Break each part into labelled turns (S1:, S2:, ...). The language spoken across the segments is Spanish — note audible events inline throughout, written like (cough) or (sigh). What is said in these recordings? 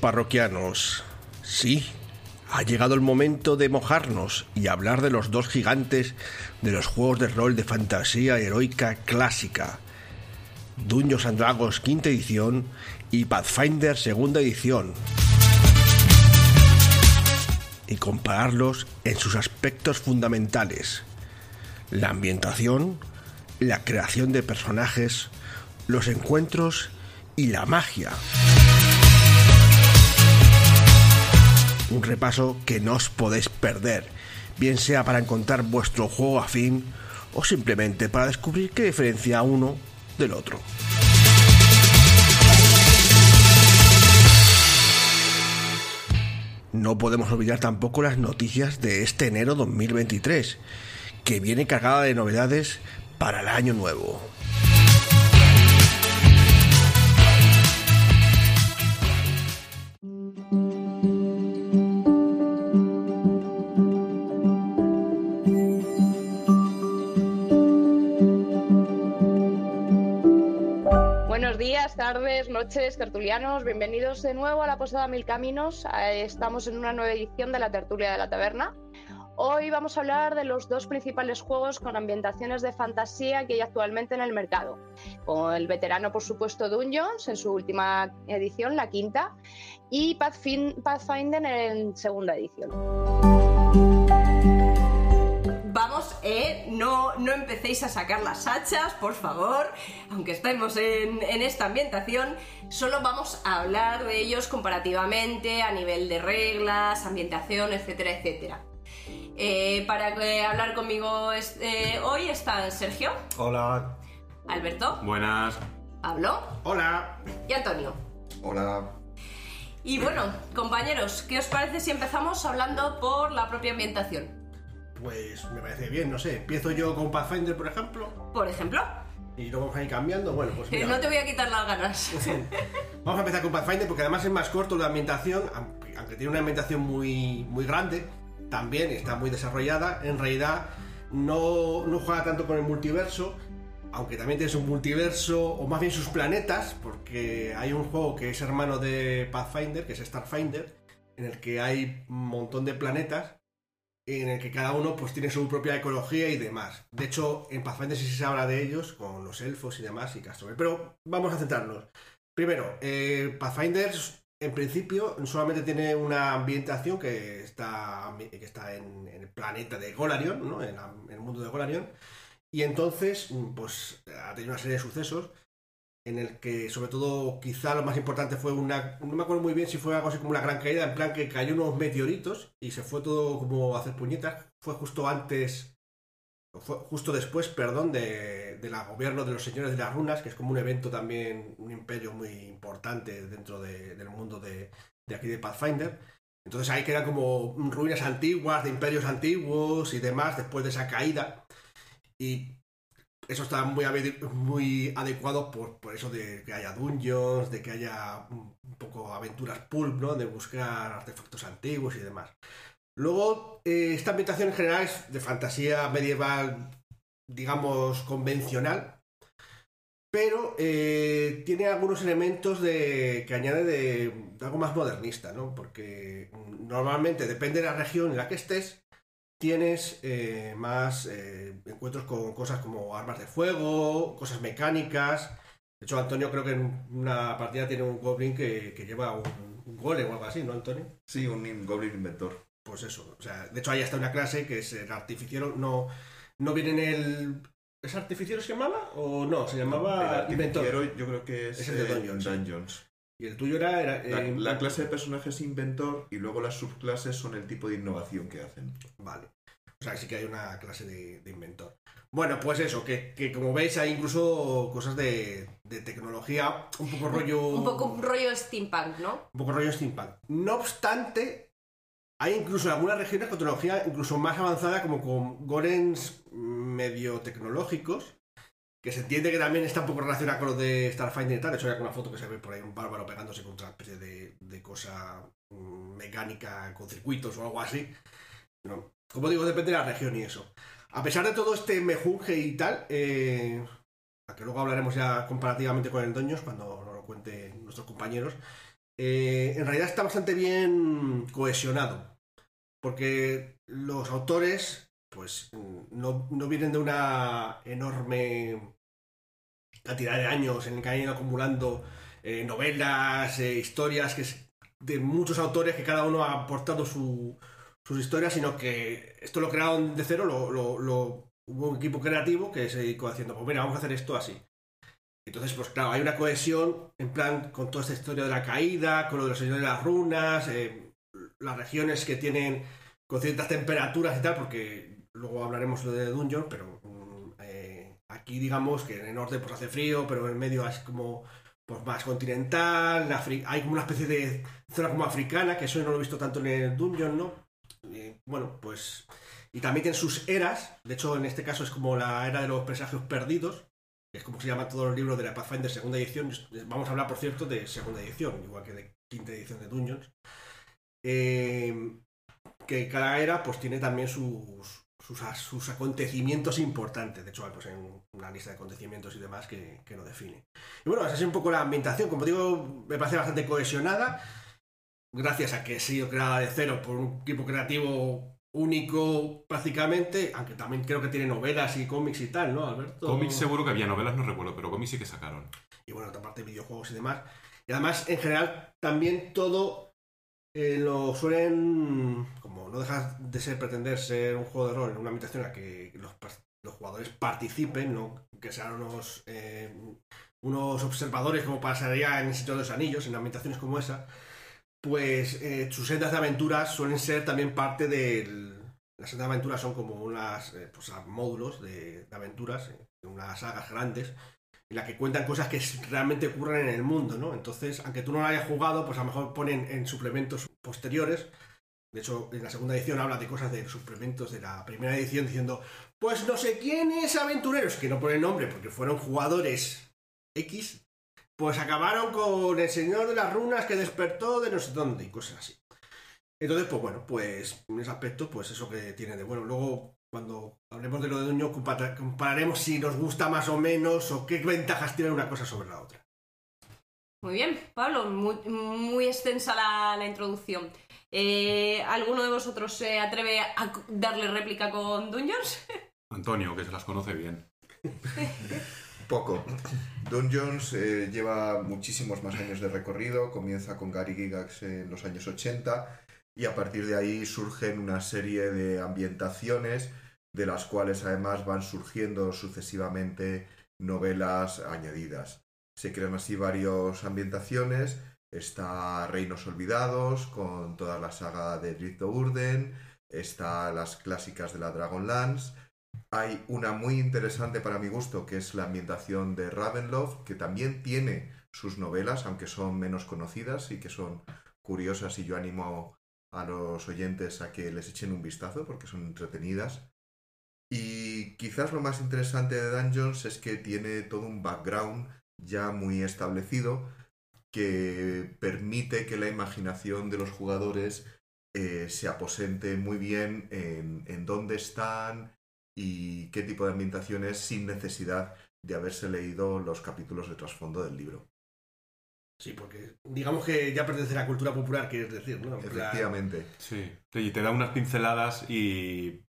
S1: Parroquianos. Sí, ha llegado el momento de mojarnos y hablar de los dos gigantes de los juegos de rol de fantasía heroica clásica. Dungeons and Dragons quinta edición y Pathfinder segunda edición. Y compararlos en sus aspectos fundamentales. La ambientación, la creación de personajes, los encuentros y la magia. Un repaso que no os podéis perder, bien sea para encontrar vuestro juego afín o simplemente para descubrir qué diferencia uno del otro. No podemos olvidar tampoco las noticias de este enero 2023, que viene cargada de novedades para el año nuevo.
S2: Noches, tertulianos. Bienvenidos de nuevo a la Posada Mil Caminos. Eh, Estamos en una nueva edición de la Tertulia de la Taberna. Hoy vamos a hablar de los dos principales juegos con ambientaciones de fantasía que hay actualmente en el mercado. Con el veterano, por supuesto, Dungeons en su última edición, la quinta, y Pathfin- Pathfinder en segunda edición.
S3: Eh, no, no empecéis a sacar las hachas, por favor, aunque estemos en, en esta ambientación, solo vamos a hablar de ellos comparativamente a nivel de reglas, ambientación, etcétera, etcétera. Eh, para eh, hablar conmigo es- eh, hoy están Sergio,
S4: Hola.
S3: Alberto,
S5: Buenas.
S3: Pablo
S1: Hola.
S3: y Antonio.
S4: Hola.
S3: Y bueno, compañeros, ¿qué os parece si empezamos hablando por la propia ambientación?
S1: Pues me parece bien, no sé. Empiezo yo con Pathfinder, por ejemplo,
S3: Por ejemplo,
S1: y luego vamos a ir cambiando. Bueno, pues mira. (laughs)
S3: no te voy a quitar las ganas. (laughs)
S1: Vamos a empezar con Pathfinder porque además es más corto la ambientación, aunque aunque tiene una ambientación muy, muy grande, también está muy desarrollada. En realidad no, no juega tanto con el multiverso, aunque también tiene su multiverso, o más bien sus planetas, porque hay un juego que es hermano de Pathfinder, que es Starfinder, en el que hay un montón de planetas, en el que cada uno pues tiene su propia ecología y demás. De hecho, en Pathfinder sí se habla de ellos, con los elfos y demás, y Castrovel. Pero vamos a centrarnos. Primero, eh, Pathfinder en principio solamente tiene una ambientación que está, que está en, el planeta de Golarion, ¿no? en, la- en el mundo de Golarion. Y entonces, pues ha tenido una serie de sucesos en el que, sobre todo, quizá lo más importante fue una. No me acuerdo muy bien si fue algo así como una gran caída, en plan que cayó unos meteoritos y se fue todo como a hacer puñetas. Fue justo antes fue justo después, perdón, de, del gobierno de los señores de las runas, que es como un evento también, un imperio muy importante dentro de- del mundo de, de aquí de Pathfinder. Entonces ahí quedan como ruinas antiguas, de imperios antiguos y demás, después de esa caída. Y eso está muy, ade- muy adecuado por, por eso de que haya dungeons, de que haya un un poco aventuras pulp, ¿no? De buscar artefactos antiguos y demás. Luego, eh, esta ambientación en general es de fantasía medieval, digamos, convencional, pero eh, tiene algunos elementos de, que añade de, de algo más modernista, ¿no? Porque mm, normalmente, depende de la región en la que estés, tienes eh, más eh, encuentros con cosas como armas de fuego, cosas mecánicas. De hecho, Antonio creo que en una partida tiene un goblin que, que lleva un, un golem o algo así, ¿no, Antonio?
S4: Sí, un in- Goblin Inventor.
S1: Pues eso, o sea, de hecho ahí está una clase que es el artificiero, no, no viene en el... ¿Es artificiero se llamaba? ¿O no? Se llamaba
S4: El
S1: inventor.
S4: yo creo que es,
S1: Es el de
S4: eh,
S1: Dungeons. Y el tuyo era... era
S4: La,
S1: eh,
S4: la clase de personaje es inventor y luego las subclases son el tipo de innovación que hacen.
S1: Vale. O sea, sí que hay una clase de, de inventor. Bueno, pues eso, que, que como veis hay incluso cosas de, de tecnología, un poco rollo...
S3: Un poco un rollo steampunk, ¿no?
S1: un poco rollo steampunk. No obstante, hay incluso en algunas regiones con tecnología incluso más avanzada, como con golems medio tecnológicos, que se entiende que también está un poco relacionada con lo de Starfinder y tal. De hecho, hay una foto que se ve por ahí un bárbaro pegándose contra una especie de, de cosa mm, mecánica con circuitos o algo así. No. Como digo, depende de la región y eso. A pesar de todo este mejunje y tal, eh, a que luego hablaremos ya comparativamente con el Doños cuando nos lo cuenten nuestros compañeros, eh, en realidad está bastante bien cohesionado. Porque los autores, pues, no, no vienen de una enorme cantidad de años en el que han ido acumulando eh, novelas, eh, historias que de muchos autores que cada uno ha aportado su- sus historias, sino que esto lo crearon de cero, lo, hubo un equipo creativo que se dedicó haciendo, pues mira, vamos a hacer esto así. Entonces, pues claro, hay una cohesión en plan con toda esta historia de la caída, con lo de los señores de las runas, eh, las regiones que tienen con ciertas temperaturas y tal, porque luego hablaremos de Dungeon, pero mm, eh, aquí digamos que en el norte pues hace frío, pero en el medio es como pues más continental, hay como una especie de zona como africana, que eso no lo he visto tanto en el Dungeon, ¿no? Bueno, pues... Y también tiene sus eras, de hecho en este caso es como la era de los presagios perdidos, que es como se llama todos los libros de la Pathfinder segunda edición. Vamos a hablar, por cierto, de segunda edición, igual que de quinta edición de Dungeons. Eh, que cada era pues tiene también sus, sus, acontecimientos importantes. De hecho, hay pues, en una lista de acontecimientos y demás que, que lo define. Y bueno, esa es un poco la ambientación. Como digo, me parece bastante cohesionada. Gracias a que ha sido creada de cero por un equipo creativo único prácticamente, aunque también creo que tiene novelas y cómics y tal, ¿no, Alberto?
S5: Cómics seguro que había, novelas no recuerdo, pero cómics sí que sacaron.
S1: y bueno, otra parte de videojuegos y demás. Y además, en general, también todo eh, lo suelen, como no deja de ser pretender ser un juego de rol en una habitación en la que los, los jugadores participen, no que sean unos, eh, unos observadores como pasaría en el Señor de los Anillos, en ambientaciones como esa, pues eh, sus sendas de aventuras suelen ser también parte del... Las sendas de aventuras son como unas eh, pues, módulos de, de aventuras, eh, unas sagas grandes, en la que cuentan cosas que realmente ocurren en el mundo, ¿no? Entonces, aunque tú no lo hayas jugado, pues a lo mejor ponen en suplementos posteriores. De hecho, en la segunda edición habla de cosas de suplementos de la primera edición diciendo, pues no sé quién es aventureros, que no ponen nombre porque fueron jugadores X, pues acabaron con el señor de las runas que despertó de no sé dónde y cosas así. Entonces, pues bueno, pues en ese aspecto, pues eso que tiene de bueno. Luego, cuando hablemos de lo de Duño, compa- compararemos si nos gusta más o menos o qué ventajas tiene una cosa sobre la otra.
S3: Muy bien, Pablo, muy, muy extensa la, la introducción. Eh, ¿Alguno de vosotros se atreve a darle réplica con Dungeons?
S5: Antonio, que se las conoce bien. (laughs)
S4: Poco. Dungeons eh, lleva muchísimos más años de recorrido, comienza con Gary Gygax en los años 80 y a partir de ahí surgen una serie de ambientaciones de las cuales además van surgiendo sucesivamente novelas añadidas. Se crean así varias ambientaciones, está Reinos Olvidados con toda la saga de Drift Urden, está las clásicas de la Dragonlance, hay una muy interesante para mi gusto, que es la ambientación de Ravenloft, que también tiene sus novelas, aunque son menos conocidas y que son curiosas y yo animo a los oyentes a que les echen un vistazo porque son entretenidas. Y quizás lo más interesante de Dungeons es que tiene todo un background ya muy establecido que permite que la imaginación de los jugadores eh, se aposente muy bien en, en dónde están, y qué tipo de ambientaciones sin necesidad de haberse leído los capítulos de trasfondo del libro.
S1: Sí, porque digamos que ya pertenece a la cultura popular, quieres decir,
S4: Efectivamente.
S5: Sí. Y te da unas pinceladas y,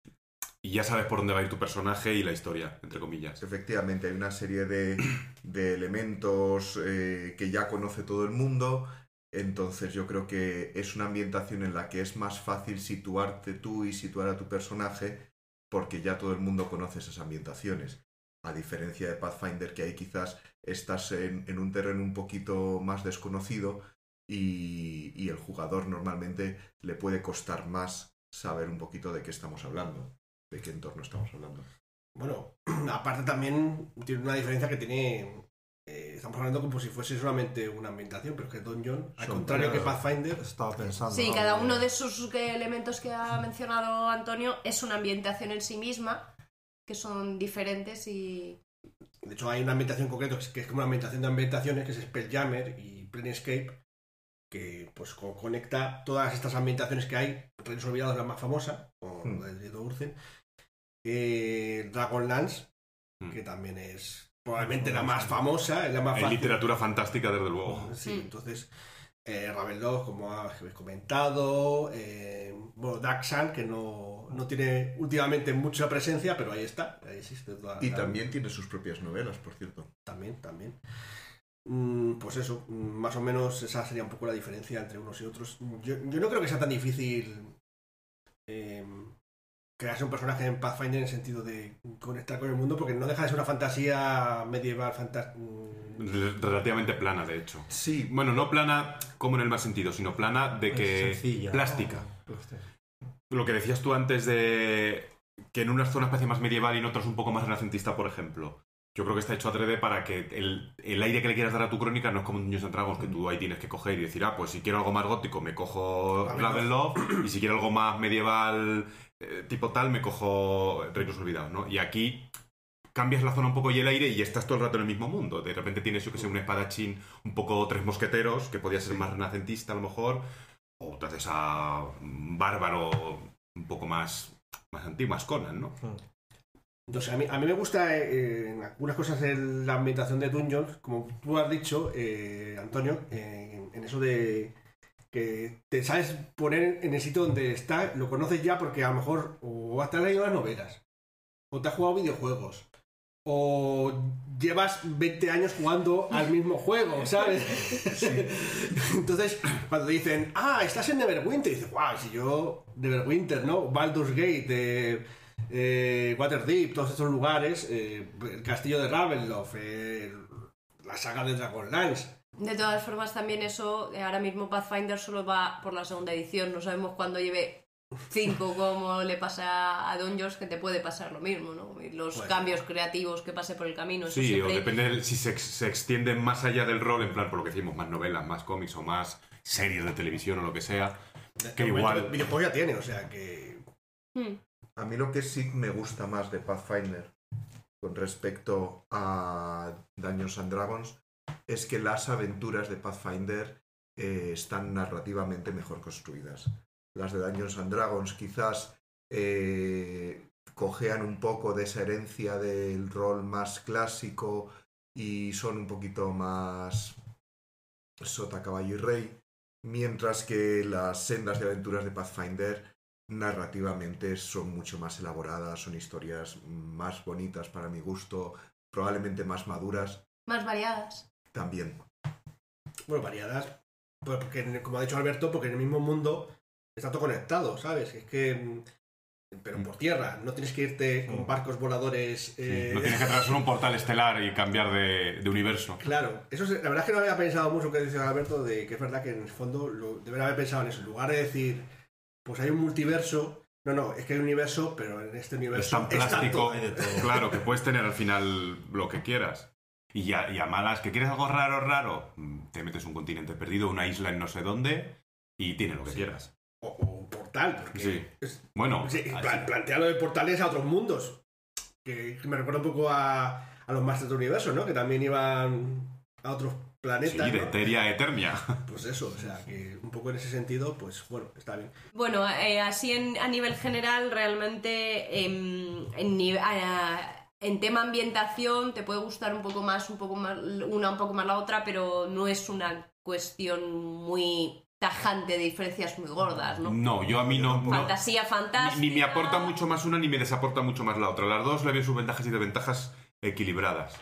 S5: y ya sabes por dónde va a ir tu personaje y la historia, entre comillas.
S4: Efectivamente, hay una serie de, de elementos eh, que ya conoce todo el mundo. Entonces yo creo que es una ambientación en la que es más fácil situarte tú y situar a tu personaje porque ya todo el mundo conoce esas ambientaciones. A diferencia de Pathfinder, que ahí quizás estás en, un terreno un poquito más desconocido y, y el jugador normalmente le puede costar más saber un poquito de qué estamos hablando, de qué entorno estamos hablando.
S1: Bueno, (clears throat) aparte también tiene una diferencia que tiene. Eh, estamos hablando como si fuese solamente una ambientación, pero es que Dungeon, al
S4: Son
S1: contrario que. Pathfinder,
S6: Estaba pensando.
S3: Sí, cada uno de esos elementos que ha mencionado Antonio es una ambientación en sí misma, que son diferentes y...
S1: de hecho hay una ambientación concreta que es, como una ambientación de ambientaciones, que es Spelljammer y Planescape, que pues co- conecta todas estas ambientaciones que hay, Reinos Olvidados la más famosa, o
S4: Hmm.
S1: la de Drido Urzen, eh, Dragonlance,
S5: Hmm.
S1: que también es probablemente la más famosa, es la más fácil.
S5: literatura fantástica, desde luego.
S1: Sí,
S3: Mm.
S1: entonces eh, Ravenloft, como habéis comentado, eh, bueno, Daxan, que no, no tiene últimamente mucha presencia, pero ahí está, ahí existe toda
S4: Y
S1: la-
S4: también tiene sus propias novelas, por cierto.
S1: También, también. Mm, Pues eso, mm, más o menos esa sería un poco la diferencia entre unos y otros. Yo, yo no creo que sea tan difícil eh, crearse un personaje en Pathfinder en el sentido de conectar con el mundo, porque no deja de ser una fantasía medieval, fantas mm,
S5: Relativamente plana, de hecho.
S4: Sí,
S5: Bueno, no plana como en el más sentido, sino plana de que...
S6: Es sencilla,
S5: plástica.
S6: Pues,
S5: Lo que decías tú antes de que en unas zonas parece más medieval y en otras un poco más renacentista, por ejemplo. Yo creo que está hecho adrede para que el, el aire que le quieras dar a tu crónica no es como un Dungeons and Dragons, que tú ahí tienes que coger y decir, ah, pues si quiero algo más gótico me cojo
S1: Ravenloft.
S5: Ravenloft y si quiero algo más medieval eh, tipo tal me cojo Reinos Olvidados, ¿no? Y aquí cambias la zona un poco y el aire y estás todo el rato en el mismo mundo. De repente tienes, yo que sé, un espadachín un poco tres mosqueteros, que podía ser más renacentista a lo mejor, o te haces a un bárbaro un poco más, más antiguo, más Conan, ¿no?
S1: No sé, a mí, a mí me gusta eh, en algunas cosas en la ambientación de Dungeons, como tú has dicho, eh, Antonio, eh, en eso de que te sabes poner en el sitio donde está, lo conoces ya porque a lo mejor o has leído las novelas, o te has jugado videojuegos, o llevas 20 años jugando al mismo juego, (laughs) ¿sabes? (laughs) Entonces, cuando dicen, ah, estás en Neverwinter, dices, wow, si yo, Neverwinter, ¿no? Baldur's Gate, eh, eh, Waterdeep, todos estos lugares, eh, el castillo de Ravenloft, eh, la saga de Dragonlance.
S3: De todas formas, también eso, eh, ahora mismo Pathfinder solo va por la segunda edición, no sabemos cuándo lleve 5 (laughs) como le pasa a Dungeons, que te puede pasar lo mismo, ¿no? Y los
S1: Pues-
S3: cambios creativos que pase por el camino,
S5: Sí,
S3: siempre...
S5: o depende de si se, ex- se extienden más allá del rol, en plan, por lo que decimos, más novelas, más cómics o más series de televisión o lo que sea. Que
S1: De
S5: igual-
S1: Videojuegos ya tiene, o sea que.
S3: Hmm.
S4: A mí lo que sí me gusta más de Pathfinder con respecto a Dungeons and Dragons es que las aventuras de Pathfinder eh, están narrativamente mejor construidas. Las de Dungeons and Dragons quizás eh, cojean un poco de esa herencia del rol más clásico y son un poquito más sota, caballo y rey, mientras que las sendas de aventuras de Pathfinder narrativamente son mucho más elaboradas, son historias más bonitas para mi gusto, probablemente más maduras
S3: Más variadas.
S4: También.
S1: Bueno, variadas. Pues porque, como ha dicho Alberto, porque en el mismo mundo está todo conectado, ¿sabes? Es que. mm, Pero por tierra, no tienes que irte con barcos voladores. eh,
S5: No tienes que atravesar un portal estelar y cambiar de, de universo.
S1: Claro, eso es- la verdad es que no había pensado mucho que dice Alberto, de que es verdad que en el fondo lo, debería haber pensado en eso. En lugar de decir, pues hay un multiverso. No, no, es que hay un universo, pero en este
S5: Es
S1: universo
S5: tan
S1: está
S5: plástico,
S6: de todo.
S5: claro, que puedes tener al final lo que quieras. Y a, y a malas, que quieres algo raro, raro, mm, te metes un continente perdido, una isla en no sé dónde, y tiene lo que quieras.
S1: O, o un portal, porque
S5: Sí.
S1: es-
S5: Bueno,
S1: Sí,
S5: así-
S1: pla- plantearlo de portales a otros mundos. Que, que me recuerda un poco a, a los Masters del Universo, ¿no? Que también iban a otros
S5: sí,
S1: planetas.
S5: de
S1: ¿no?
S5: Eteria Eternia. (laughs)
S1: Pues eso, o sea, que un poco en ese sentido, pues bueno, está bien.
S3: Bueno, eh, así en- a nivel general, realmente em, en, a- en tema ambientación te puede gustar un poco más, un poco más, una un poco más la otra, pero no es una cuestión muy tajante de diferencias muy gordas, ¿no?
S5: No, yo a mí no. no-
S3: Fantasía fantástica.
S5: ni, ni me aporta mucho más una ni me desaporta mucho más la otra. Las dos le veo sus ventajas y desventajas equilibradas.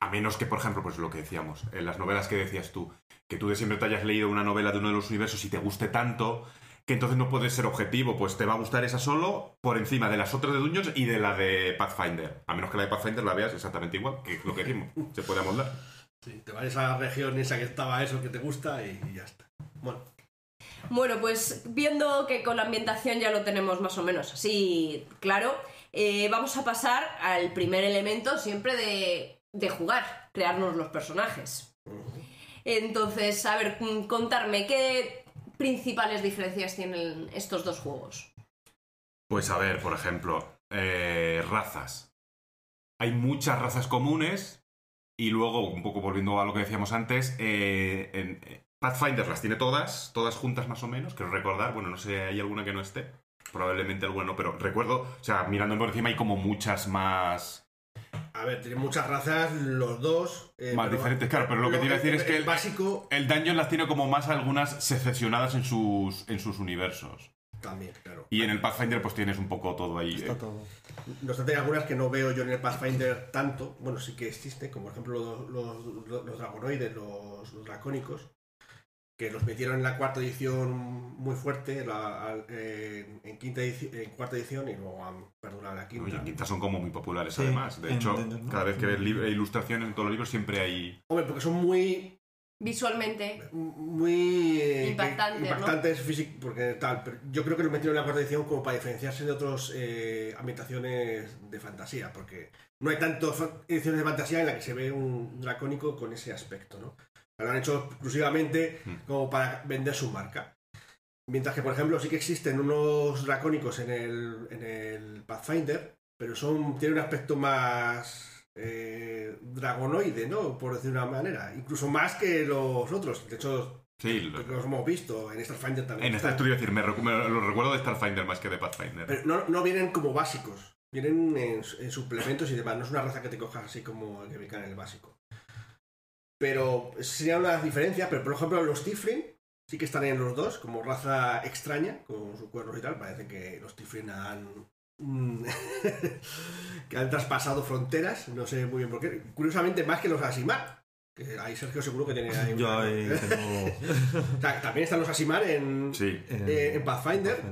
S5: A menos que, por ejemplo, pues lo que decíamos, en las novelas que decías tú, que tú de siempre te hayas leído una novela de uno de los universos y te guste tanto, que entonces no puedes ser objetivo, pues te va a gustar esa solo por encima de las otras de Dungeons y de la de Pathfinder. A menos que la de Pathfinder la veas exactamente igual, que lo que decimos, (laughs) se puede amoldar.
S1: Sí, te vayas a la región esa que estaba eso que te gusta y, y ya está. Bueno,
S3: Bueno, pues viendo que con la ambientación ya lo tenemos más o menos así claro, eh, vamos a pasar al primer elemento siempre de, de jugar, crearnos los personajes. Entonces, a ver, mm, contarme, ¿qué principales diferencias tienen estos dos juegos?
S5: Pues a ver, por ejemplo, eh, razas. Hay muchas razas comunes y luego, un poco volviendo a lo que decíamos antes, eh, eh, Pathfinder las tiene todas, todas juntas más o menos, quiero recordar, bueno, no sé, hay alguna que no esté, probablemente alguna no, pero recuerdo, o sea, mirando por encima hay como muchas más
S1: A ver, tienen muchas razas los dos. eh,
S5: Más diferentes, claro, pero lo que te iba a decir es que
S1: el
S5: el-
S1: básico
S5: El Dungeon las tiene como más algunas seccionadas en sus, en sus universos.
S1: también, claro.
S5: Y en el Pathfinder pues tienes un poco todo ahí.
S6: Está
S5: eh.
S6: todo.
S1: No obstante, hay algunas que no veo yo en el Pathfinder tanto. Bueno, sí que existen, como por ejemplo los, los, los- los dragonoides, los, los dracónicos, que los metieron en la cuarta edición muy fuerte, la- al- eh, en, quinta edici- en cuarta edición, y luego han perdurado la
S5: Oye,
S1: quinta.
S5: en quinta son como muy populares
S6: Sí,
S5: además. De hecho,
S6: ¿no?
S5: cada vez que ves ilustraciones en todos los libros siempre hay...
S1: Hombre, porque son muy
S3: Visualmente.
S1: muy eh,
S3: Impactante, ¿no?
S1: impactantes físico porque tal pero yo creo que lo metieron en la cuarta edición como para diferenciarse de otras ambientaciones de fantasía porque no hay tantas ediciones de fantasía en la que se ve un dracónico con ese aspecto no lo han hecho exclusivamente
S5: Mm.
S1: como para vender su marca mientras que por ejemplo sí que existen unos dracónicos en el en el Pathfinder pero son tienen un aspecto más eh, dragonoide, ¿no? Por decir de una manera. Incluso más que los otros. De hecho,
S5: Sí, lo-
S1: los hemos visto. En Starfinder también.
S5: en esta
S1: están.
S5: estudio decir, me, recu- me lo recuerdo de Starfinder más que de Pathfinder.
S1: Pero no, no vienen como básicos. Vienen en, en suplementos y demás. No es una raza que te cojas así como el que viene en el básico. Pero serían las diferencias. Pero por ejemplo, los Tiflin sí que están en los dos como raza extraña, con sus cuernos y tal. Parece que los Tiflin han. mm, (laughs) que han traspasado fronteras. No sé muy bien por qué. Curiosamente, más que los Asimar. Que ahí Sergio seguro que tiene ahí.
S6: Yo
S1: una-
S6: ahí (laughs) tengo.
S1: O sea, también están los Asimar en,
S5: Sí,
S1: eh, en Pathfinder.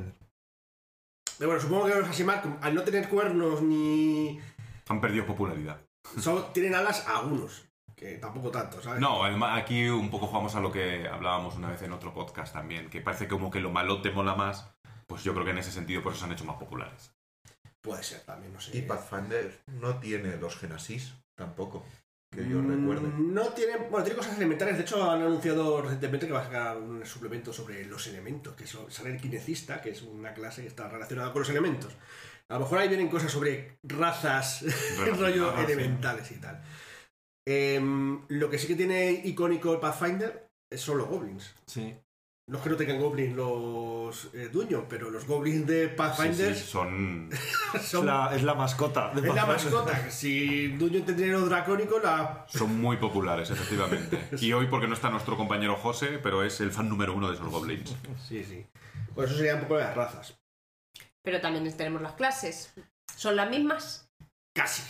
S1: Pero bueno, supongo que los Asimar, al no tener cuernos ni.
S5: han perdido popularidad.
S1: solo tienen alas a unos. Que tampoco tanto, ¿sabes?
S5: No, además, aquí un poco jugamos a lo que hablábamos una vez en otro podcast también, que parece como que lo malo te mola más, pues yo creo que en ese sentido por eso se han hecho más populares.
S1: Puede ser también, no sé.
S4: Y Pathfinder no tiene los Genesis tampoco, que yo
S1: Mm,
S4: recuerde.
S1: No tienen. Bueno, tiene cosas elementales. De hecho, han anunciado recientemente que va a sacar un suplemento sobre los elementos. Que so- sale el kinecista, que es una clase que está relacionada con los elementos. A lo mejor ahí vienen cosas sobre razas, (laughs) rollo elementales y tal. Em, lo que sí que tiene icónico el Pathfinder son los goblins.
S6: Sí.
S1: No es que no tengan goblins los eh, pero los goblins de Pathfinder
S5: sí, (laughs) son...
S6: La, es la mascota. de
S1: es la mascota. Si Dungeon tendría los dracónicos, la
S5: Son muy populares, efectivamente. (laughs) Y hoy, porque no está nuestro compañero José, pero es el fan número uno de esos goblins. (laughs)
S1: Sí, sí. Pues eso sería un poco de las razas.
S3: Pero también tenemos las clases. ¿Son las mismas?
S1: Casi.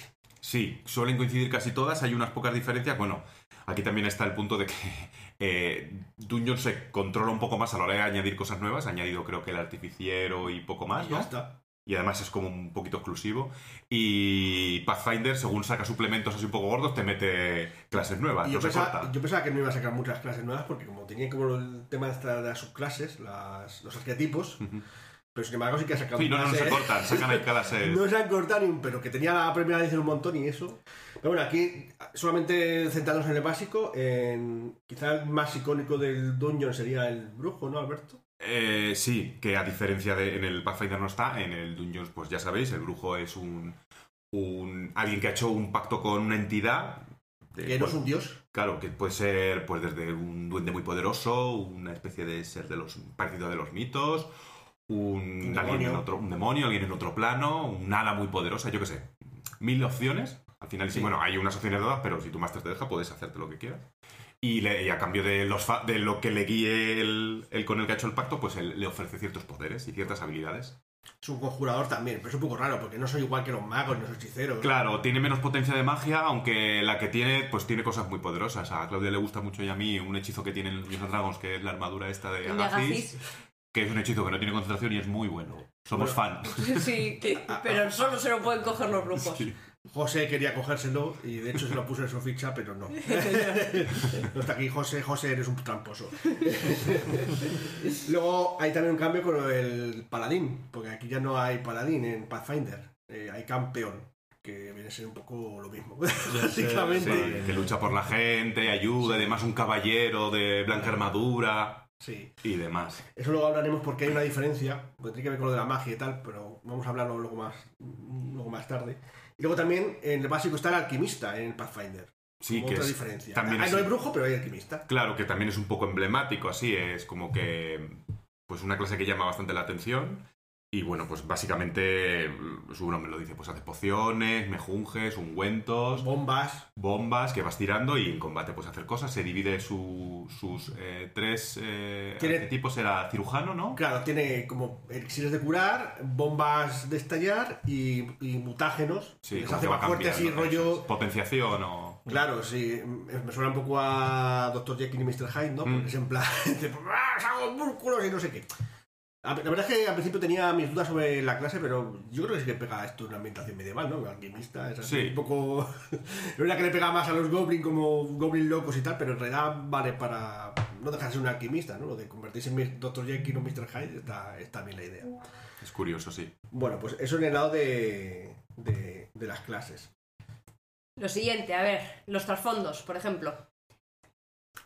S5: Sí, suelen coincidir casi todas, hay unas pocas diferencias. Bueno, aquí también está el punto de que (laughs) eh, Dungeon se controla un poco más a la hora de añadir cosas nuevas. Ha añadido creo que el artificiero y poco más,
S1: Y ya
S5: ¿no?
S1: está.
S5: Y además es como un poquito exclusivo. Y Pathfinder, según saca suplementos así un poco gordos, te mete clases nuevas,
S1: Y
S5: no
S1: yo,
S5: se
S1: pensaba,
S5: corta.
S1: yo pensaba que no iba a sacar muchas clases nuevas porque como tenía como el tema de esta- de las subclases, las, los arquetipos. Pero sin embargo sí que ha sacado
S5: Sí, no, no, no se cortan, sacan ahí clases. (laughs)
S1: No se han cortado ni un pero que tenía la primera edición un montón y eso. Pero bueno, aquí solamente centrados en el básico, en quizá el más icónico del Dungeon sería el brujo, ¿no, Alberto?
S5: Eh, sí, que a diferencia de en el Pathfinder no está, en el Dungeons, pues ya sabéis, el brujo es un, un alguien que ha hecho un pacto con una entidad. de-
S1: Que no es
S5: bueno,
S1: un dios.
S5: Claro, que puede ser pues desde un duende muy poderoso, una especie de ser de los parecido de los mitos, un,
S1: Un
S5: alguien en
S1: demonio.
S5: otro, un demonio, alguien en otro plano, un hada muy poderosa, yo qué sé. Mil opciones. Al final, sí,
S1: Sí.
S5: bueno, hay unas opciones dadas, pero si tu máster te deja, puedes hacerte lo que quieras. Y, le- y a cambio de, los fa- de lo que le guíe el, el con el que ha hecho el pacto, pues él le ofrece ciertos poderes y ciertas habilidades.
S1: Es un conjurador también, pero es un poco raro porque no soy igual que los magos ni los hechiceros.
S5: Claro, tiene menos potencia de magia, aunque la que tiene, pues tiene cosas muy poderosas. A Claudia le gusta mucho y a mí un hechizo que tienen los Dragons, que es la armadura esta de Agathis. Que es un hechizo que no tiene concentración y es muy bueno. Somos fan. (laughs)
S3: Sí, que- pero solo se lo pueden coger los brujos.
S5: Sí.
S1: José quería cogérselo y de hecho se lo puso en su ficha, pero no. (laughs) No está aquí José, José eres un tramposo. Luego hay también un cambio con el paladín, porque aquí ya no hay paladín en Pathfinder, eh, hay campeón, que viene a ser un poco lo mismo, (laughs) básicamente.
S5: Sí, que lucha por la gente, ayuda, y demás, un caballero de blanca armadura
S1: Sí.
S5: y demás.
S1: Eso luego hablaremos porque hay una diferencia, porque tiene que ver con lo de la magia y tal, pero vamos a hablarlo luego más, luego más tarde. Y luego también en el básico está el alquimista en el Pathfinder.
S5: Sí, que
S1: otra
S5: es
S1: diferencia.
S5: también
S1: Ah,
S5: es-
S1: no hay brujo, pero hay alquimista.
S5: Claro, que también es un poco emblemático, así, es como que pues una clase que llama bastante la atención Y bueno, pues básicamente mm, su nombre lo dice, pues haces pociones, mejunjes, ungüentos,
S1: Bombas.
S5: bombas que vas tirando y en combate pues hacer cosas. Se divide su- sus eh, tres eh,
S1: Tiene-
S5: arquetipos, era cirujano, ¿no?
S1: Claro, tiene como elixires de curar, bombas de estallar y, y mutágenos.
S5: Sí,
S1: les
S5: como
S1: hace
S5: que va
S1: más fuerte así,
S5: cambiando,
S1: rollo.
S5: eso es. Potenciación o...
S1: Claro, sí, me suena un poco a Dr. Jekyll y Mr. Hyde, ¿no? Porque
S5: Mm.
S1: es en plan, (laughs) dice, "Ah, saco músculos y no sé qué. A- La verdad es que al principio tenía mis dudas sobre la clase, pero yo creo que sí que pega esto en una ambientación medieval, ¿no? Alquimista, es así,
S5: Sí.
S1: un poco... (laughs) Es verdad que le pega más a los goblins como goblin locos y tal, pero en realidad vale para... No dejar de ser un alquimista, ¿no? Lo de convertirse en Dr. Jekyll o Mr. Hyde está, está bien la idea.
S5: Es curioso, sí.
S1: Bueno, pues eso en el lado de, de, de las clases.
S3: Lo siguiente, a ver, los trasfondos, por ejemplo.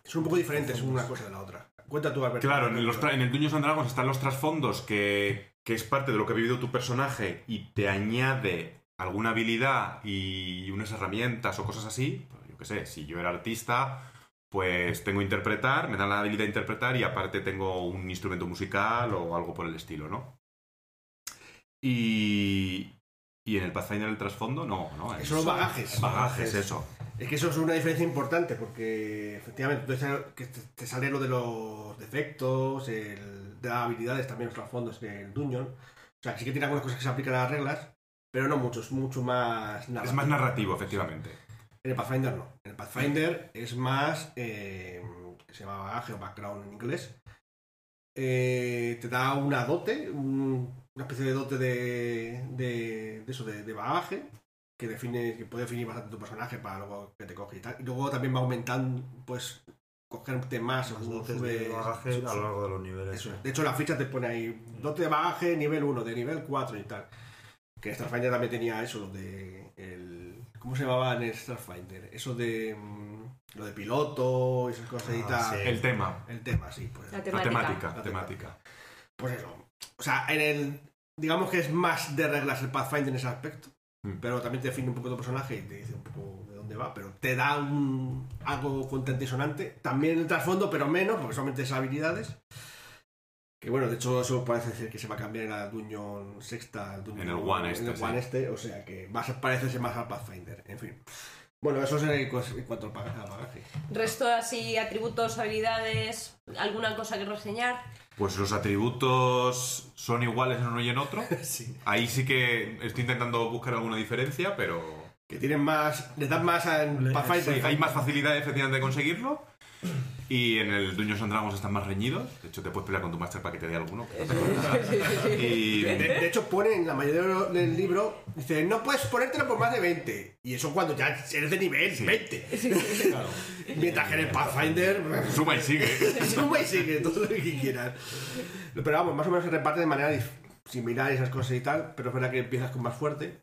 S1: Son un poco diferentes una cosa de la otra. Cuenta tú, Alberto.
S5: Claro, en, los en el Dungeons and Dragons están los trasfondos que, que es parte de lo que ha vivido tu personaje y te añade alguna habilidad y unas herramientas o cosas así. Pues, yo qué sé, si yo era artista, pues tengo interpretar, me dan la habilidad de interpretar y aparte tengo un instrumento musical o algo por el estilo, ¿no? Y, y en el Pathfinder el trasfondo, no, ¿no?
S1: Esos son los bagajes.
S5: Bagajes, eso.
S1: Es que eso es una diferencia importante porque efectivamente te, sale lo de los defectos, el, de las habilidades, también los trasfondos del Dungeon. O sea, sí que tiene algunas cosas que se aplican a las reglas, pero no muchos, mucho más
S5: Es más narrativo, efectivamente.
S1: En el Pathfinder no. En el Pathfinder es más. eh, que se llama bagaje o background en inglés. Eh, te da una dote, un- una especie de dote de, de, de eso, de, de bagaje, que define, que puede definir bastante tu personaje para luego que te coge y tal. Y luego también va aumentando, pues, cogerte más
S6: Más dotes de bagaje a lo largo de los niveles.
S1: eso. De hecho, la ficha te pone ahí dote de bagaje nivel 1, de nivel 4 y tal. Que Starfinder también tenía eso, lo de. El, ¿Cómo se llamaba en el Starfinder? Eso de. mm, lo de piloto y esas cosas y
S6: Ah,
S1: tal.
S6: sí.
S5: El tema,
S1: El tema, sí, pues.
S3: La
S5: la
S3: temática.
S5: temática,
S1: La
S5: temática.
S1: Pues eso. O sea, en el. Digamos que es más de reglas el Pathfinder en ese aspecto.
S5: Mm.
S1: Pero también te define un poco tu personaje y te dice un poco de dónde va. Pero te da un, algo contente y sonante. También el trasfondo, pero menos, porque solamente es habilidades. Que bueno, de hecho, eso parece ser que se va a cambiar en la Dungeon Sexta. al Dungeon-
S5: En el One este,
S1: En el
S5: sí.
S1: One este, o sea que va a ser- parece ser más al Pathfinder. En fin. Bueno, eso es en, en cuanto al baga- al bagaje.
S3: Resto así, atributos, habilidades, alguna cosa que reseñar.
S5: Pues los atributos son iguales en uno y en otro. (laughs)
S1: sí.
S5: Ahí sí que estoy intentando buscar alguna diferencia, pero
S1: Que tienen más. Le dan más
S6: Le-
S1: Pathfinder.
S5: sí, hay más facilidad efectivamente de conseguirlo. Y en el Dungeons and Dragons están más reñidos. De hecho, te puedes pelear con tu master para que te dé alguno. que no te (laughs) cuesta. y
S1: De, de hecho, pone en la mayoría del libro, dice, no puedes ponértelo por más de 20. Y eso cuando ya eres de nivel 20. Mientras que en el Pathfinder, (laughs)
S5: suma y sigue. (laughs)
S1: suma y sigue todo lo que quieras. Pero vamos, más o menos se reparte de manera dif- similar esas cosas y tal, pero es verdad que empiezas con más fuerte.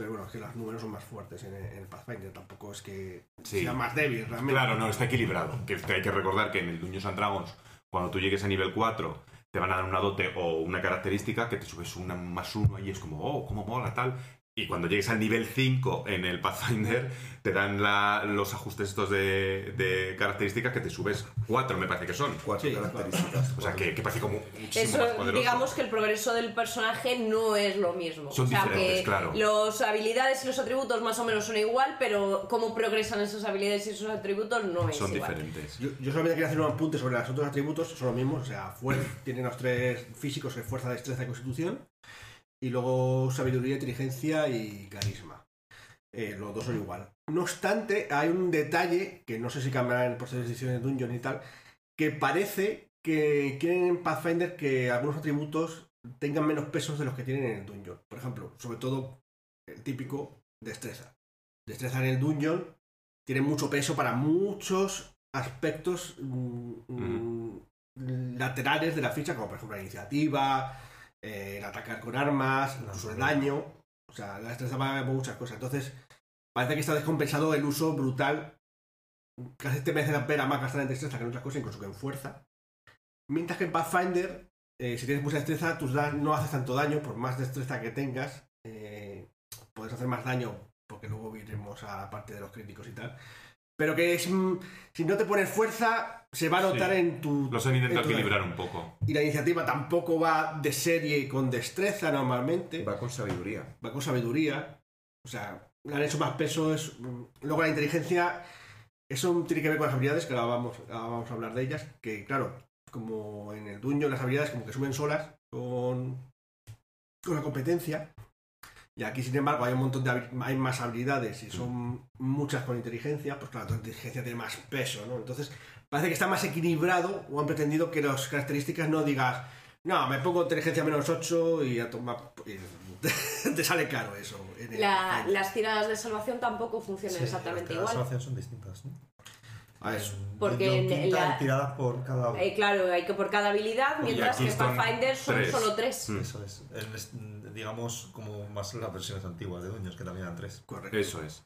S1: Pero bueno, es que los números son más fuertes en el, Pathfinder, tampoco es que
S5: Sí.
S1: sea más débil realmente.
S5: Claro, no, está equilibrado. Que hay que recordar que en el Dungeons and Dragons, cuando tú llegues a nivel 4, te van a dar una dote o una característica que te subes una más uno y es como, oh, cómo mola, tal. Y cuando llegues al nivel 5 en el Pathfinder, te dan la- los ajustes estos de, de características que te subes 4, me parece que son.
S4: Cuatro
S1: Sí,
S4: características.
S5: O sea, que, que parece como muchísimo
S3: Eso,
S5: más poderoso.
S3: digamos que el progreso del personaje no es lo mismo.
S5: Son
S3: o sea,
S5: diferentes,
S3: que
S5: claro.
S3: Los habilidades y los atributos más o menos son igual, pero cómo progresan esas habilidades y esos atributos no es
S5: son
S3: igual.
S5: diferentes.
S1: Yo, yo solamente quería hacer un apunte sobre los otros atributos, son los mismos, o sea, fuerza, (clears throat) tienen los tres físicos, que es fuerza, destreza y constitución, y luego sabiduría, inteligencia y carisma. Eh, los dos son igual. No obstante, hay un detalle, que no sé si cambiará en posteriores ediciones de Dungeon y tal, que parece que quieren en Pathfinder que algunos atributos tengan menos pesos de los que tienen en el Dungeon. Por ejemplo, sobre todo el típico destreza. Destreza en el Dungeon tiene mucho peso para muchos aspectos mm, mm, laterales de la ficha, como por ejemplo la iniciativa, eh, el atacar con armas, el daño. O sea, la destreza va por muchas cosas. Entonces, parece que está descompensado el uso brutal. Casi te merece la pena más gastar en destreza que en otras cosas, incluso que en fuerza. Mientras que en Pathfinder, eh, si tienes mucha destreza, tus da- no haces tanto daño, por más destreza que tengas, eh, puedes hacer más daño, porque luego iremos a la parte de los críticos y tal. Pero que es. mm, Si no te pones fuerza, se va a notar
S5: Sí.
S1: en tu.
S5: Los han intentado equilibrar un poco.
S1: Y la iniciativa tampoco va de serie con destreza normalmente,
S4: Va con sabiduría.
S1: va con sabiduría. O sea, le han hecho más peso. Es... mm, Luego la inteligencia, eso tiene que ver con las habilidades, que ahora vamos, ahora vamos a hablar de ellas. Que claro, como en el dueño las habilidades como que suben solas con, con la competencia. Y aquí, sin embargo, hay un montón de hay más habilidades y son muchas con inteligencia, pues claro, tu inteligencia tiene más peso, ¿no? Entonces, parece que está más equilibrado o han pretendido que las características no digas, no, me pongo inteligencia menos 8 y a tomar. y (laughs) te sale caro eso. en el-
S3: La- las tiradas de salvación tampoco funcionan
S6: Sí,
S3: exactamente
S6: las
S3: igual.
S6: salvación son distintas, ¿no?
S1: A eso.
S3: Porque en la-
S6: tiradas por cada.
S3: Eh, claro, hay que por cada habilidad, mientras que Pathfinder son
S5: tres.
S3: solo tres.
S5: Mm.
S6: Eso es- digamos, como más las versiones antiguas de Dueños, que también eran tres.
S1: Correcto.
S5: Eso es.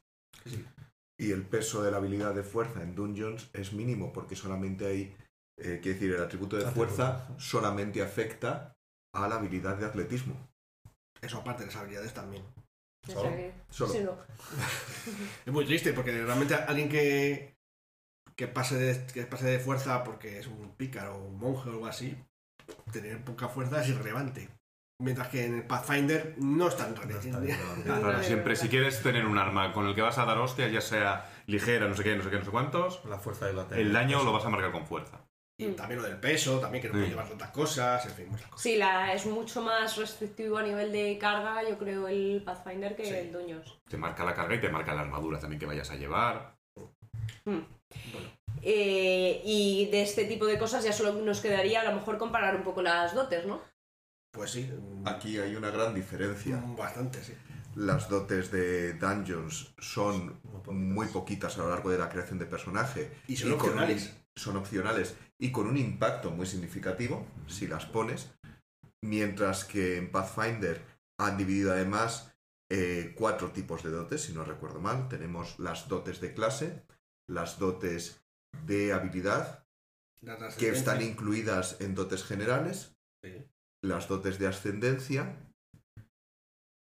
S4: Y el peso de la habilidad de fuerza en Dungeons es mínimo porque solamente hay, eh, quiere decir, el atributo de
S6: Atributo.
S4: fuerza solamente afecta a la habilidad de atletismo.
S1: Eso aparte de las habilidades también.
S6: Solo.
S3: que-
S4: Solo.
S3: sí, no. (laughs)
S1: Es muy triste porque realmente alguien que, que, pase de, que pase de fuerza porque es un pícaro o un monje o algo así, tener poca fuerza es irrelevante. Mientras que en el Pathfinder no es tan
S3: de
S5: siempre, si quieres tener un arma con el que vas a dar hostia, ya sea ligera, no sé qué, no sé qué, no sé cuántos,
S6: La fuerza de la
S5: el daño lo vas a marcar con fuerza.
S1: Y también lo del peso, también que no puede
S5: Sí.
S1: llevar tantas cosas, en fin, muchas cosas.
S3: Sí, la, es mucho más restrictivo a nivel de carga, yo creo, el Pathfinder que
S1: Sí.
S3: el Dueños.
S5: Te marca la carga y te marca la armadura también que vayas a llevar.
S3: Eh, y de este tipo de cosas ya solo nos quedaría a lo mejor comparar un poco las dotes, ¿no?
S1: Pues sí, mm,
S4: Aquí hay una gran diferencia.
S1: bastante, sí.
S4: Las dotes de Dungeons son muy poquitas a lo largo de la creación de personaje.
S1: Y son
S4: un-
S1: opcionales.
S4: son opcionales y con un impacto muy significativo si las pones. Mientras que en Pathfinder han dividido además eh, cuatro tipos de dotes, si no recuerdo mal. Tenemos las dotes de clase, las dotes de habilidad, que están incluidas en dotes generales,
S1: sí.
S4: Las dotes de ascendencia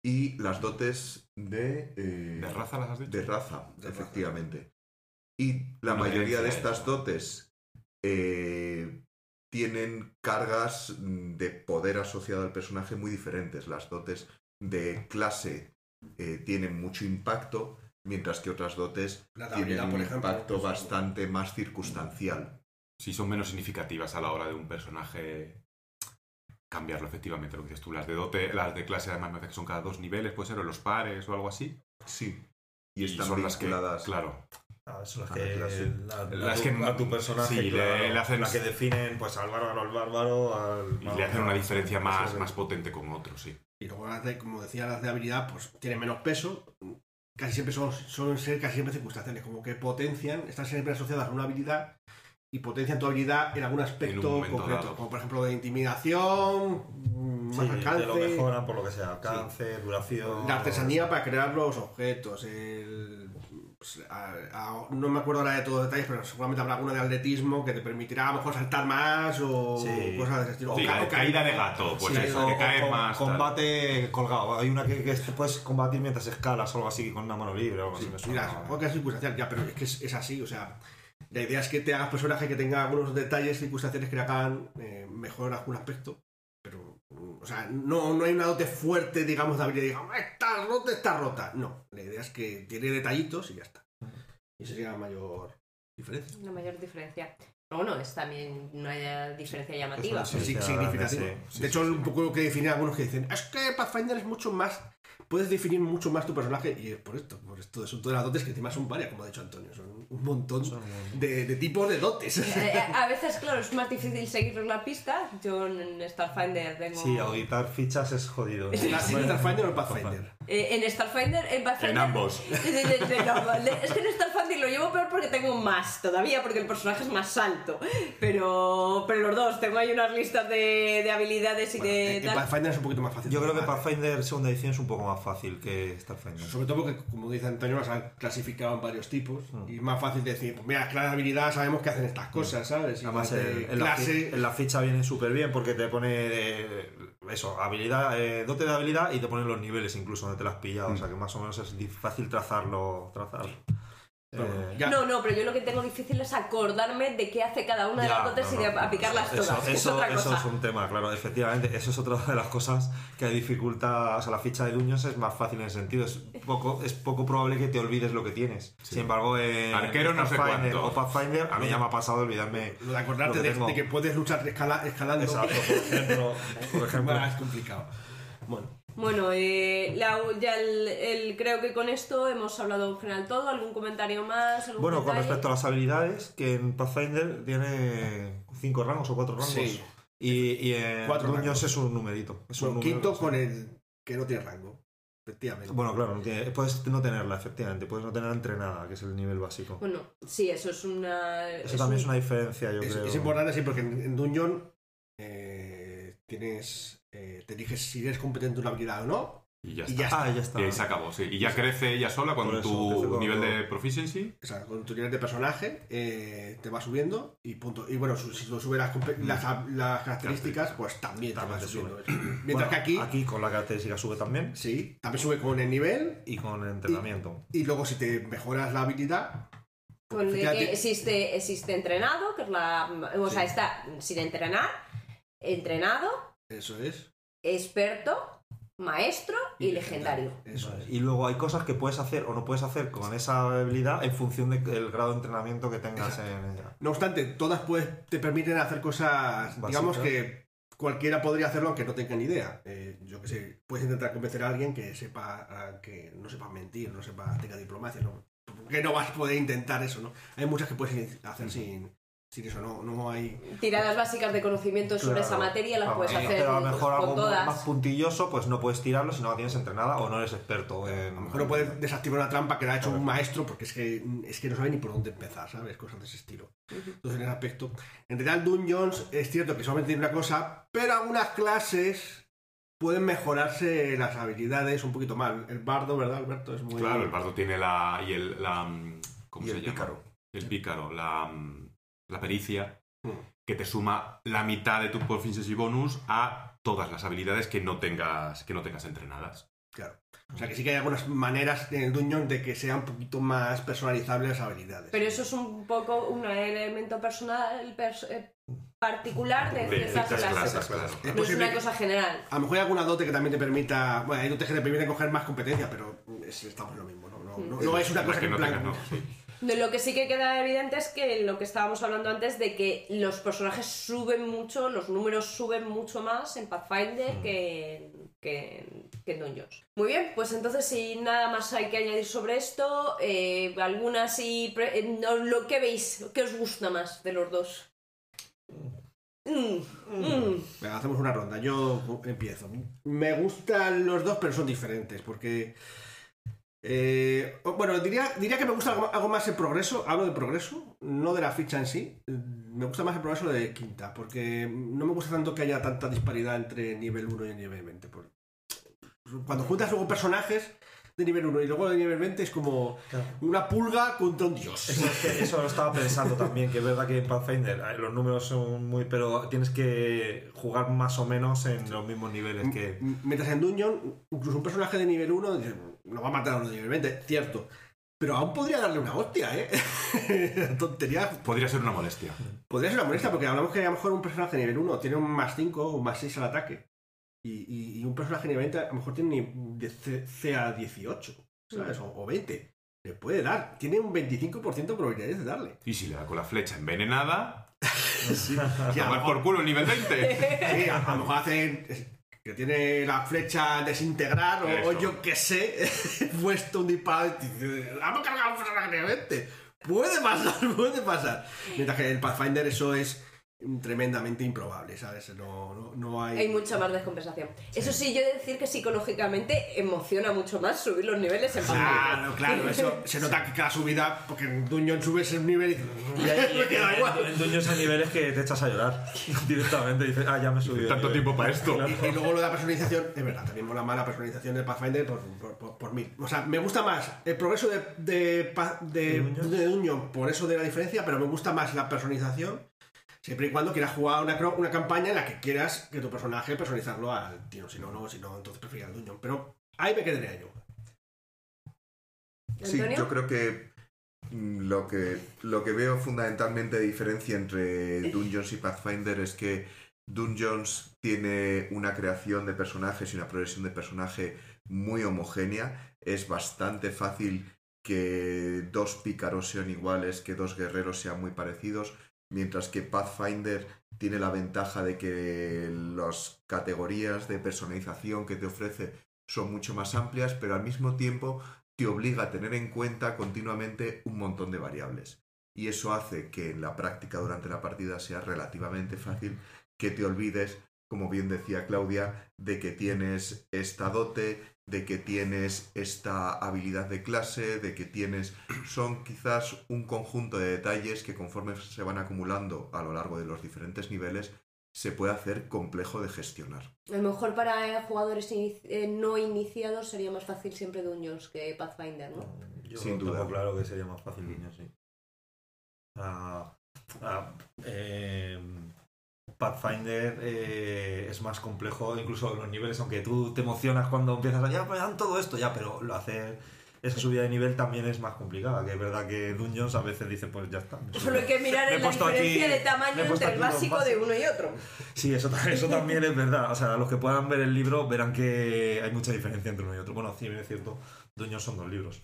S4: y las dotes de... eh,
S5: ¿De raza las has dicho?
S4: de raza,
S1: De raza.
S4: efectivamente. Y la mayoría de estas dotes eh, tienen cargas de poder asociado al personaje muy diferentes. Las dotes de clase eh, tienen mucho impacto, mientras que otras dotes tienen un
S1: ejemplo.
S4: impacto
S1: pues,
S4: bastante más circunstancial.
S5: Sí, son menos significativas a la hora de un personaje cambiarlo efectivamente, lo que dices tú. Las de dote, las de clase además me parece que son cada dos niveles, puede ser, o los pares o algo así.
S4: Sí. Y están
S5: son las que, claro,
S6: Ah, son las que,
S4: clase.
S6: la-
S5: Las
S6: a,
S5: que-
S6: tu, a tu personaje,
S5: sí, le-
S6: claro,
S5: le hacen-
S6: la que definen pues al bárbaro, al bárbaro, al...
S5: y le hacen una diferencia más, más potente con otros, sí.
S1: Y luego las de, como decía, las de habilidad, pues tienen menos peso. Casi siempre son, suelen ser casi siempre circunstanciales, como que potencian, están siempre asociadas a una habilidad y potencian tu habilidad en algún aspecto
S5: momento
S1: concreto.
S5: dado.
S1: Como por ejemplo de intimidación,
S6: Sí,
S1: más
S6: te lo
S1: alcance,
S6: mejoran por lo que sea, alcance, duración...
S1: la artesanía para crear los objetos, el- pues, a- a- no me acuerdo ahora de todos los detalles, pero seguramente habrá alguna de atletismo que te permitirá a lo mejor saltar más o
S6: Sí.
S1: cosas de ese estilo. O
S5: Sí,
S1: ca-
S5: caída de gato, pues
S6: Sí,
S5: eso,
S6: o-
S5: que
S6: o
S5: cae
S6: con-
S5: más. tal.
S6: Combate colgado. Hay una que, que puedes combatir mientras escalas o algo así con una mano libre o algo
S1: Sí,
S6: así.
S1: mira, supongo que es circunstancial, ya, pero es que es, es así, o sea, la idea es que te hagas personaje que tenga algunos detalles circunstanciales que le hagan eh, mejor algún aspecto, pero, mm, o sea, no, no hay una dote fuerte, digamos, de habilidad, digamos, está rota, está rota, no, la idea es que tiene detallitos y ya está. Y sería la mayor diferencia.
S3: Una mayor diferencia. Pero bueno, es también una diferencia llamativa.
S6: Eso
S1: Sí,
S6: Sí,
S1: significativo.
S6: sí,
S5: sí,
S1: de hecho,
S5: sí, sí.
S1: un poco lo que define algunos que dicen, es que Pathfinder es mucho más, puedes definir mucho más tu personaje, y es por esto, por esto, son todas las dotes que encima son varias, como ha dicho Antonio, son un montón de, de tipos de dotes.
S3: Eh, a veces, claro, es más difícil seguir la pista. Yo en Starfinder tengo...
S6: Sí, auditar fichas es jodido.
S1: ¿La Starfinder o el Pathfinder?
S3: Eh, en Starfinder, en Pathfinder...
S5: En ambos. (laughs)
S3: No, es que en Starfinder lo llevo peor porque tengo más todavía, porque el personaje es más alto. Pero, pero los dos, tengo ahí unas listas de, de habilidades y
S1: Bueno,
S3: de
S1: en- en. Pathfinder es un poquito más fácil.
S6: Yo creo que. Pathfinder segunda edición es un poco más fácil que Starfinder.
S1: Sobre todo porque, como dice Antonio, las han clasificado en varios tipos
S6: Mm.
S1: y es más fácil decir, pues mira, claro, habilidad sabemos que hacen estas cosas, ¿sabes? Y
S6: Además,
S1: las de
S6: en, en la, fi-
S1: clase,
S6: en la ficha viene súper bien porque te pone eh, eso, habilidad, eh, dote de habilidad y te pone los niveles incluso donde te las has pillado. O sea que más o menos es fácil trazarlo. trazar. Eh.
S3: No, no, pero yo lo que tengo difícil es acordarme de qué hace cada una de
S6: Ya,
S3: las dotes
S6: no,
S3: y de aplicarlas
S6: eso,
S3: todas. es
S6: Eso,
S3: otra
S6: eso
S3: cosa.
S6: es un tema, claro, efectivamente. Eso es otra de las cosas que dificulta. O sea, la ficha de Duños es más fácil en ese sentido. Es poco, es poco probable que te olvides lo que tienes. Sin embargo, en
S5: Arquero no sé
S6: Pathfinder
S5: cuánto.
S6: o Pathfinder, a mí ya me ha pasado olvidarme.
S1: Lo de acordarte
S6: lo que
S1: de,
S6: tengo.
S1: de que puedes luchar escala- escalando.
S6: Exacto, por ejemplo. Por (laughs) ejemplo.
S1: Más complicado. Bueno,
S3: Bueno, eh, la- ya el, el- creo que con esto hemos hablado en general todo. ¿Algún comentario más? algún
S6: Bueno, con respecto a las habilidades, que en Pathfinder tiene cinco rangos o cuatro rangos.
S1: Sí.
S6: Y, y en
S1: Cuatro rangos.
S6: es un numerito. Es un
S1: quinto con el que no tiene rango. Efectivamente.
S6: Bueno, claro, no tiene- puedes no tenerla, efectivamente. Puedes no tenerla entrenada, que es el nivel básico.
S3: Bueno, sí, eso es una.
S6: Eso también es
S3: un-
S6: una diferencia, yo
S1: es,
S6: creo.
S1: es importante, sí, porque en, en Dungeon eh, tienes. Eh, te eliges si eres competente en una habilidad o no.
S5: Y ya
S1: Y
S5: está.
S1: ya está.
S6: Ah, ya está.
S5: Y ahí se acabó, sí. Y ya crece ella sola con
S6: eso,
S5: tu
S6: con-
S5: nivel de proficiency.
S1: O sea, con tu nivel de personaje eh, te va subiendo y punto. Y bueno, si tú subes las, las características, pues también te
S6: También
S1: va
S6: te
S1: subiendo.
S6: sube. (clears throat)
S1: Mientras
S6: Bueno,
S1: que aquí,
S6: Aquí con la característica sube también.
S1: sí, también sube con el nivel
S6: Y con el entrenamiento.
S1: y luego si te mejoras la habilidad,
S3: Con que existe, existe entrenado, que es la. O sea,
S1: Sí.
S3: está sin entrenar, entrenado,
S1: eso es.
S3: experto, maestro y, legendario.
S1: Eso es.
S6: Y luego hay cosas que puedes hacer o no puedes hacer con esa habilidad en función del grado de entrenamiento que tengas en ella.
S1: No obstante, todas pues, te permiten hacer cosas,
S6: Básicas.
S1: digamos que cualquiera podría hacerlo aunque no tenga ni idea. Eh, yo que sé, puedes intentar convencer a alguien que sepa, que no sepa mentir, no sepa, tenga diplomacia, ¿no? ¿Por qué no vas a poder intentar eso, no? Hay muchas que puedes hacer sin, eso, no, no hay...
S3: Tiradas básicas de conocimiento sobre esa materia las
S6: Claro,
S3: puedes hacer
S6: pero a lo
S3: pues,
S6: mejor
S3: con
S6: algo
S3: todas.
S6: más puntilloso, pues no puedes tirarlo si no la tienes entrenada o no eres experto en.
S1: A lo mejor no puedes desactivar una trampa que le ha hecho
S6: Claro.
S1: un maestro porque es que, es que no sabe ni por dónde empezar, ¿sabes? Cosas de ese estilo. Entonces, en ese aspecto. En realidad, el Dungeons es cierto que solamente tiene una cosa, pero algunas clases pueden mejorarse las habilidades un poquito más. El bardo, ¿verdad, Alberto? Es muy.
S5: Claro, el bardo tiene la. y el. La, mm, ¿Cómo
S4: Y
S5: se
S4: el
S5: llama?
S4: pícaro.
S5: El pícaro, la, mm, la pericia,
S1: Mm.
S5: que te suma la mitad de tu proficiency bonus a todas las habilidades que no tengas, que no tengas entrenadas.
S1: Claro. O sea que sí que hay algunas maneras en el Dungeon de que sea un poquito más personalizables las habilidades.
S3: Pero eso es un poco un elemento personal pers- eh, particular de,
S5: De
S3: ciertas clases.
S5: clases, claro.
S1: Es
S3: No es una cosa general.
S1: A lo mejor hay alguna dote que también te permita. Bueno, hay dotes que te permiten coger más competencia, pero es- estamos en lo mismo. No, no, no, no es una cosa
S5: que
S1: que,
S5: no
S1: en plan.
S5: tengas, no, sí.
S3: De Lo que sí que queda evidente es que lo que estábamos hablando antes de que los personajes suben mucho, los números suben mucho más en Pathfinder que, en- que, en- que en Dungeons. Muy bien, pues entonces si nada más hay que añadir sobre esto, eh, algunas y eh, no, lo que veis, ¿qué os gusta más de los dos? Mm, mm.
S1: Venga, hacemos una ronda. Yo empiezo. Me gustan los dos, pero son diferentes. Porque. Eh, bueno, diría, diría que me gusta algo, algo más el progreso. Hablo de progreso, no de la ficha en sí. Me gusta más el progreso de quinta. Porque no me gusta tanto que haya tanta disparidad entre nivel 1 y nivel 20. por- Cuando juntas luego personajes de nivel 1 y luego de nivel 20 es como
S6: Claro.
S1: una pulga contra un dios.
S6: Eso, es que eso lo estaba pensando también, que es verdad que en Pathfinder eh, los números son muy. pero tienes que jugar más o menos en los mismos niveles que.
S1: M- Mientras en Dungeon, incluso un personaje de nivel 1 no va a matar a uno de nivel 20, cierto. Pero aún podría darle una hostia, ¿eh? (laughs) Tontería.
S5: Podría ser una molestia.
S1: Podría ser una molestia, porque hablamos que a lo mejor un personaje de nivel 1 tiene un más 5 o un más 6 al ataque. Y, y- y un personaje de nivel 20 a lo mejor tiene ni de C, C a 18, ¿sabes? O, o 20. Le puede dar. Tiene un 25% de probabilidades de darle.
S5: Y si le da con la flecha envenenada, (laughs)
S1: Y a lo
S5: tomar
S1: mejor-
S5: por culo el nivel 20. (laughs)
S1: Sí, a, a lo mejor hacen que tiene la flecha desintegrar o, yo qué sé, (laughs) puesto un disparo y dice, vamos a cargar 20. Puede pasar, (laughs) puede pasar. Mientras que en el Pathfinder eso es tremendamente improbable, ¿sabes? No, no, no hay...
S3: Hay mucha más descompensación. Eso sí, yo he de decir que psicológicamente emociona mucho más subir los niveles en Pathfinder.
S1: Claro, claro, eso se nota que cada subida, porque en Dungeon subes el nivel y dices,
S6: Y hay-
S1: me queda igual.
S6: en Dungeons hay niveles que te echas a llorar (laughs) directamente. Dices, ah, ya me subí. de
S5: Tanto
S6: nivel".
S5: tiempo para esto.
S1: Y luego lo de la personalización, es verdad, también mola más la personalización del Pathfinder por, por, por, por mil. O sea, me gusta más el progreso de, de, de,
S6: ¿De
S1: de Dungeon por eso de la diferencia, pero me gusta más la personalización siempre y cuando quieras jugar una, una campaña en la que quieras que tu personaje personalizarlo al tío. Si no, no, si no, entonces prefiero el Dungeon. Pero ahí me quedaría yo.
S4: Sí,
S3: ¿Antonio?
S4: yo creo que Mm, Lo que, lo que veo fundamentalmente de diferencia entre Dungeons y Pathfinder es que Dungeons tiene una creación de personajes y una progresión de personaje muy homogénea. Es bastante fácil que dos pícaros sean iguales, que dos guerreros sean muy parecidos, mientras que Pathfinder tiene la ventaja de que las categorías de personalización que te ofrece son mucho más amplias, pero al mismo tiempo te obliga a tener en cuenta continuamente un montón de variables. Y eso hace que en la práctica durante la partida sea relativamente fácil que te olvides, como bien decía Claudia, de que tienes esta dote, de que tienes esta habilidad de clase, de que tienes... Son quizás un conjunto de detalles que conforme se van acumulando a lo largo de los diferentes niveles, se puede hacer complejo de gestionar.
S3: A lo mejor para eh, jugadores eh, no iniciados sería más fácil siempre Dungeons que Pathfinder, ¿no?
S6: Yo
S4: Sin
S6: tengo
S4: duda.
S6: claro que sería más fácil niños, sí. Ah, ah, eh, Pathfinder eh, es más complejo, incluso los niveles, aunque tú te emocionas cuando empiezas a ya, pues dan todo esto, ya, pero lo hacer esa subida de nivel también es más complicada, que es verdad que Dungeons a veces dice, pues ya está. me
S3: Solo hay que mirar
S6: Me
S3: en la
S6: aquí-
S3: diferencia de
S6: me
S3: tamaño entre el básico de uno y otro.
S6: Sí, eso, eso también es verdad. O sea, los que puedan ver el libro verán que hay mucha diferencia entre uno y otro. Bueno, sí, bien es cierto, Dungeons son dos libros.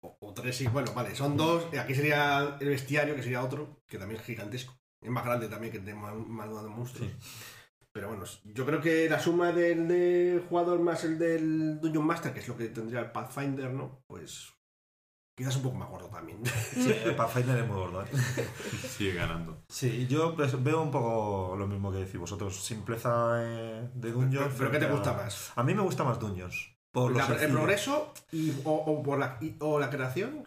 S1: O, o tres, sí. Bueno, vale, son dos. Aquí sería el bestiario, que sería otro, que también es gigantesco. Es más grande también que el de Ma- Manual de Monstruos. Pero bueno, yo creo que la suma del de jugador más el del Dungeon Master, que es lo que tendría el Pathfinder, ¿no? Pues quizás un poco más gordo también.
S6: Sí, (laughs) el Pathfinder es muy gordo. ¿eh? (laughs)
S5: Sigue ganando.
S6: Sí, yo pues, veo un poco lo mismo que decís vosotros. Simpleza eh, de Dungeons.
S1: Pero, pero ¿qué te gusta más?
S6: A mí me gusta más Dungeons. Por
S1: La- ¿El progreso y, o, o por la, y- o la creación?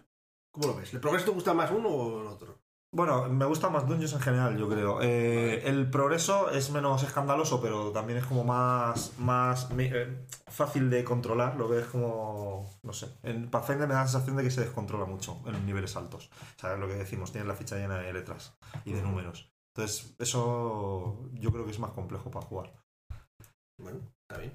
S1: ¿Cómo lo ves? ¿El progreso te gusta más uno o el otro?
S6: Bueno, me gusta más Dungeons en general, yo creo. Eh, El progreso es menos escandaloso, pero también es como más, más eh, fácil de controlar. Lo ves como. No sé. En Pathfinder me da la sensación de que se descontrola mucho en niveles altos. O sea, es lo que decimos, tienes la ficha llena de letras y de números. Entonces, eso yo creo que es más complejo para jugar.
S1: Bueno, está bien.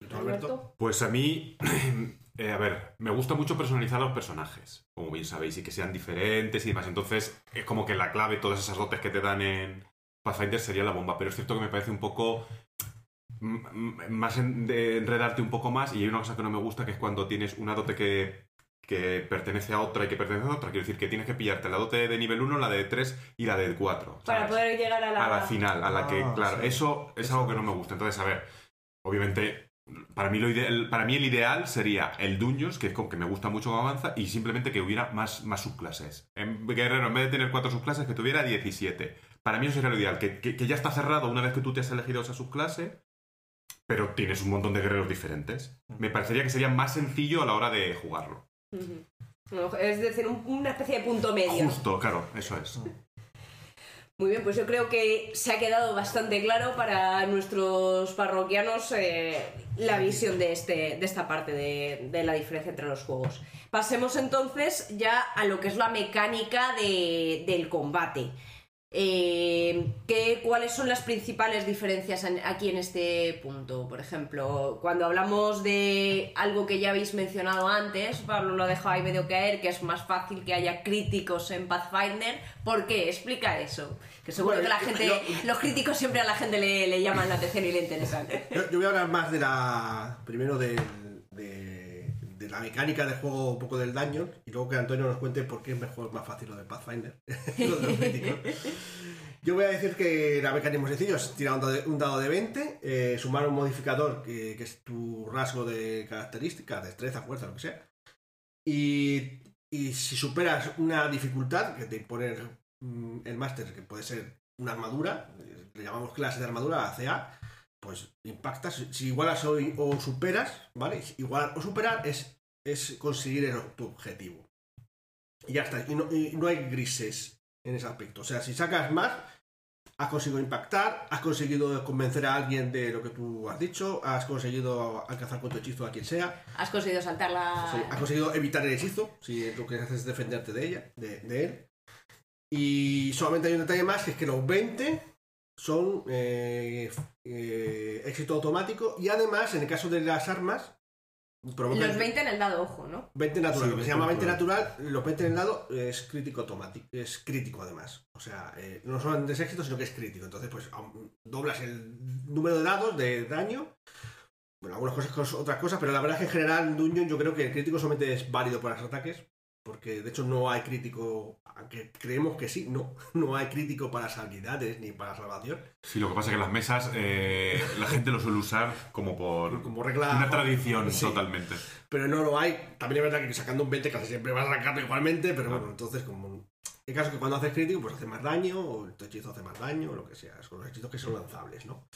S1: ¿Y tú, Alberto?
S2: Alberto.
S5: Pues a mí, (clears throat) eh, a ver, me gusta mucho personalizar los personajes, como bien sabéis, y que sean diferentes y demás. Entonces, es como que la clave, todas esas dotes que te dan en Pathfinder sería la bomba. Pero es cierto que me parece un poco más en- de enredarte un poco más. Y hay una cosa que no me gusta, que es cuando tienes una dote que, que pertenece a otra y que pertenece a otra. Quiero decir que tienes que pillarte la dote de nivel 1, la de 3 y la de 4.
S3: Para poder llegar a la...
S5: a la final, a la que,
S6: Ah,
S5: claro,
S6: sí.
S5: eso es
S6: Eso
S5: algo que no me gusta. Entonces, a ver, obviamente, para mí, lo ideal, para mí el ideal sería el Dungeons, que es como que me gusta mucho cómo avanza, y simplemente que hubiera más, más subclases. En Guerrero, en vez de tener cuatro subclases, que tuviera 17. Para mí eso sería lo ideal, que, que- que ya está cerrado una vez que tú te has elegido esa subclase, pero tienes un montón de guerreros diferentes. Me parecería que sería más sencillo a la hora de jugarlo.
S3: Es decir, un- una especie de punto medio.
S5: Justo, claro, eso es.
S3: Muy bien, pues yo creo que se ha quedado bastante claro para nuestros parroquianos eh, la visión de, este, de esta parte de, de la diferencia entre los juegos. Pasemos entonces ya a lo que es la mecánica de- del combate. Eh, ¿qué- ¿Cuáles son las principales diferencias en- aquí en este punto? Por ejemplo, cuando hablamos de algo que ya habéis mencionado antes, Pablo lo ha dejado ahí medio caer, que es más fácil que haya críticos en Pathfinder. ¿Por qué? Explica eso. Que seguro
S1: Bueno,
S3: que la gente,
S1: yo-
S3: los críticos siempre a la gente le, le llaman la atención y le interesan. (laughs)
S1: Yo, yo voy a hablar más de la. Primero del- de, la mecánica de juego, un poco del daño, y luego que Antonio nos cuente por qué es mejor, más fácil lo de Pathfinder. (laughs) Yo voy a decir que la mecánica es muy sencillo: es tirar un dado de, un dado de 20, eh, sumar un modificador que, es tu rasgo de características, destreza, fuerza, lo que sea. Y, si superas una dificultad que te impone mm, el máster, que puede ser una armadura, le llamamos clase de armadura, CA, pues impactas. Si igualas o, superas, ¿vale? Igualar o superar es, es conseguir el- tu objetivo. Y ya está. Y no, y no hay grises en ese aspecto. O sea, si sacas más, has conseguido impactar, has conseguido convencer a alguien de lo que tú has dicho, has conseguido alcanzar con tu hechizo a quien sea,
S3: ¿Has conseguido saltar la...?
S1: Sí, has conseguido evitar el hechizo, si lo que haces es defenderte de ella, de, de él. Y solamente hay un detalle más, que es que los 20 son eh, eh, éxito automático y además, en el caso de las armas, provoca
S3: Los 20 en el dado, ojo, ¿no?
S1: 20 natural,
S6: Sí,
S1: lo que se
S6: 20
S1: llama 20
S6: natural.
S1: los 20 en el dado es crítico automático, es crítico además. O sea, eh, no solamente es éxito, sino que es crítico. Entonces, pues doblas el número de dados de daño. Bueno, algunas cosas, cos- otras cosas, pero la verdad es que en general en Dungeon yo creo que el crítico solamente es válido para los ataques. Porque de hecho no hay crítico, aunque creemos que sí, no, (laughs) no hay crítico para las habilidades ni para salvación.
S5: Sí, lo que pasa es que las mesas eh, la gente lo suele usar como por
S1: Como regla.
S5: una tradición
S1: Sí.
S5: totalmente.
S1: pero no lo hay. También es verdad que sacando un 20 casi siempre vas a sacarlo igualmente, pero bueno, entonces como... El caso es que cuando haces crítico, pues hace más daño, o tu hechizo hace más daño, o lo que sea. Son los hechizos que son lanzables, ¿no?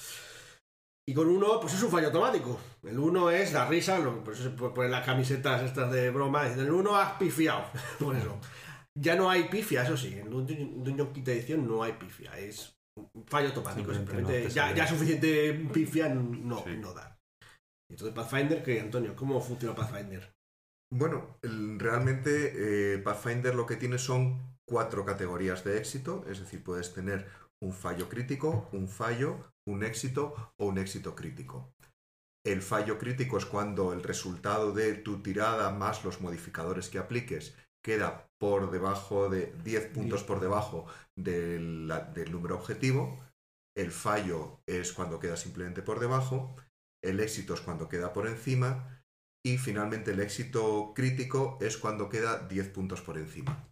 S1: Y con uno, pues es un fallo automático. El uno es la risa, lo, pues se poner las camisetas estas de broma, dicen, el uno has pifiado. (laughs) Por eso. Ya no hay pifia, eso sí. En Dungeon, quinta edición no hay pifia, es un fallo automático.
S6: Simplemente
S1: Simplemente,
S6: no te
S1: ya, ya suficiente pifia no,
S5: Sí.
S1: no da. Entonces, Pathfinder, que Antonio, ¿cómo funciona Pathfinder?
S4: Bueno, el- realmente eh, Pathfinder lo que tiene son cuatro categorías de éxito, es decir, puedes tener un fallo crítico, un fallo, un éxito o un éxito crítico. El fallo crítico es cuando el resultado de tu tirada más los modificadores que apliques queda por debajo de 10 puntos por debajo del, número objetivo. El fallo es cuando queda simplemente por debajo. El éxito es cuando queda por encima. Y finalmente el éxito crítico es cuando queda 10 puntos por encima.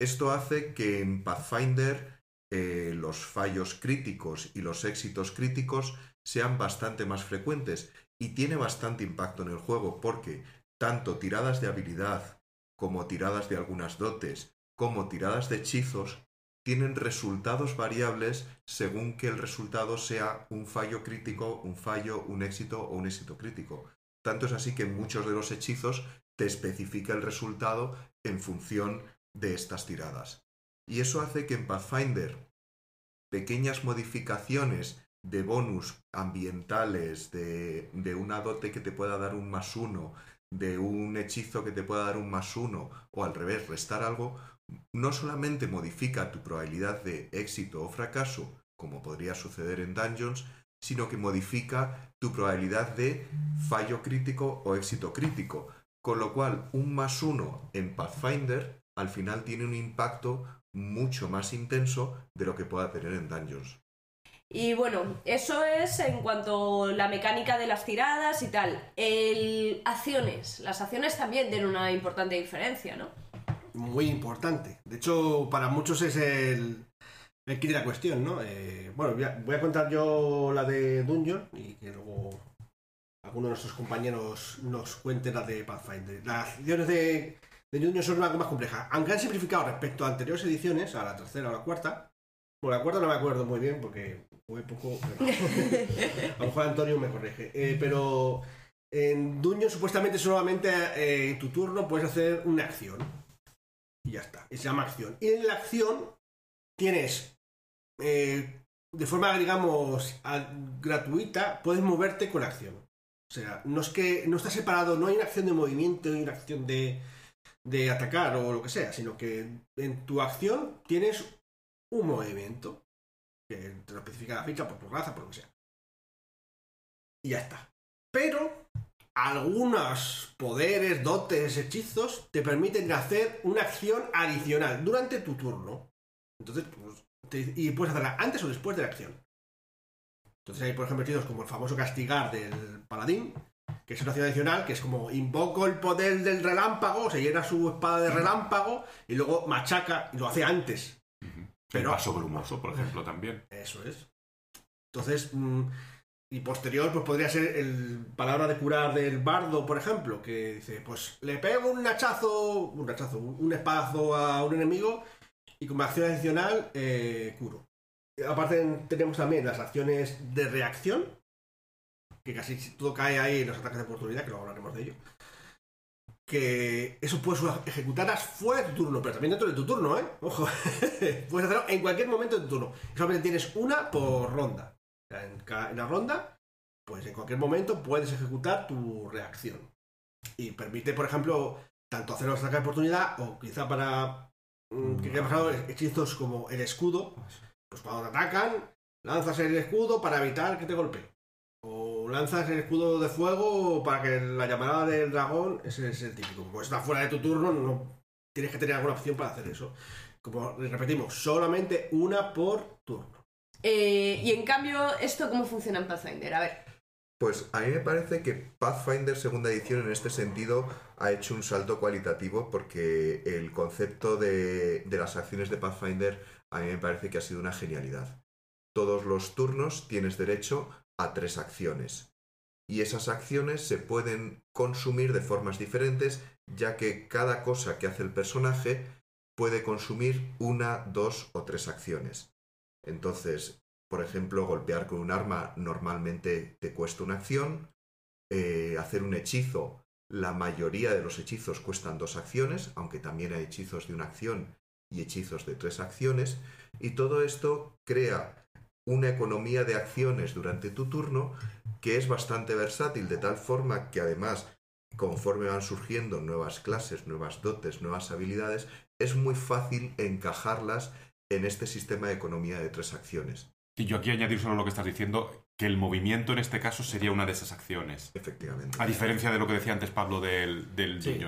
S4: Esto hace que en Pathfinder eh, los fallos críticos y los éxitos críticos sean bastante más frecuentes y tiene bastante impacto en el juego porque tanto tiradas de habilidad como tiradas de algunas dotes como tiradas de hechizos tienen resultados variables según que el resultado sea un fallo crítico, un fallo, un éxito o un éxito crítico. Tanto es así que muchos de los hechizos te especifica el resultado en función de estas tiradas. Y eso hace que en Pathfinder pequeñas modificaciones de bonus ambientales, de, de una dote que te pueda dar un más uno, de un hechizo que te pueda dar un más uno, o al revés, restar algo, no solamente modifica tu probabilidad de éxito o fracaso, como podría suceder en Dungeons, sino que modifica tu probabilidad de fallo crítico o éxito crítico. Con lo cual, un más uno en Pathfinder al final tiene un impacto mucho más intenso de lo que pueda tener en Dungeons.
S3: Y bueno, eso es en cuanto a la mecánica de las tiradas y tal. El... Acciones. Las acciones también tienen una importante diferencia, ¿no?
S1: Muy importante. De hecho, para muchos es el, el kit de la cuestión, ¿no? Eh, bueno, voy a, voy a contar yo la de Dungeon y que luego alguno de nuestros compañeros nos cuente la de Pathfinder. Las acciones de, de Dungeon son algo más complejas. Aunque han simplificado respecto a anteriores ediciones, a la tercera o la cuarta. Bueno, la cuarta no me acuerdo muy bien porque fue poco. pero- (laughs) a lo mejor Antonio me corrige. Eh, pero en Dungeon supuestamente solamente eh, en tu turno puedes hacer una acción. Y ya está. Y se llama acción. Y en la acción tienes, eh, de forma, digamos, a- gratuita, puedes moverte con la acción. O sea, no es que no está separado, no hay una acción de movimiento y una acción de, de atacar o lo que sea, sino que en tu acción tienes un movimiento que te lo especifica la ficha por tu raza, por lo que sea. Y ya está. Pero algunos poderes, dotes, hechizos te permiten hacer una acción adicional durante tu turno. Entonces, pues, y puedes hacerla antes o después de la acción. Entonces hay, por ejemplo, hechizos como el famoso castigar del paladín, que es una acción adicional, que es como invoco el poder del relámpago, se llena su espada de relámpago y luego machaca, y lo hace antes. Pero-
S5: vaso brumoso, por ejemplo, también.
S1: Eso es. Entonces, mm, y posterior, pues podría ser el palabra de curar del bardo, por ejemplo, que dice, pues le pego un hachazo, un hachazo, un un espadazo a un enemigo y como acción adicional eh, curo. Aparte tenemos también las acciones de reacción, que casi todo cae ahí en los ataques de oportunidad, que luego hablaremos de ello. Que eso puedes ejecutarlas fuera de tu turno, pero también dentro de tu turno, ¿eh? Ojo. (laughs) puedes hacerlo en cualquier momento de tu turno. Solamente tienes una por ronda. En, cada- en la ronda, pues en cualquier momento puedes ejecutar tu reacción. Y permite, por ejemplo, tanto hacer los ataques de oportunidad o quizá para. mm, ¿Qué qué ha pasado? Hechizos como el escudo. Pues cuando te atacan, lanzas el escudo para evitar que te golpeen. Lanzas el escudo de fuego para que la llamarada del dragón, ese es el típico. Como está fuera de tu turno, no tienes que tener alguna opción para hacer eso. Como repetimos, solamente una por turno.
S3: Eh, y en cambio, ¿esto cómo funciona en Pathfinder? A ver.
S4: Pues a mí me parece que Pathfinder segunda edición en este sentido ha hecho un salto cualitativo porque el concepto de, de las acciones de Pathfinder a mí me parece que ha sido una genialidad. Todos los turnos tienes derecho a tres acciones. Y esas acciones se pueden consumir de formas diferentes, ya que cada cosa que hace el personaje puede consumir una, dos o tres acciones. Entonces, por ejemplo, golpear con un arma normalmente te cuesta una acción. eh, hacer un hechizo, la mayoría de los hechizos cuestan dos acciones, aunque también hay hechizos de una acción y hechizos de tres acciones. Y todo esto crea una economía de acciones durante tu turno que es bastante versátil, de tal forma que además, conforme van surgiendo nuevas clases, nuevas dotes, nuevas habilidades, es muy fácil encajarlas en este sistema de economía de tres acciones.
S5: Y yo aquí añadir solo lo que estás diciendo, que el movimiento en este caso sería una de esas acciones.
S4: Efectivamente.
S5: A diferencia de lo que decía antes Pablo del, del
S1: Sí.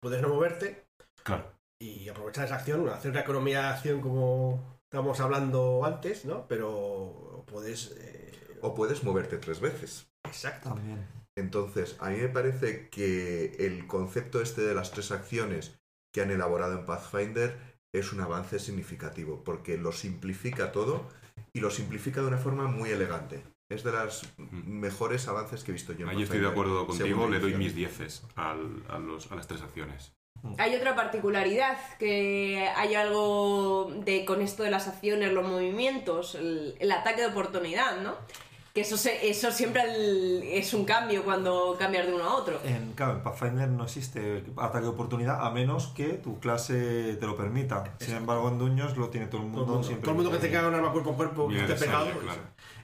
S1: Puedes no moverte
S5: Claro.
S1: y aprovechar esa acción, hacer una economía de acción como estábamos hablando antes, ¿no? Pero puedes... eh,
S4: O puedes moverte tres veces.
S1: Exacto.
S6: También.
S4: Entonces, a mí me parece que el concepto este de las tres acciones que han elaborado en Pathfinder es un avance significativo, porque lo simplifica todo y lo simplifica de una forma muy elegante. Es de los mejores avances que he visto yo en
S5: Ahí estoy de
S4: Pathfinder
S5: acuerdo contigo, le doy mis dieces al- a, los- a las tres acciones.
S3: Hay otra particularidad, que hay algo de con esto de las acciones, los movimientos, el, el ataque de oportunidad, ¿no? Que eso, se- eso siempre el- es un cambio cuando cambias de uno a otro.
S6: En, claro, en Pathfinder no existe ataque de oportunidad a menos que tu clase te lo permita. Sin embargo, en Dungeons lo tiene todo el mundo.
S1: Todo el mundo,
S6: siempre
S1: todo el mundo que te caga un arma cuerpo a cuerpo, que
S5: necesario,
S1: pegado.
S5: claro.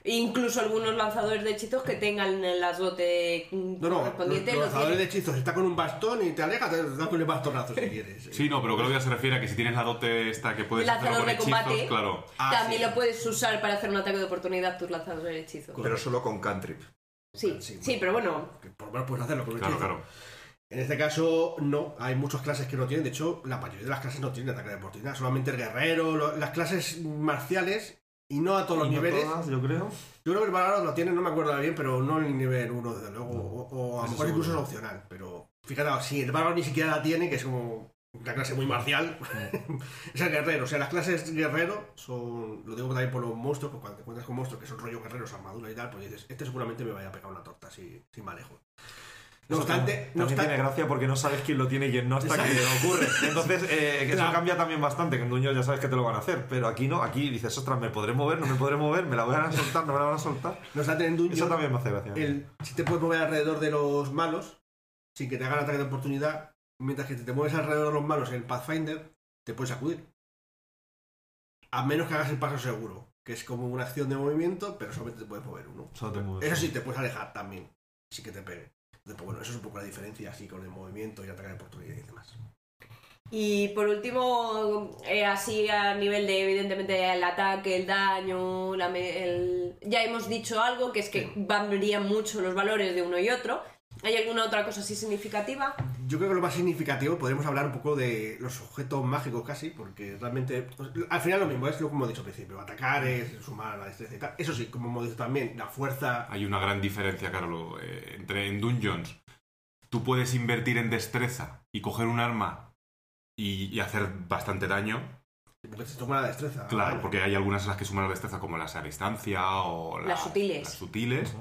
S3: Incluso algunos lanzadores de hechizos que tengan las dotes
S1: No, no, los, los lanzadores de hechizos está con un bastón y te aleja, te das con el bastonazo si quieres.
S5: Sí, no, pero Claudia se refiere a que si tienes la dote esta que puedes
S3: Lanzador
S5: con
S3: de
S5: hechizos,
S3: combate.
S5: claro.
S1: Ah,
S3: También
S1: sí.
S3: lo puedes usar para hacer un ataque de oportunidad tus lanzadores de hechizos.
S4: Pero solo con cantrip.
S3: Sí,
S1: Sí,
S3: sí, pero bueno,
S1: Que por lo menos puedes hacerlo con
S5: Claro, claro.
S1: En este caso, no. Hay muchas clases que no tienen. De hecho, la mayoría de las clases no tienen ataque de oportunidad. Solamente el guerrero, lo- las clases marciales y no a todos los
S6: no
S1: niveles.
S6: todas, yo creo.
S1: Yo creo que el Valorant lo tiene, no me acuerdo bien, pero no en el nivel 1, desde luego.
S6: No,
S1: o, o a lo mejor incluso es opcional. Pero fíjate, si el Valorant ni siquiera la tiene, que es como una clase muy marcial, (laughs) es el guerrero. O sea, las clases guerrero son. Lo digo también por los monstruos, porque cuando te encuentras con monstruos que son rollo guerreros, armadura y tal, pues dices, este seguramente me vaya a pegar una torta si, si me alejo. No obstante,
S6: también,
S1: no obstante,
S6: tiene gracia porque no sabes quién lo tiene y quién no hasta que ocurre. Entonces, eh, eso cambia también bastante, que en Dungeons ya sabes que te lo van a hacer, pero aquí no, aquí dices, ostras, ¿me podré mover? ¿No me podré mover? ¿Me la van a soltar? ¿No me la van a soltar?
S1: no obstante, en Dungeon,
S6: Eso también me hace gracia.
S1: el, si te puedes mover alrededor de los malos, sin que te hagan ataque de oportunidad, mientras que te, te mueves alrededor de los malos en Pathfinder, te puedes sacudir. A menos que hagas el paso seguro, que es como una acción de movimiento, pero solamente te puedes mover uno.
S6: Solo te mueves.
S1: Eso sí, te puedes alejar también, sí que te pegue. Entonces, bueno, eso es un poco la diferencia así con el movimiento y de oportunidad y demás.
S3: Y por último, eh, así a nivel de, evidentemente, el ataque, el daño, la el- ya hemos dicho algo, que es que varían mucho los valores de uno y otro. ¿Hay alguna otra cosa así significativa?
S1: Yo creo que lo más significativo podemos hablar un poco de los objetos mágicos casi, porque realmente pues, al final lo mismo es lo como he dicho al principio, atacar es sumar la destreza y tal. Eso sí, como hemos dicho también, la fuerza
S5: Hay una gran diferencia, Carlos, eh, entre en Dungeons. Tú puedes invertir en destreza y coger un arma y, y hacer bastante daño.
S1: porque se toma la destreza.
S5: Claro,
S1: Vale.
S5: porque hay algunas en las que suman la destreza como las a distancia o
S3: Las sutiles.
S5: Las sutiles.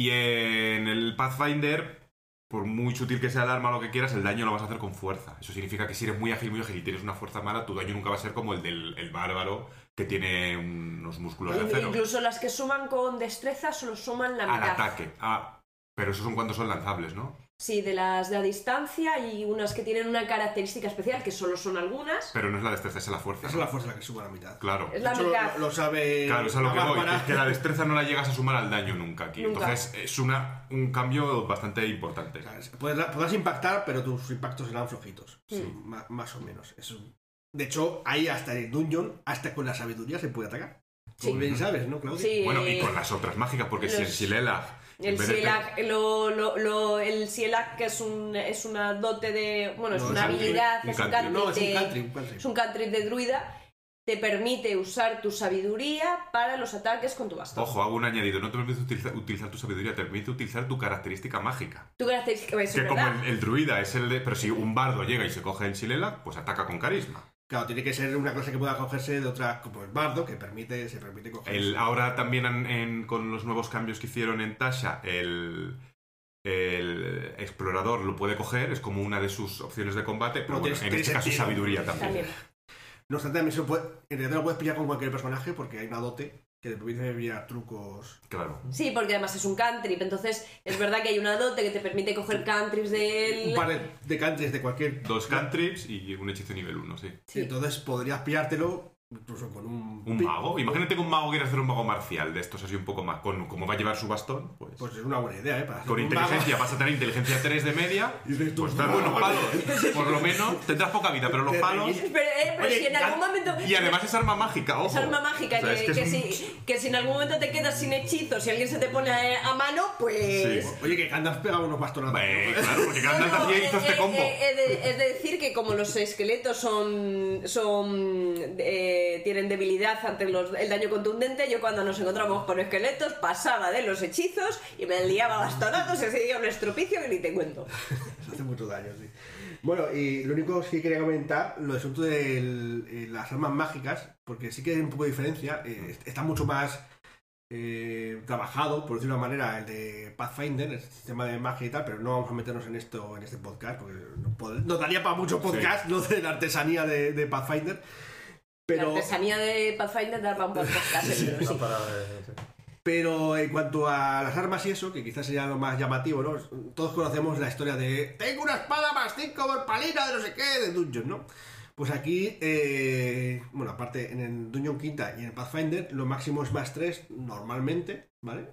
S5: Y en el Pathfinder, por muy sutil que sea el arma o lo que quieras, el daño lo vas a hacer con fuerza. Eso significa que si eres muy ágil, muy ágil y tienes una fuerza mala, tu daño nunca va a ser como el del el bárbaro que tiene unos músculos de acero.
S3: Incluso las que suman con destreza solo suman la
S5: Al
S3: mitad.
S5: ataque. Ah, pero esos son cuando son lanzables, ¿no?
S3: Sí, de las de a distancia y unas que tienen una característica especial, que solo son algunas.
S5: Pero no es la destreza, es la fuerza.
S1: Esa es
S5: ¿no?
S1: la fuerza la que suma la mitad.
S5: Claro.
S3: Es la
S1: De hecho,
S3: mitad.
S1: Lo, lo sabe.
S5: Claro, es a lo que voy. Es que la destreza no la llegas a sumar al daño nunca aquí.
S3: Nunca.
S5: Entonces es una, un cambio bastante importante.
S1: O sea, es- podrás, podrás impactar, pero tus impactos serán flojitos.
S3: Sí.
S1: Sí, más, más o menos. Es un- De hecho, ahí hasta en el dungeon, hasta con la sabiduría se puede atacar. Como bien sabes, ¿no, Claudia?
S3: Sí,
S5: Bueno, y
S3: eh,
S5: con las otras mágicas, porque si
S3: los-
S5: Silelag. en
S3: El
S5: vez de-
S3: lo, lo, lo- el que es, un, es una dote de. Bueno, es una
S1: es
S3: habilidad,
S5: un
S3: es un
S5: country.
S1: No, es un
S3: de-
S1: country, un country.
S3: es un cantrip de druida. Te permite usar tu sabiduría para los ataques con tu bastón.
S5: Ojo, hago un añadido. No te permite utilizar, utilizar tu sabiduría, te permite utilizar tu característica mágica.
S3: Tu característica es
S5: Que como el, el druida es el de. Pero si un bardo llega y se coge el Silelag, pues ataca con carisma.
S1: Claro, tiene que ser una clase que pueda cogerse de otra, como el bardo, que permite, se permite coger.
S5: El, ahora también en- en- con los nuevos cambios que hicieron en Tasha, el, el explorador lo puede coger, es como una de sus opciones de combate, pero
S1: No,
S5: bueno, en este caso sabiduría también.
S3: También.
S1: No obstante, también se puede, en realidad lo puedes pillar con cualquier personaje porque hay una dote que te permite pillar trucos.
S5: Claro.
S3: Sí, porque además es un cantrip. Entonces, es verdad que hay una dote que te permite coger cantrips
S1: Un
S3: del.
S1: par de, de countries de cualquier.
S5: Dos cantrips y un hechizo nivel 1, sí.
S3: Sí.
S1: Entonces podrías pillártelo incluso con un.
S5: Mago. Imagínate que un mago quiere hacer un mago marcial de estos así un poco más. Con, como va a llevar su bastón, pues.
S1: Pues es una buena idea, ¿eh? Para hacer
S5: con
S1: un
S5: inteligencia vas a tener inteligencia 3 de media. (laughs)
S1: Y dices
S5: Pues das buenos palos. Por lo menos tendrás poca vida, pero los palos.
S3: Pero, eh, pero
S1: Oye,
S3: si en algún
S1: ya-
S3: momento.
S5: Y además es arma mágica, ojo.
S3: Es arma mágica,
S5: O sea,
S3: que,
S5: es que
S3: que
S5: es un-
S3: si, que si en algún momento te quedas sin hechizos y alguien se te pone a, a mano, pues.
S5: Sí.
S1: Oye, que Gandalf pegaba unos bastonazos.
S5: Eh,
S1: ¿no?
S5: claro, porque
S3: No,
S5: Gandalf
S3: no,
S5: hacía
S3: eh,
S5: hizo este
S3: eh,
S5: combo.
S3: eh, de- Es de decir que como los esqueletos son, son eh, tienen debilidad ante los- el daño contundente, yo cuando nos encontramos con esqueletos pasaba de los hechizos y me liaba bastonazos y ese día un estropicio que ni te cuento.
S1: Eso (laughs) hace mucho daño, sí. Bueno, y lo único que quería comentar, lo del asunto de el- las armas mágicas, porque sí que hay un poco de diferencia. eh, está mucho más eh, trabajado, por decirlo de una manera, el de Pathfinder, el sistema de magia y tal, pero no vamos a meternos en esto en este podcast, porque no nos daría para mucho podcast lo de la artesanía de, de Pathfinder. Pero,
S3: La artesanía de Pathfinder da para un podcast entero, sí.
S6: No para, eh, sí.
S1: Pero en cuanto a las armas y eso, que quizás sería lo más llamativo, ¿no? Todos conocemos la historia de tengo una espada más 5 palina de no sé qué, de Dungeon, ¿no? Pues aquí, eh, bueno, aparte en el Dungeon Quinta y en el Pathfinder, lo máximo es más 3 normalmente, ¿vale?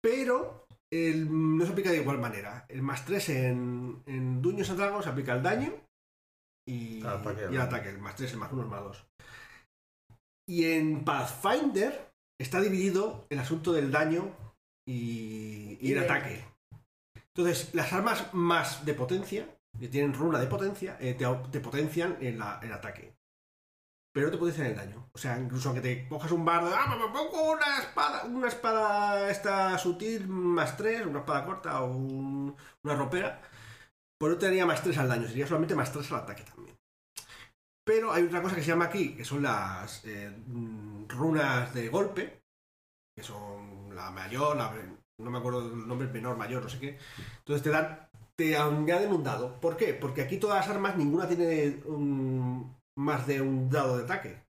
S1: Pero el- no se aplica de igual manera. El más 3 en, en Dungeons and Dragons se aplica al daño y,
S6: Al ataque,
S1: y ataque. El más 3, el más 1, el más 2. Y en Pathfinder está dividido el asunto del daño y, y
S3: Y
S1: el
S3: de-
S1: ataque. Entonces, las armas más de potencia, que tienen runa de potencia, eh, te, potencian el, la- el ataque. Pero no te potencian el daño. O sea, incluso aunque te cojas un bardo, ¡ah, me pongo una espada! Una espada esta sutil más 3, una espada corta o un- una ropera, pues no te daría más 3 al daño, sería solamente más 3 al ataque también. Pero hay otra cosa que se llama aquí, que son las eh, mm, runas de golpe, que son la mayor, la, no me acuerdo el nombre, menor, mayor, no sé qué. Entonces te dan, te añaden un dado. ¿Por qué? Porque aquí todas las armas, ninguna tiene un- más de un dado de ataque.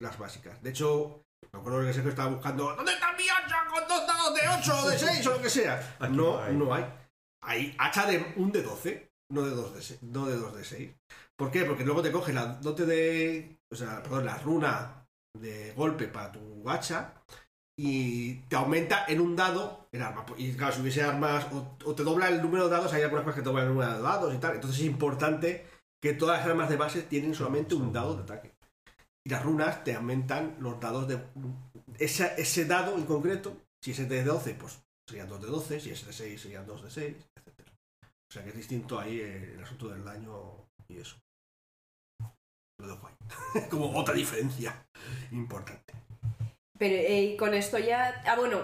S1: Las básicas. De hecho, me acuerdo que Sergio estaba buscando, ¿dónde está mi hacha con dos dados de 8 o de 6 o lo que sea?
S6: Aquí
S1: no,
S6: no hay.
S1: no hay. Hay hacha de un de 12, no de 2 de 6. No de 2 de 6. ¿Por qué? Porque luego te coge la dote de. O sea, perdón, la runa de golpe para tu hacha y te aumenta en un dado el arma. Y claro, si hubiese armas o, o te dobla el número de dados, hay algunas cosas que te doblan el número de dados y tal. Entonces es importante que todas las armas de base tienen solamente un dado de ataque. Y las runas te aumentan los dados de. Esa- ese dado en concreto, si es de 12, pues serían 2 de 12, si es de 6, serían 2 de 6, etc. O sea que es distinto ahí eh, el asunto del daño y eso. Lo dejo ahí. (laughs) Como otra diferencia importante.
S3: Pero eh, con esto ya. Ah, bueno,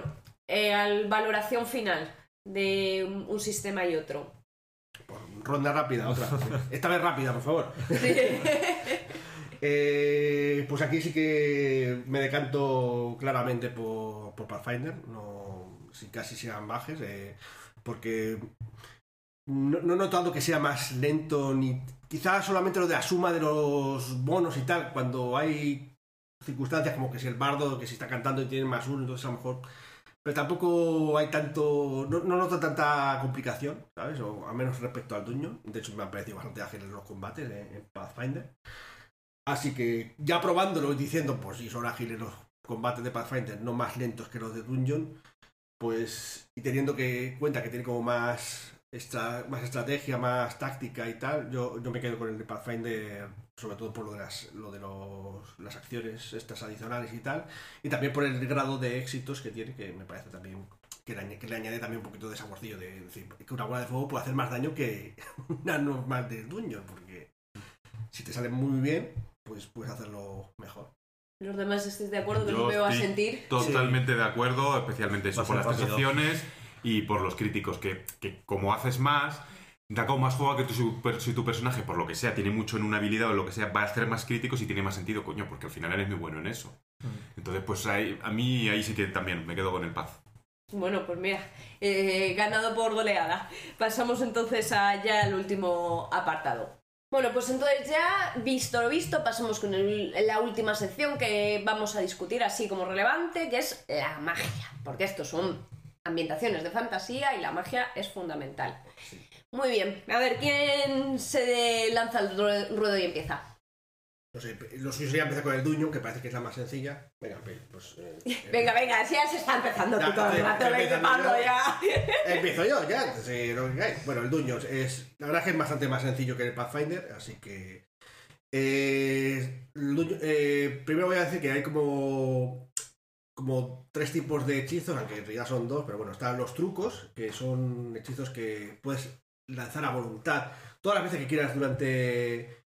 S3: eh, al valoración final de un, un sistema y otro.
S1: Por ronda rápida, otra. (laughs) Esta vez rápida, por favor.
S3: Sí. (laughs)
S1: Eh, pues aquí sí que me decanto claramente por, por Pathfinder, no, casi sean bajes, eh, porque no, no he notado que sea más lento, ni quizás solamente lo de la suma de los bonos y tal, cuando hay circunstancias como que si el bardo, que si está cantando y tiene más uno, entonces a lo mejor... Pero tampoco hay tanto... No, no noto tanta complicación, ¿sabes? O al menos respecto al Dungeon. De hecho, me han parecido bastante ágiles los combates en Pathfinder. Así que ya probándolo y diciendo, pues si son ágiles los combates de Pathfinder, no más lentos que los de Dungeon, pues y teniendo que cuenta que tiene como más más estrategia, más táctica y tal, yo, yo me quedo con el de Pathfinder, sobre todo por lo de las, lo de los, las acciones estas adicionales y tal, y también por el grado de éxitos que tiene, que me parece también que le, que le añade también un poquito de saborcillo de decir que una bola de fuego puede hacer más daño que (laughs) una normal de Dungeon, porque si te sale muy bien, pues puedes hacerlo mejor.
S3: Los demás estéis de acuerdo que
S5: Yo
S3: no me va a sentir.
S5: Totalmente de acuerdo, especialmente eso, por las
S6: rápido.
S5: sensaciones y por los críticos, que, que como haces más, da como más juego a que tu, super- si tu personaje, por lo que sea, tiene mucho en una habilidad o lo que sea, va a ser más críticos y tiene más sentido, coño, porque al final eres muy bueno en eso. Entonces, pues ahí- a mí ahí sí que también me quedo con el paz.
S3: Bueno, pues mira, eh, ganado por goleada. Pasamos entonces a ya al último apartado. Bueno, pues entonces ya, visto lo visto, pasamos con el- la última sección que vamos a discutir así como relevante, que es la magia. Porque estos son ambientaciones de fantasía y la magia es fundamental. Muy bien, a ver, ¿quién se lanza el rue- ruedo y empieza?
S1: No sé, lo suyo sería empezar con el Dungeon, que parece que es la más sencilla. Venga, pues... eh, (laughs) eh,
S3: Venga, venga, si ya se está empezando
S1: Ya,
S3: tú todo el rato, venga, Pablo, ya.
S1: Empiezo yo, ya. (laughs) Bueno, el Dungeon es. La verdad es que es bastante más sencillo que el Pathfinder, así que. eh, eh, primero voy a decir que hay como. Como tres tipos de hechizos, aunque en realidad son dos, pero bueno, están los trucos, que son hechizos que puedes lanzar a voluntad todas las veces que quieras durante.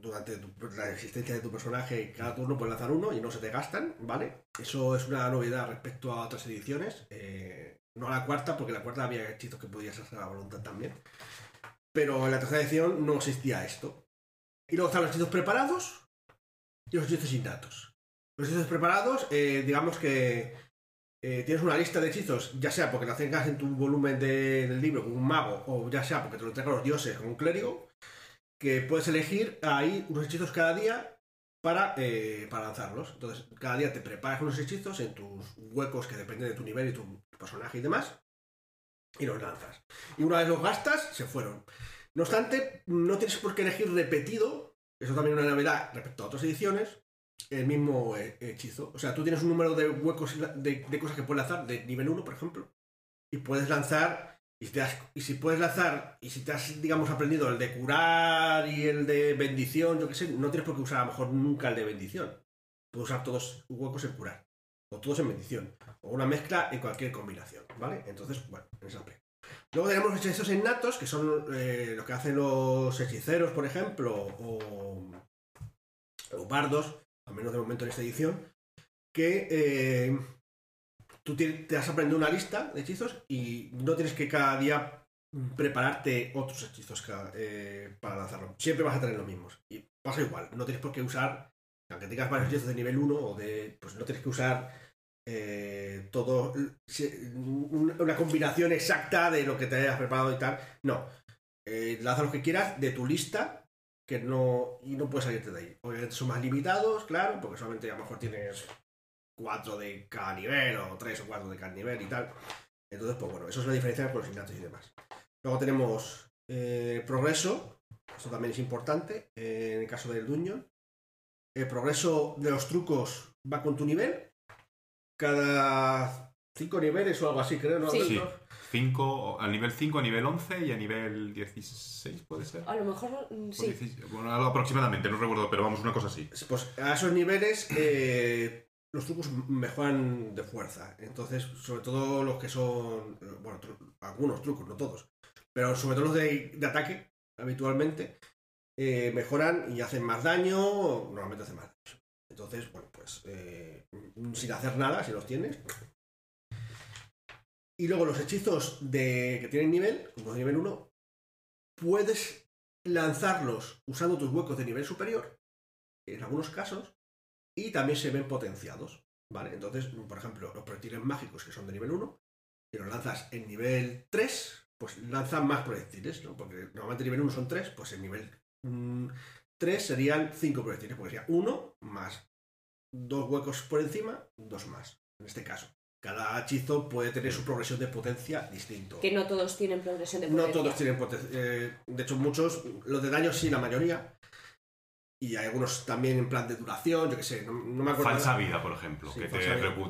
S1: Durante la existencia de tu personaje, cada turno puedes lanzar uno y no se te gastan, ¿vale? Eso es una novedad respecto a otras ediciones. eh, no a la cuarta, porque la cuarta había hechizos que podías hacer a voluntad también. Pero en la tercera edición no existía esto. Y luego están los hechizos preparados y los hechizos innatos. Los hechizos preparados, eh, digamos que eh, tienes una lista de hechizos, ya sea porque la tengas en tu volumen de- del libro con un mago, o ya sea porque te lo entregan los dioses con un clérigo, que puedes elegir ahí unos hechizos cada día para, eh, para lanzarlos. Entonces, cada día te preparas unos hechizos en tus huecos que dependen de tu nivel y tu personaje y demás, y los lanzas. Y una vez los gastas, se fueron. No obstante, no tienes por qué elegir repetido, eso también es una novedad respecto a otras ediciones, el mismo eh, hechizo. O sea, tú tienes un número de huecos de, de cosas que puedes lanzar, de nivel 1, por ejemplo, y puedes lanzar, y si, puedes lanzar, y si te has, digamos, aprendido el de curar y el de bendición, yo qué sé, no tienes por qué usar a lo mejor nunca el de bendición. Puedes usar todos huecos en curar, o todos en bendición, o una mezcla en cualquier combinación, ¿vale? Entonces, bueno, en aspecto. Luego tenemos hechizos innatos, que son eh, lo que hacen los hechiceros, por ejemplo, o, o bardos, al menos de momento en esta edición, que eh, tú te, has aprendido una lista de hechizos y no tienes que cada día prepararte otros hechizos eh, para lanzarlo. Siempre vas a tener los mismos. Y pasa igual, no tienes por qué usar, aunque tengas varios hechizos de nivel 1 o de. Pues no tienes que usar eh, todo. Una combinación exacta de lo que te hayas preparado y tal. No. Eh, lanza lo que quieras de tu lista que no. y no puedes salirte de ahí. Obviamente son más limitados, claro, porque solamente a lo mejor tienes cuatro de cada nivel o tres o cuatro de cada nivel y tal. Entonces, pues bueno, eso es la diferencia con los innatos y demás. Luego tenemos eh, progreso, esto también es importante eh, en el caso del Dungeon. El progreso de los trucos va con tu nivel. Cada cinco niveles o algo así, creo, ¿no?
S3: Sí.
S5: Sí.
S1: Alberto?
S5: 5, a nivel 5, a nivel 11 y a nivel 16, puede ser.
S3: A lo mejor mm, sí.
S5: 16, bueno, algo aproximadamente, no recuerdo, pero vamos, una cosa así.
S1: Pues a esos niveles eh, los trucos mejoran de fuerza. Entonces, sobre todo los que son, bueno, algunos trucos, no todos, pero sobre todo los de, de ataque, habitualmente, eh, mejoran y hacen más daño, normalmente hacen más daño. Entonces, bueno, pues eh, sin hacer nada, si los tienes. Y luego los hechizos de, que tienen nivel, como de nivel 1, puedes lanzarlos usando tus huecos de nivel superior en algunos casos, y también se ven potenciados, ¿vale? Entonces, por ejemplo, los proyectiles mágicos que son de nivel 1, si los lanzas en nivel 3, pues lanzan más proyectiles, ¿no? Porque normalmente nivel 1 son 3, pues en nivel 3 serían 5 proyectiles, porque sería 1 más dos huecos por encima, dos más, en este caso. Cada hechizo puede tener su progresión de potencia distinto.
S3: Que no todos tienen progresión de
S1: No
S3: potencia.
S1: todos tienen potencia. eh, de hecho, muchos, los de daño sí, la mayoría. Y hay algunos también en plan de duración, yo qué sé, no, no me acuerdo.
S5: Falsa vida, por ejemplo,
S1: Sí,
S5: que te,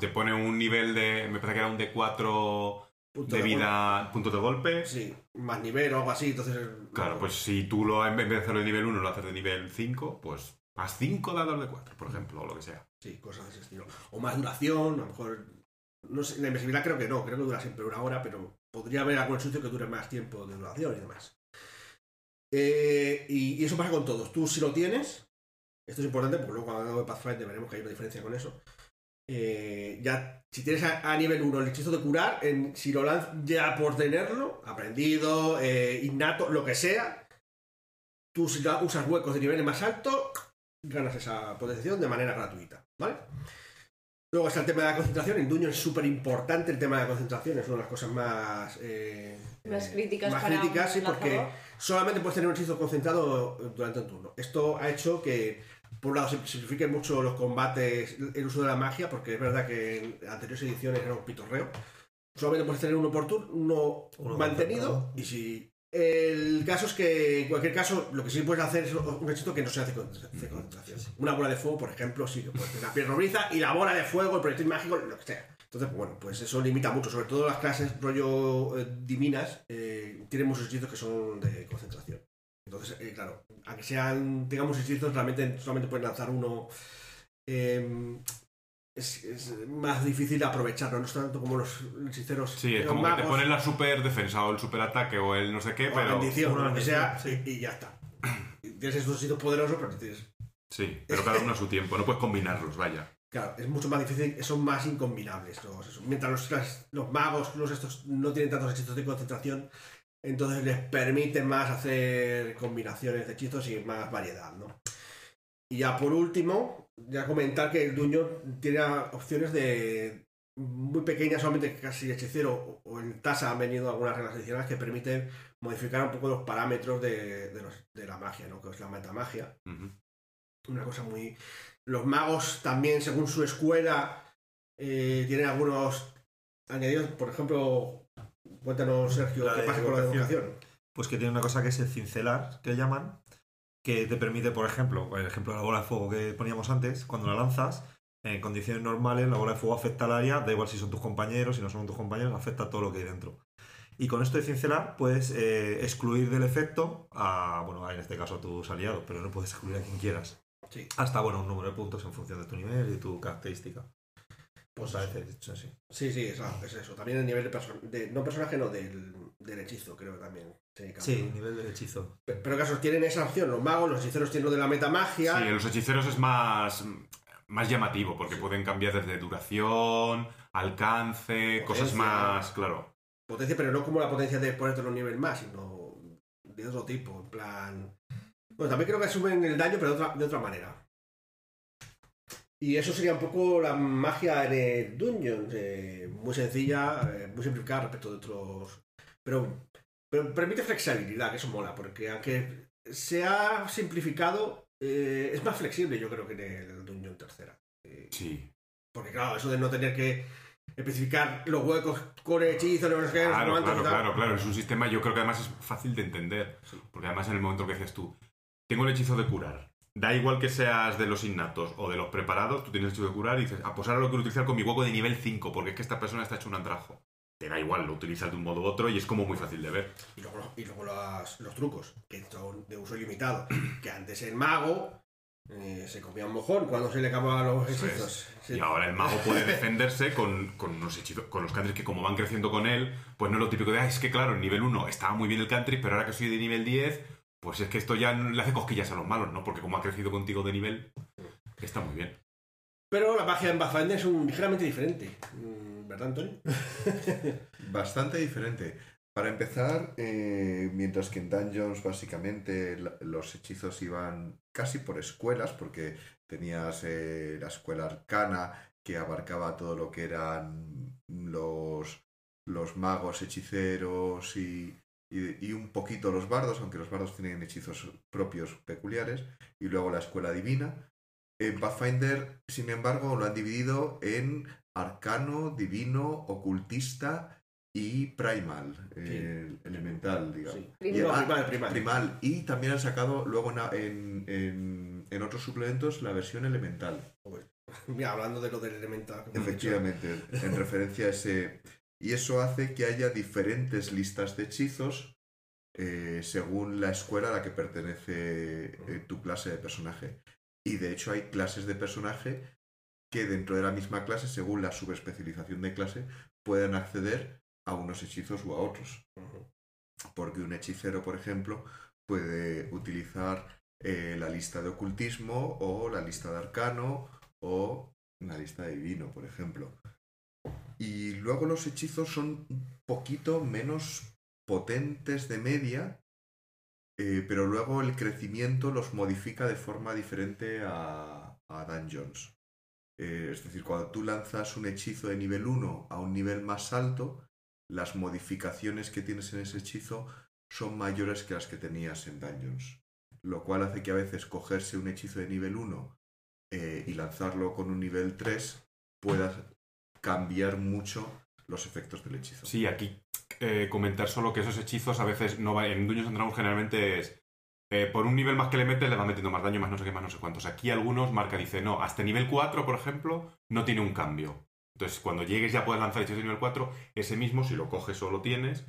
S5: te pone un nivel de, me parece que era un D4
S1: punto
S5: de
S1: de
S5: vida, puntos de golpe.
S1: Sí, más nivel o algo así, entonces...
S5: Claro, pues si tú lo, en vez de hacerlo de nivel 1 lo haces de nivel 5, pues más 5 dados de 4, por ejemplo, o lo que sea.
S1: Sí, cosas de ese estilo. O más duración, a lo mejor... No sé, la invisibilidad creo que no, creo que dura siempre una hora, pero podría haber algún sitio que dure más tiempo de duración y demás. Eh, y, y eso pasa con todos. Tú si lo tienes, esto es importante porque luego cuando hablamos de Pathfinder veremos que hay una diferencia con eso. Eh, ya, si tienes a, a nivel 1 el hechizo de curar, en, si lo lanzas ya por tenerlo, aprendido, eh, innato, lo que sea, tú si la- usas huecos de niveles más altos, ganas esa potenciación de manera gratuita, ¿vale? Luego está el tema de la concentración. En Dungeon es súper importante el tema de la concentración. Es una de las cosas más... eh,
S2: Más críticas
S1: más
S2: para
S1: críticas, sí, porque. Solamente puedes tener un hechizo concentrado durante un turno. Esto ha hecho que, por un lado, se simplifique mucho los combates, el uso de la magia, porque es verdad que en anteriores ediciones era un pitorreo. Solamente puedes tener uno por turno, uno,
S6: Uno
S1: mantenido, y si... El caso es que, en cualquier caso, lo que sí puedes hacer es un hechizo que no se hace con hace concentración. Una bola de fuego, por ejemplo, sí que puedes tener la robriza y la bola de fuego, el proyectil mágico, lo que sea. Entonces, bueno, pues eso limita mucho. Sobre todo las clases rollo eh, divinas eh, tienen muchos hechizos que son de concentración. Entonces, eh, claro, aunque sean, tengamos hechizos, realmente solamente pueden lanzar uno. eh, es, es más difícil aprovecharlo, no es tanto como los hechiceros.
S5: Sí, es como que te ponen la super defensa o el super ataque o el no sé qué,
S1: o
S5: pero.
S1: bendición, o lo que sea, y, y ya está. Tienes estos hechizos poderosos, pero tienes.
S5: Sí, pero cada uno a su tiempo, no puedes combinarlos, vaya.
S1: Claro, es mucho más difícil, son más incombinables. Los. Mientras los, las- los magos, los estos, no tienen tantos hechizos de concentración, entonces les permite más hacer combinaciones de hechizos y más variedad, ¿no? Y ya por último, ya comentar que el Dungeon tiene opciones de muy pequeñas, solamente casi hechicero o en tasa han venido algunas reglas adicionales que permiten modificar un poco los parámetros de, de los- de la magia, ¿no? Que es la metamagia
S5: Ujú.
S1: una cosa muy... Los magos también, según su escuela, eh, tienen algunos añadidos. Por ejemplo, cuéntanos, Sergio,
S6: La
S1: qué pasa con la
S6: evocación. Pues que tiene una cosa que es el cincelar, que llaman, que te permite, por ejemplo, el ejemplo de la bola de fuego que poníamos antes, cuando la lanzas, en condiciones normales, la bola de fuego afecta al área, da igual si son tus compañeros, si no son tus compañeros, afecta a todo lo que hay dentro. Y con esto de cincelar puedes eh, excluir del efecto a, bueno, en este caso a tus aliados, pero no puedes excluir a quien quieras.
S1: Sí.
S6: Hasta, bueno, un número de puntos en función de tu nivel y tu característica. Pues a veces así.
S1: Sí, sí, es, es eso. También el nivel de, perso- de no personaje, no, del, del hechizo, creo que también. cambia.
S6: Sí, nivel del hechizo.
S1: Pe- Pero casos tienen esa opción. Los magos, los hechiceros tienen lo de la metamagia.
S5: Sí, en los hechiceros es más, más llamativo, porque pueden cambiar desde duración, alcance, cosas más, claro.
S1: Potencia, pero no como la potencia de ponerte un nivel más, sino de otro tipo. En plan. Bueno, también creo que suben el daño, pero de otra, de otra manera. Y eso sería un poco la magia en el Dungeon. eh, muy sencilla, eh, muy simplificada respecto de otros. Pero, pero permite flexibilidad, que eso mola, porque aunque sea simplificado, eh, es más flexible, yo creo, que en el Dungeon tercera.
S5: Sí.
S1: porque claro, eso de no tener que especificar los huecos con hechizos, no sé qué,
S5: Claro, claro, claro, claro. Es un sistema, yo creo que además es fácil de entender. Porque además en el momento que dices tú, tengo el hechizo de curar. Da igual que seas de los innatos o de los preparados, tú tienes el hechizo de curar y dices, ah, pues ahora lo quiero utilizar con mi hueco de nivel 5, porque es que esta persona está hecho un antrajo. Te da igual, lo utilizas de un modo u otro y es como muy fácil de ver.
S1: Y luego, los- y luego las- los trucos, que son de uso limitado. (clears throat) Que antes el mago eh, se comía un mojón cuando se le acababan los hechizos. Sí.
S5: Y ahora el mago puede (laughs) defenderse con, con unos hechizos, con los cantrips que como van creciendo con él, pues no es lo típico de, ah, es que claro, en nivel 1 estaba muy bien el cantrip, pero ahora que soy de nivel 10, pues es que esto ya le hace cosquillas a los malos, ¿no? Porque como ha crecido contigo de nivel, está muy bien.
S1: Pero la magia en Pathfinder es un, ligeramente diferente. ¿Verdad, Antonio? (laughs)
S4: Bastante diferente. Para empezar, eh, mientras que en Dungeons básicamente la- los hechizos iban casi por escuelas, porque tenías eh, la escuela arcana que abarcaba todo lo que eran los, los magos, hechiceros y, y- y un poquito los bardos, aunque los bardos tienen hechizos propios peculiares, y luego la escuela divina. En Pathfinder, sin embargo, lo han dividido en arcano, divino, ocultista y primal, eh, elemental, digamos.
S1: Sí.
S4: Y-
S1: No, primal, primal.
S4: primal. Y también han sacado luego en, en- otros suplementos la versión elemental. (laughs)
S1: Mira, hablando de lo del elemental.
S4: Efectivamente, en referencia a ese... Y eso hace que haya diferentes listas de hechizos eh, según la escuela a la que pertenece eh, tu clase de personaje. Y de hecho hay clases de personaje que dentro de la misma clase, según la subespecialización de clase, pueden acceder a unos hechizos u a otros. Porque un hechicero, por ejemplo, puede utilizar eh, la lista de ocultismo o la lista de arcano o una lista de divino, por ejemplo. Y luego los hechizos son un poquito menos potentes de media, eh, pero luego el crecimiento los modifica de forma diferente a, a dungeons. Eh, es decir, cuando tú lanzas un hechizo de nivel 1 a un nivel más alto, las modificaciones que tienes en ese hechizo son mayores que las que tenías en dungeons. Lo cual hace que a veces cogerse un hechizo de nivel 1 eh, y lanzarlo con un nivel 3 pueda cambiar mucho los efectos del hechizo.
S5: Sí, aquí eh, comentar solo que esos hechizos a veces no va, en Dungeons Dragons generalmente es eh, por un nivel más que le metes le va metiendo más daño, más no sé qué, más no sé cuántos. Aquí algunos marca dice, no, hasta nivel 4, por ejemplo, no tiene un cambio. Entonces, cuando llegues ya puedes lanzar hechizos de nivel 4, ese mismo, si lo coges o lo tienes,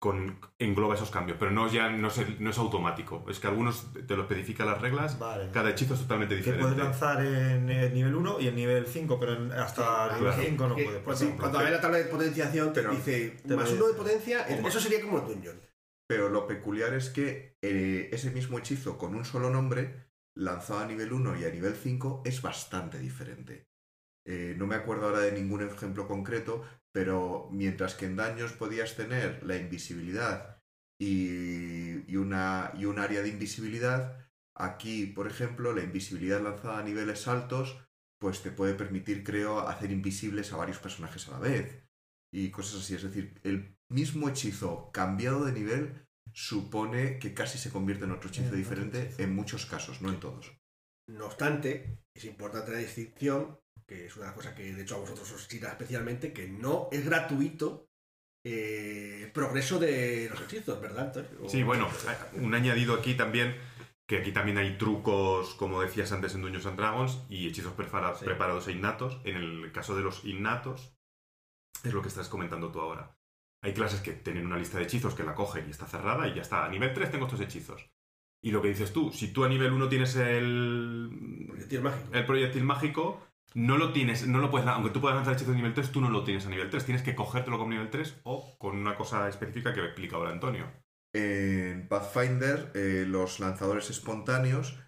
S5: con, engloba esos cambios. Pero no, ya, no, es, no es automático. Es que algunos te lo especifican las reglas.
S6: Vale.
S5: Cada hechizo es totalmente
S6: Que
S5: diferente.
S6: puedes lanzar en el nivel 1 y en nivel 5, pero en- hasta
S1: Sí,
S6: nivel
S5: claro.
S6: 5 no
S1: Que
S6: puede. por
S1: cuando, hay la tabla de potenciación te
S4: Pero-
S1: dice
S6: te
S1: más
S6: lo
S1: uno de
S6: dice.
S1: potencia, eso sería como el dungeon.
S4: Pero lo peculiar es que eh, ese mismo hechizo con un solo nombre, lanzado a nivel 1 y a nivel 5, es bastante diferente. Eh, no me acuerdo ahora de ningún ejemplo concreto, pero mientras que en daños podías tener la invisibilidad y, y una, y un área de invisibilidad, aquí, por ejemplo, la invisibilidad lanzada a niveles altos, pues te puede permitir, creo, hacer invisibles a varios personajes a la vez. Y cosas así. Es decir, el mismo hechizo cambiado de nivel supone que casi se convierte en otro hechizo diferente en muchos casos, no en todos.
S1: No obstante, es importante la distinción, que es una cosa que de hecho a vosotros os irá especialmente, que no es gratuito eh, el progreso de los hechizos, ¿verdad, Antonio? O-
S5: Sí, bueno, un añadido aquí también, que aquí también hay trucos, como decías antes en Dungeons and Dragons, y hechizos prepara-
S1: Sí.
S5: preparados e innatos. En el caso de los innatos, es lo que estás comentando tú ahora. Hay clases que tienen una lista de hechizos que la cogen y está cerrada y ya está. A nivel 3 tengo estos hechizos. Y lo que dices tú, si tú a nivel 1 tienes el,
S1: Proyectil mágico.
S5: el proyectil mágico, no lo tienes, no lo puedes, aunque tú puedas lanzar hechizos de nivel 3, tú no lo tienes a nivel 3. Tienes que cogértelo con nivel 3 o con una cosa específica que explica ahora Antonio.
S4: En Pathfinder, eh, los lanzadores espontáneos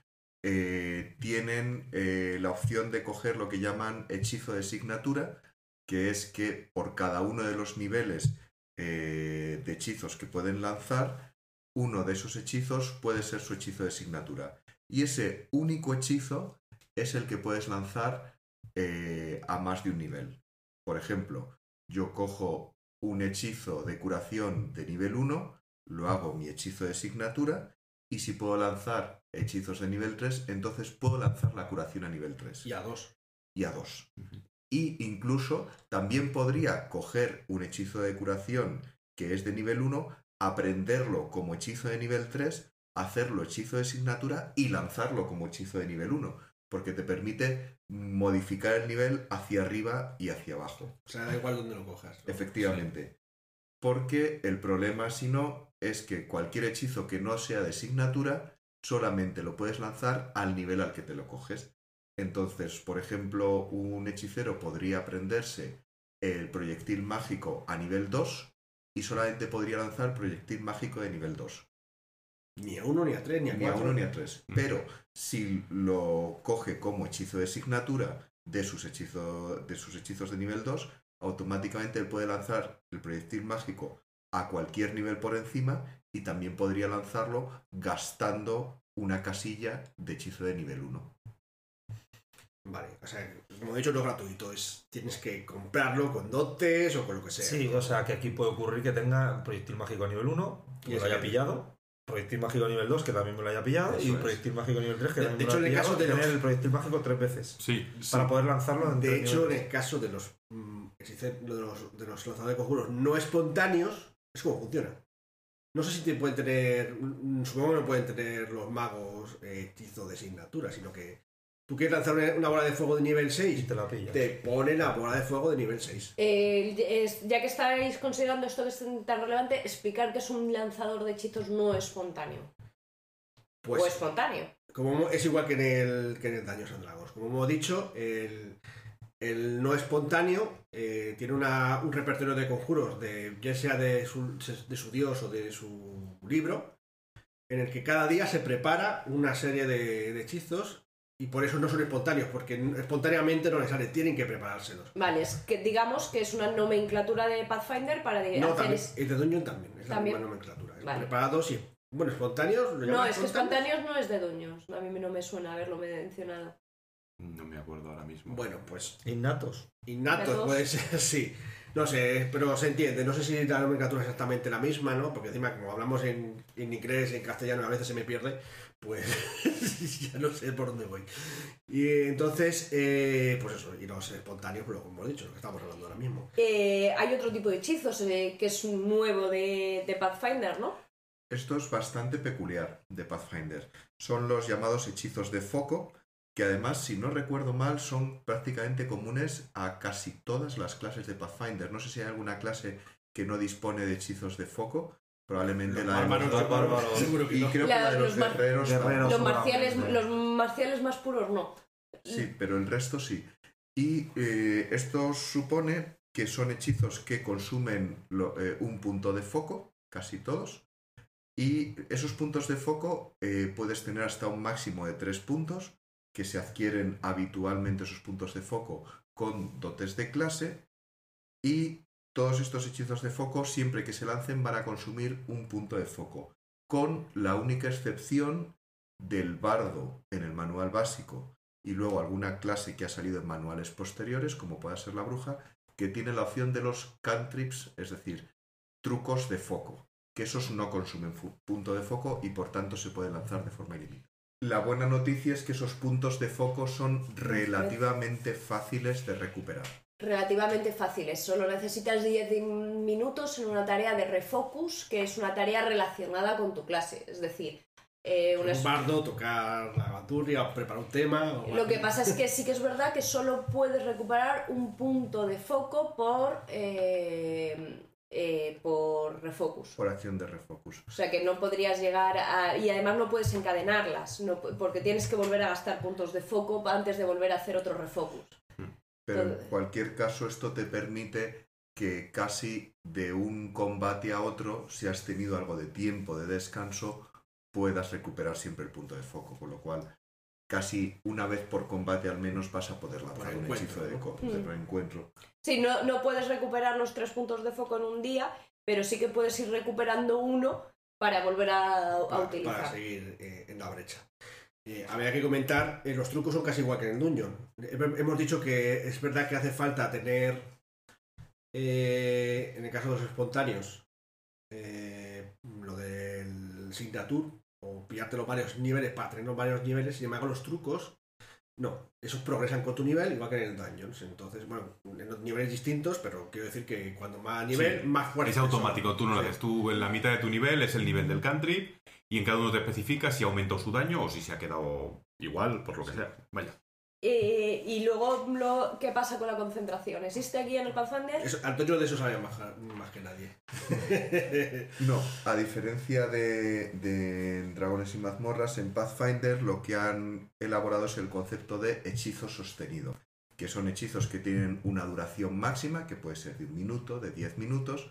S4: eh, tienen eh, la opción de coger lo que llaman hechizo de signatura, que es que por cada uno de los niveles eh, de hechizos que pueden lanzar, uno de esos hechizos puede ser su hechizo de signatura. Y ese único hechizo es el que puedes lanzar eh, a más de un nivel. Por ejemplo, yo cojo un hechizo de curación de nivel 1, lo hago mi hechizo de signatura, y si puedo lanzar hechizos de nivel 3, entonces puedo lanzar la curación a nivel 3
S1: Y a dos.
S4: y a 2. Y incluso también podría coger un hechizo de curación que es de nivel 1, aprenderlo como hechizo de nivel 3, hacerlo hechizo de signatura y lanzarlo como hechizo de nivel 1, porque te permite modificar el nivel hacia arriba y hacia abajo.
S1: O sea, da igual donde lo cojas. ¿no?
S4: Efectivamente. Porque el problema, si no, es que cualquier hechizo que no sea de signatura solamente lo puedes lanzar al nivel al que te lo coges. Entonces, por ejemplo, un hechicero podría aprenderse el proyectil mágico a nivel 2 y solamente podría lanzar proyectil mágico de nivel 2.
S1: Ni a uno, ni a tres, ni a
S4: Ni a
S1: cuatro.
S4: uno ni a tres.
S5: Mm.
S4: Pero si lo coge como hechizo de signatura de sus, hechizo- de sus hechizos de nivel 2, automáticamente él puede lanzar el proyectil mágico a cualquier nivel por encima y también podría lanzarlo gastando una casilla de hechizo de nivel 1.
S1: Vale, o sea, como he dicho, no es gratuito, es, tienes que comprarlo con dotes o con lo que sea.
S6: Sí, o sea que aquí puede ocurrir que tenga proyectil mágico a nivel 1,
S1: Y
S6: que lo haya
S1: que-
S6: pillado, proyectil mágico a nivel 2, que también me lo haya pillado,
S5: Eso
S6: y
S5: es.
S6: proyectil mágico a nivel 3, que
S1: De-
S6: también
S1: de
S6: me lo
S1: hecho, en
S6: haya
S1: el caso
S6: pillado,
S1: de
S6: tener
S1: los-
S6: el proyectil mágico tres veces.
S5: Sí, sí.
S6: Para poder lanzarlo
S1: De hecho, en el caso de los, mm, existen lo de los, de los lanzadores de conjuros no espontáneos, es como funciona. No sé si te pueden tener, mm, supongo que no pueden tener los magos eh, hechizo de signatura, sino que Tú quieres lanzar una, una bola de fuego de nivel
S6: Y
S1: 6,
S6: te la pillas.
S1: te ponen la bola de fuego de nivel 6.
S3: Eh, es- ya que estáis considerando esto que es tan relevante, explicar que es un lanzador de hechizos no espontáneo.
S1: Pues
S3: o espontáneo.
S1: como es igual que en el, que en el Daños and Dragons. Como hemos dicho, el, el no espontáneo eh, tiene una- un repertorio de conjuros, de, ya sea de su, de su dios o de su libro, en el que cada día se prepara una serie de, de hechizos y por eso no son espontáneos, porque espontáneamente no les sale, tienen que preparárselos.
S3: Vale, es que digamos que es una nomenclatura de Pathfinder para de-
S1: No,
S3: hacer
S1: también,
S3: es-
S1: el de Dungeon también, es
S3: También.
S1: la misma nomenclatura. Es
S3: Vale.
S1: Preparados y, bueno, espontáneos. lo
S3: No, es que espontáneos no es de Duños. A mí no me suena haberlo mencionado.
S5: No me acuerdo ahora mismo.
S1: Bueno, pues
S6: Innatos.
S1: Innatos puede ser, (laughs) sí. No sé, pero se entiende. No sé si la nomenclatura es exactamente la misma, ¿no? Porque encima, como hablamos en, en inglés, en castellano, a veces se me pierde, pues (laughs) ya no sé por dónde voy. Y entonces, eh, pues eso, y los espontáneos, pues lo que hemos dicho, lo que estamos hablando ahora mismo.
S3: Eh, hay otro tipo de hechizos eh, que es un nuevo de, de Pathfinder, ¿no?
S4: Esto es bastante peculiar de Pathfinder. Son los llamados hechizos de foco, que además, si no recuerdo mal, son prácticamente comunes a casi todas las clases de Pathfinder. No sé si hay alguna clase que no dispone de hechizos de foco. Probablemente
S1: Los
S4: la de
S1: bárbaros,
S4: los
S1: bárbaros, seguro que
S4: Y
S1: no.
S4: creo que
S3: La-
S4: la de los, guerreros.
S3: Los marciales, los marciales más puros no.
S4: Sí, pero el resto sí. Y eh, esto supone que son hechizos que consumen lo- eh, un punto de foco, casi todos. Y esos puntos de foco eh, puedes tener hasta un máximo de tres puntos, que se adquieren habitualmente esos puntos de foco con dotes de clase. Y todos estos hechizos de foco, siempre que se lancen, van a consumir un punto de foco. Con la única excepción del bardo en el manual básico y luego alguna clase que ha salido en manuales posteriores, como pueda ser la bruja, que tiene la opción de los cantrips, es decir, trucos de foco, que esos no consumen punto de foco y por tanto se pueden lanzar de forma ilimitada. La buena noticia es que esos puntos de foco son relativamente fáciles de recuperar.
S3: Relativamente fáciles. Solo necesitas 10 minutos en una tarea de refocus, que es una tarea relacionada con tu clase. Es decir, eh, una-
S1: Un bardo, tocar la bandurria, o preparar un tema. o
S3: Lo que pasa es que sí que es verdad que solo puedes recuperar un punto de foco por, eh, eh, por refocus.
S4: Por acción de refocus.
S3: O sea que no podrías llegar a... Y además no puedes encadenarlas, no porque tienes que volver a gastar puntos de foco antes de volver a hacer otro refocus.
S4: Pero en cualquier caso esto te permite que casi de un combate a otro, si has tenido algo de tiempo de descanso, puedas recuperar siempre el punto de foco, con lo cual casi una vez por combate al menos vas a poder lanzar
S1: Por
S4: un hechizo de,
S1: ¿no?
S4: co- de
S3: Mm.
S4: reencuentro.
S3: Sí, no, no puedes recuperar los tres puntos de foco en un día, pero sí que puedes ir recuperando uno para volver a, a
S1: para,
S3: utilizar.
S1: para seguir eh, en la brecha. Eh, habría que comentar, eh, los trucos son casi igual que en el Dungeon. Eh, Hemos dicho que es verdad que hace falta tener, eh, en el caso de los espontáneos, lo del signature, o pillarte los varios niveles para tener los varios niveles, sin embargo los trucos, no, esos progresan con tu nivel, igual que en el Dungeons. Entonces, bueno, en los niveles distintos, pero quiero decir que cuando más nivel,
S5: Sí,
S1: más fuerte
S5: Es automático, tú no lo haces. Tú en la mitad de tu nivel es el nivel del country y en cada uno te especifica si ha aumentado su daño o si se ha quedado igual, por lo que sea. Vaya.
S3: Eh, y luego, lo, ¿qué pasa con la concentración? ¿Existe aquí en el Pathfinder?
S1: Eso, Antonio de eso sabe más, más que nadie. (laughs)
S4: No, a diferencia de, de Dragones y Mazmorras, en Pathfinder lo que han elaborado es el concepto de hechizo sostenido, que son hechizos que tienen una duración máxima, que puede ser de un minuto, de 10 minutos,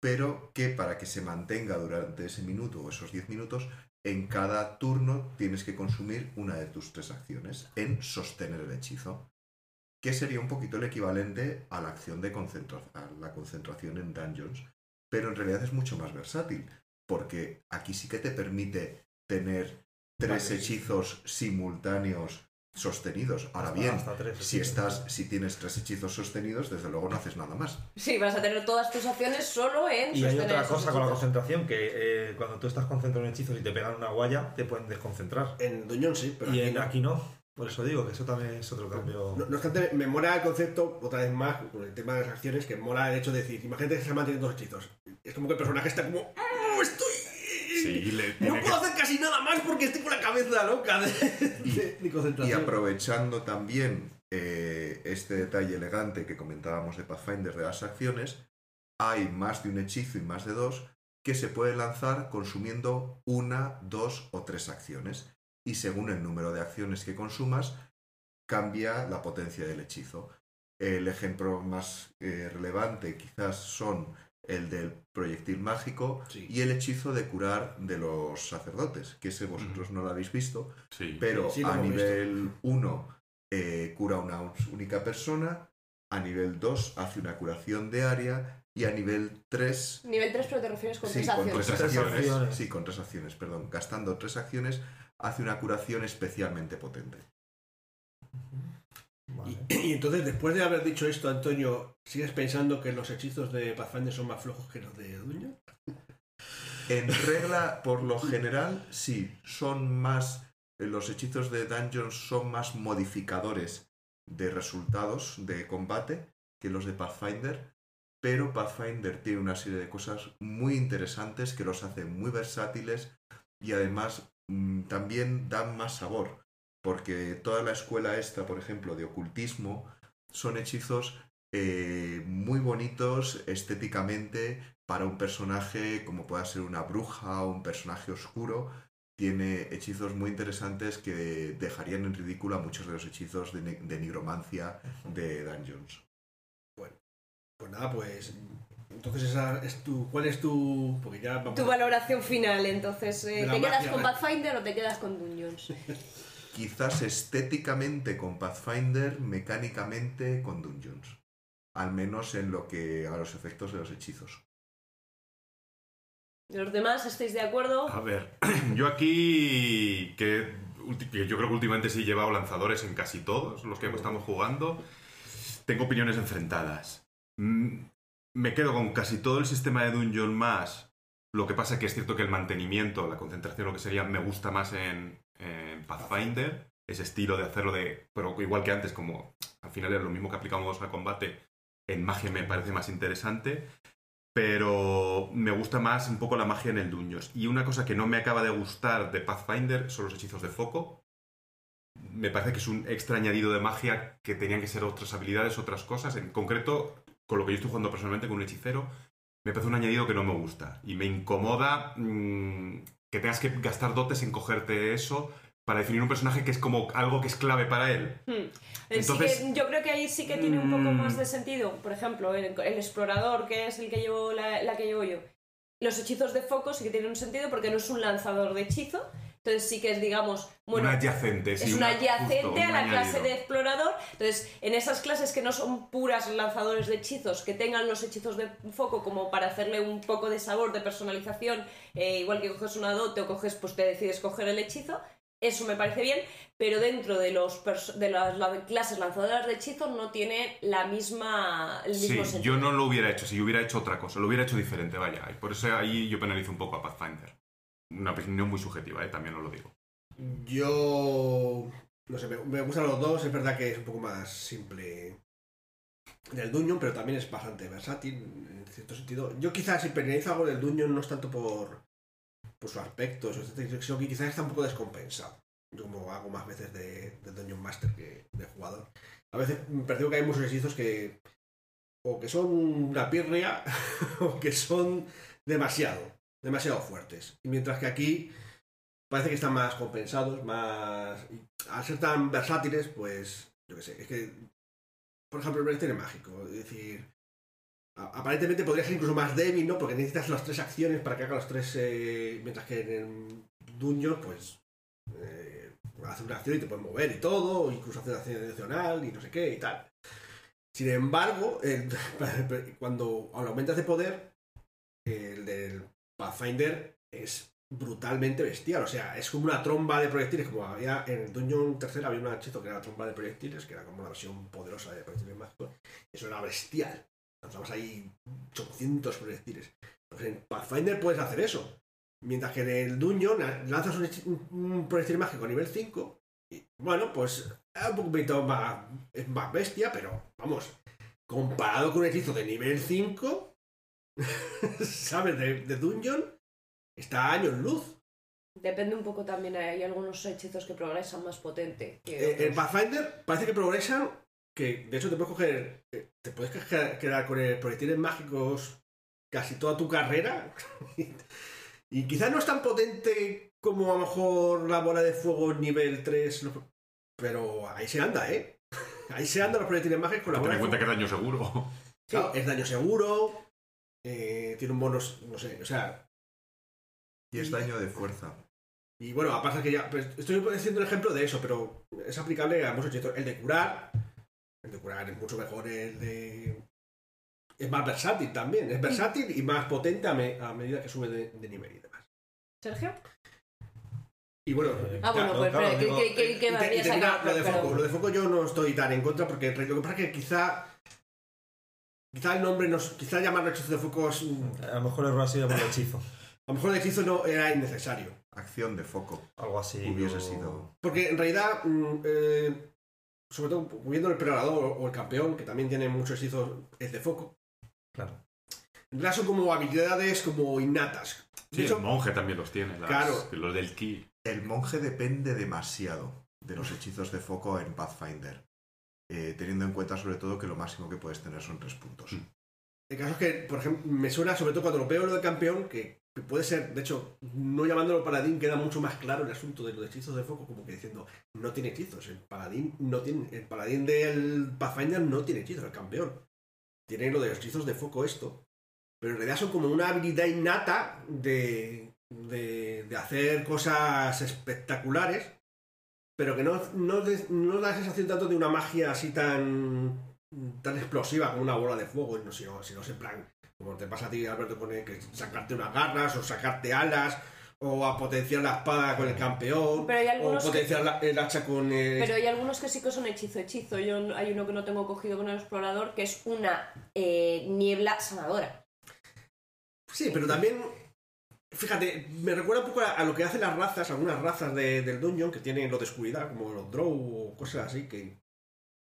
S4: pero que para que se mantenga durante ese minuto o esos 10 minutos, en cada turno tienes que consumir una de tus tres acciones en sostener el hechizo, que sería un poquito el equivalente a la acción de concentra- a la concentración en Dungeons, pero en realidad es mucho más versátil, porque aquí sí que te permite tener tres hechizos simultáneos sostenidos. Ahora
S6: Hasta-
S4: bien,
S6: hasta tres,
S4: si
S6: sí.
S4: estás, si tienes tres hechizos sostenidos, desde luego no haces nada más.
S3: Sí, vas a tener todas tus acciones solo en
S6: Y hay otra cosa con la concentración, que eh, cuando tú estás concentrado en hechizos y te pegan una guaya, te pueden desconcentrar.
S1: En Dungeon sí, pero
S6: y
S1: aquí
S6: en-
S1: no.
S6: aquí no. Por eso digo que eso también es otro cambio.
S1: No, no obstante, me mola el concepto, otra vez más, con el tema de las acciones, que mola el hecho de decir, imagínate que se mantienen dos hechizos. Es como que el personaje está como, "Oh, estoy
S5: Sí, (laughs) le
S1: No puedo hacer casi nada más porque estoy con la cabeza loca (laughs) de, de- de
S4: Y aprovechando también eh, este detalle elegante que comentábamos de Pathfinder de las acciones, hay más de un hechizo y más de dos que se puede lanzar consumiendo una, dos o tres acciones. Y según el número de acciones que consumas, cambia la potencia del hechizo. El ejemplo más eh, relevante quizás son el del proyectil mágico
S1: Sí.
S4: y el hechizo de curar de los sacerdotes, que ese vosotros no lo habéis visto,
S5: Sí.
S4: pero
S1: Sí,
S4: a nivel 1 cura a una única persona, a nivel 2 hace una curación de área y a nivel 3...
S2: Nivel 3, pero te refieres con
S4: Sí,
S2: tres
S4: con
S2: acciones.
S4: tres
S6: Tres
S4: acciones.
S6: acciones.
S4: Sí, con tres acciones, perdón. Gastando tres acciones hace una curación especialmente potente.
S6: Vale.
S1: Y, y entonces, después de haber dicho esto, Antonio, ¿sigues pensando que los hechizos de Pathfinder son más flojos que los de Dungeon?
S4: En regla, por lo general, sí, son más... Los hechizos de Dungeons son más modificadores de resultados de combate que los de Pathfinder, pero Pathfinder tiene una serie de cosas muy interesantes que los hace muy versátiles y además mm, también dan más sabor, porque toda la escuela esta, por ejemplo, de ocultismo, son hechizos eh, muy bonitos estéticamente para un personaje como pueda ser una bruja o un personaje oscuro. Tiene hechizos muy interesantes que dejarían en ridículo a muchos de los hechizos de, ne- de nigromancia de Dungeons.
S1: Pues nada, pues. Entonces, esa es tu. ¿Cuál es tu.? Porque ya vamos
S3: Tu
S1: a-
S3: valoración final, entonces, eh, ¿te quedas
S1: magia,
S3: con. Pathfinder o te quedas con Dungeons? (laughs)
S4: Quizás estéticamente con Pathfinder, mecánicamente con Dungeons. Al menos en lo que a los efectos de los hechizos.
S3: ¿Los demás estáis de acuerdo?
S5: A ver, (clears throat) yo aquí, que, yo creo que últimamente sí he llevado lanzadores en casi todos los que estamos jugando, tengo opiniones enfrentadas. Mm, Me quedo con casi todo el sistema de Dungeon más. Lo que pasa que es cierto que el mantenimiento, la concentración, lo que sería, me gusta más en, en Pathfinder. Ese estilo de hacerlo de. Pero igual que antes, como al final es lo mismo que aplicamos a combate, en magia me parece más interesante pero me gusta más un poco la magia en el Dungeons. Y una cosa que no me acaba de gustar de Pathfinder son los hechizos de foco. Me parece que es un extra añadido de magia que tenían que ser otras habilidades, otras cosas. En concreto, con lo que yo estoy jugando personalmente con un hechicero, me parece un añadido que no me gusta. Y me incomoda mm, que tengas que gastar dotes en cogerte eso para definir un personaje que es como algo que es clave para él.
S3: Hmm.
S5: Entonces-
S3: sí que- yo creo que ahí sí que tiene un poco
S5: Mm.
S3: más de sentido. Por ejemplo, el, el explorador, que es el que llevo la, la que llevo yo. Los hechizos de foco sí que tienen un sentido porque no es un lanzador de hechizo. Entonces sí que es, digamos, bueno,
S5: adyacente, sí,
S3: es un
S5: una-
S3: adyacente
S5: justo,
S3: a la clase de explorador. Entonces, en esas clases que no son puras lanzadores de hechizos, que tengan los hechizos de foco como para hacerle un poco de sabor, de personalización, eh, igual que coges una dote o coges, pues te decides coger el hechizo, eso me parece bien, pero dentro de, los de las la- clases lanzadoras de hechizos no tiene la misma, el mismo
S5: Sí,
S3: sentido.
S5: yo no lo hubiera hecho, si yo hubiera hecho otra cosa, lo hubiera hecho diferente, vaya. Y por eso ahí yo penalizo un poco a Pathfinder. Una opinión muy subjetiva, ¿eh? también os lo digo.
S1: Yo. No sé, me, me gustan los dos. Es verdad que es un poco más simple del Dungeon, pero también es bastante versátil en cierto sentido. Yo quizás si penalizo algo del Dungeon no es tanto por, por su aspecto, sino que quizás está un poco descompensado. Yo como hago más veces de, de Master que de jugador. A veces me percibo que hay muchos hechizos que o que son una pirria (laughs) o que son demasiado, demasiado fuertes. Y mientras que aquí parece que están más compensados, más... Al ser tan versátiles, pues, yo qué sé, es que, por ejemplo, el proyectil mágico, es decir, aparentemente podría ser incluso más débil, ¿no? Porque necesitas las tres acciones para que haga las tres, eh, mientras que en el Dungeon, pues, eh, hace una acción y te puedes mover y todo, incluso hace una acción adicional y no sé qué y tal. Sin embargo, el- (laughs) cuando aumentas de poder, el del Pathfinder es brutalmente bestial. O sea, es como una tromba de proyectiles, como había en el Dungeon tercero había un hechizo que era tromba de proyectiles, que era como una versión poderosa de proyectiles mágicos. Eso era bestial. Lanzabas ahí 800 proyectiles. Pues en Pathfinder puedes hacer eso. Mientras que en el Dungeon lanzas un, proyectil mágico nivel 5 y bueno, pues es un poquito más, más bestia, pero vamos, comparado con un hechizo de nivel 5, (laughs) ¿sabes? De, de Dungeon, está a años luz.
S3: Depende un poco también, hay algunos hechizos que progresan más potente. que
S1: Eh, en
S3: otros.
S1: Pathfinder parece que progresan, que de hecho te puedes coger, eh, te puedes quedar- con el proyectiles mágicos casi toda tu carrera. (laughs) y quizás no es tan potente como a lo mejor la bola de fuego nivel 3, no- pero ahí se anda, ¿eh? (laughs) Ahí se andan los proyectiles mágicos con la
S5: Ten
S1: bola
S5: en
S1: de
S5: cuenta que es daño seguro.
S1: Claro, es daño seguro, eh, tiene un bonus, no sé, o sea,
S4: Y es daño de fuerza.
S1: Y bueno, aparte que ya. pues, estoy haciendo un ejemplo de eso, pero es aplicable a muchos hechizos. El de curar. El de curar es mucho mejor. El de. Es más versátil también. Es versátil y más potente a, me- a medida que sube de, de nivel y demás.
S3: Sergio.
S1: Y bueno.
S3: Ah, bueno, pues
S1: lo de
S3: Pero-
S1: foco. Lo de foco yo no estoy tan en contra porque lo que pasa es que quizá. Quizá el nombre nos. Quizá llamarlo hechizo de foco es.
S6: A lo mejor el error así por el hechizo.
S1: A lo mejor el hechizo no era innecesario.
S4: Acción de foco.
S6: Algo así.
S4: Hubiese
S6: o-
S4: sido.
S1: Porque en realidad, mm, eh, sobre todo viendo el predador o el campeón, que también tiene muchos hechizos, es de foco.
S6: Claro.
S1: En realidad son como habilidades como innatas.
S5: Sí,
S1: hecho,
S5: el monje también los tiene. las-
S1: Claro.
S5: Los del ki.
S4: El monje depende demasiado de los hechizos de foco en Pathfinder. Eh, teniendo en cuenta sobre todo que lo máximo que puedes tener son tres puntos.
S5: Mm.
S1: el caso es que, por ejemplo, me suena sobre todo cuando lo veo lo de campeón, que, que puede ser, de hecho, no llamándolo paladín, queda mucho más claro el asunto de los hechizos de foco, como que diciendo, no tiene hechizos. El paladín no tiene. El paladín del Pathfinder no tiene hechizos, el campeón. Tiene lo de los hechizos de foco esto. Pero en realidad son como una habilidad innata de, de, de hacer cosas espectaculares, pero que no, no, no da sensación tanto de una magia así tan, tan explosiva como una bola de fuego, no, sino, sino en plan, como te pasa a ti, Alberto, con el que sacarte unas garras o sacarte alas. O a potenciar la espada con el campeón.
S3: Pero hay
S1: o
S3: algunos que-
S1: potenciar la- el hacha con el.
S3: Pero hay algunos que sí que son hechizo-hechizo. Yo hay uno que no tengo cogido con el explorador que es una eh, niebla sanadora.
S1: Sí, pero también, fíjate, me recuerda un poco a, a lo que hacen las razas, algunas razas de- del dungeon que tienen lo de oscuridad, como los drow o cosas así, que...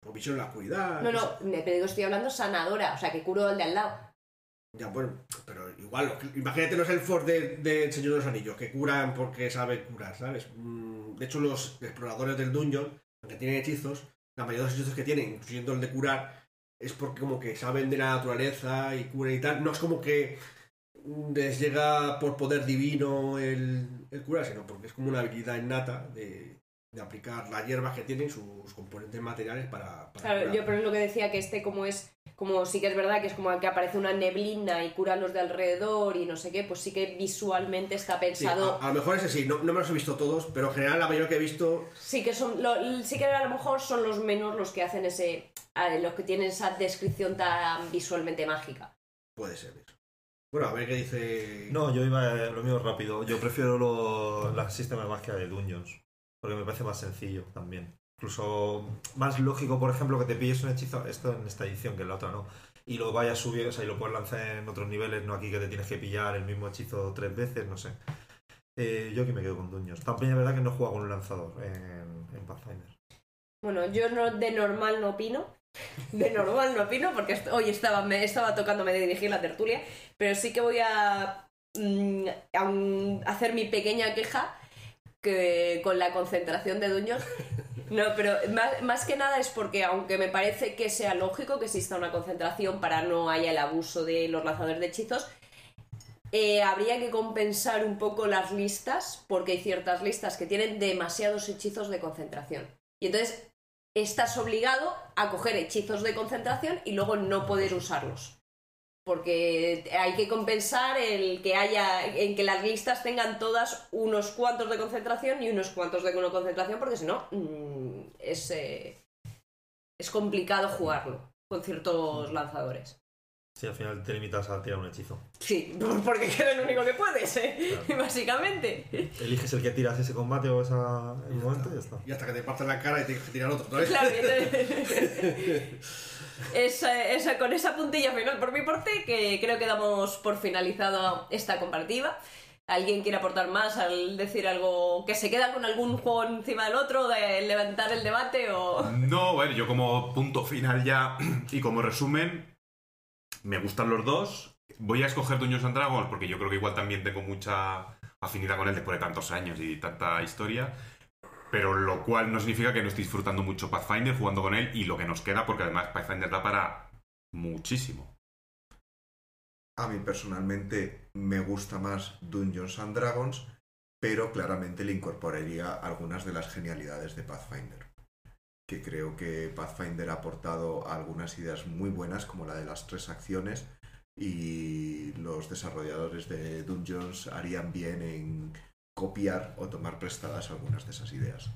S1: O visión en la oscuridad.
S3: No, no, me pero estoy hablando sanadora, o sea que curo al de al lado.
S1: Ya, bueno, pero igual, imagínate los elfos de- del Señor de los Anillos, que curan porque saben curar, ¿sabes? Mm, De hecho, los exploradores del dungeon, aunque tienen hechizos, la mayoría de los hechizos que tienen, incluyendo el de curar, es porque como que saben de la naturaleza y curan y tal. No es como que les llega por poder divino el, el curar, sino porque es como una habilidad innata de, de aplicar las hierbas que tienen, sus componentes materiales para... para
S3: Claro,
S1: curar.
S3: yo pero es lo que decía que este como es, como sí que es verdad que es como que aparece una neblina y cura los de alrededor y no sé qué, pues sí que visualmente está
S1: Sí,
S3: pensado.
S1: a, a lo mejor ese sí, no, no me los he visto todos, pero en general la mayoría que he visto
S3: Sí que son, lo- sí que a lo mejor son los menos los que hacen ese, los que tienen esa descripción tan visualmente mágica.
S1: Puede ser. Bueno, a ver qué dice.
S6: No, yo iba eh, lo mío rápido. Yo prefiero lo, la sistema de magia de Dungeons. Porque me parece más sencillo también. Incluso más lógico, por ejemplo, que te pilles un hechizo, esto en esta edición, que en la otra no, y lo vayas subiendo, o sea, y lo puedes lanzar en otros niveles, no aquí que te tienes que pillar el mismo hechizo tres veces, no sé. Eh, yo aquí me quedo con Dungeons. También es verdad que no juego con un lanzador en, en Pathfinder.
S3: Bueno, yo no, de normal no opino. De normal no opino porque hoy estaba, me estaba tocándome de dirigir la tertulia, pero sí que voy a, mm, hacer mi pequeña queja que con la concentración de dueños. No, pero más, más que nada es porque aunque me parece que sea lógico que exista una concentración para no haya el abuso de los lanzadores de hechizos, eh, habría que compensar un poco las listas porque hay ciertas listas que tienen demasiados hechizos de concentración. Y entonces estás obligado a coger hechizos de concentración y luego no poder usarlos. Porque hay que compensar el que haya, en que las listas tengan todas unos cuantos de concentración y unos cuantos de no concentración, porque si no, mm, es, eh, es complicado jugarlo con ciertos lanzadores.
S6: Si al final te limitas a tirar un hechizo.
S3: Sí, (laughs) porque eres el único que puedes, ¿eh?
S6: Claro. (laughs)
S3: Básicamente.
S6: Eliges el que tiras ese combate o esa, el momento y ya está.
S1: Y hasta que te parten la cara y tienes que tirar otro vez.
S3: Claro, (laughs) Esa- esa- con esa puntilla final por mi parte, que creo que damos por finalizado esta comparativa. ¿Alguien quiere aportar más al decir algo que se queda con algún juego encima del otro, de levantar el debate o...?
S5: No, bueno, yo como punto final ya (clears throat) y como resumen, me gustan los dos. Voy a escoger Dungeons and Dragons porque yo creo que igual también tengo mucha afinidad con él después de tantos años y tanta historia. Pero lo cual no significa que no esté disfrutando mucho Pathfinder jugando con él y lo que nos queda, porque además Pathfinder da para muchísimo.
S4: A mí personalmente me gusta más Dungeons and Dragons, pero claramente le incorporaría algunas de las genialidades de Pathfinder. Que creo que Pathfinder ha aportado algunas ideas muy buenas, como la de las tres acciones, y los desarrolladores de Dungeons harían bien en copiar o tomar prestadas algunas de esas ideas.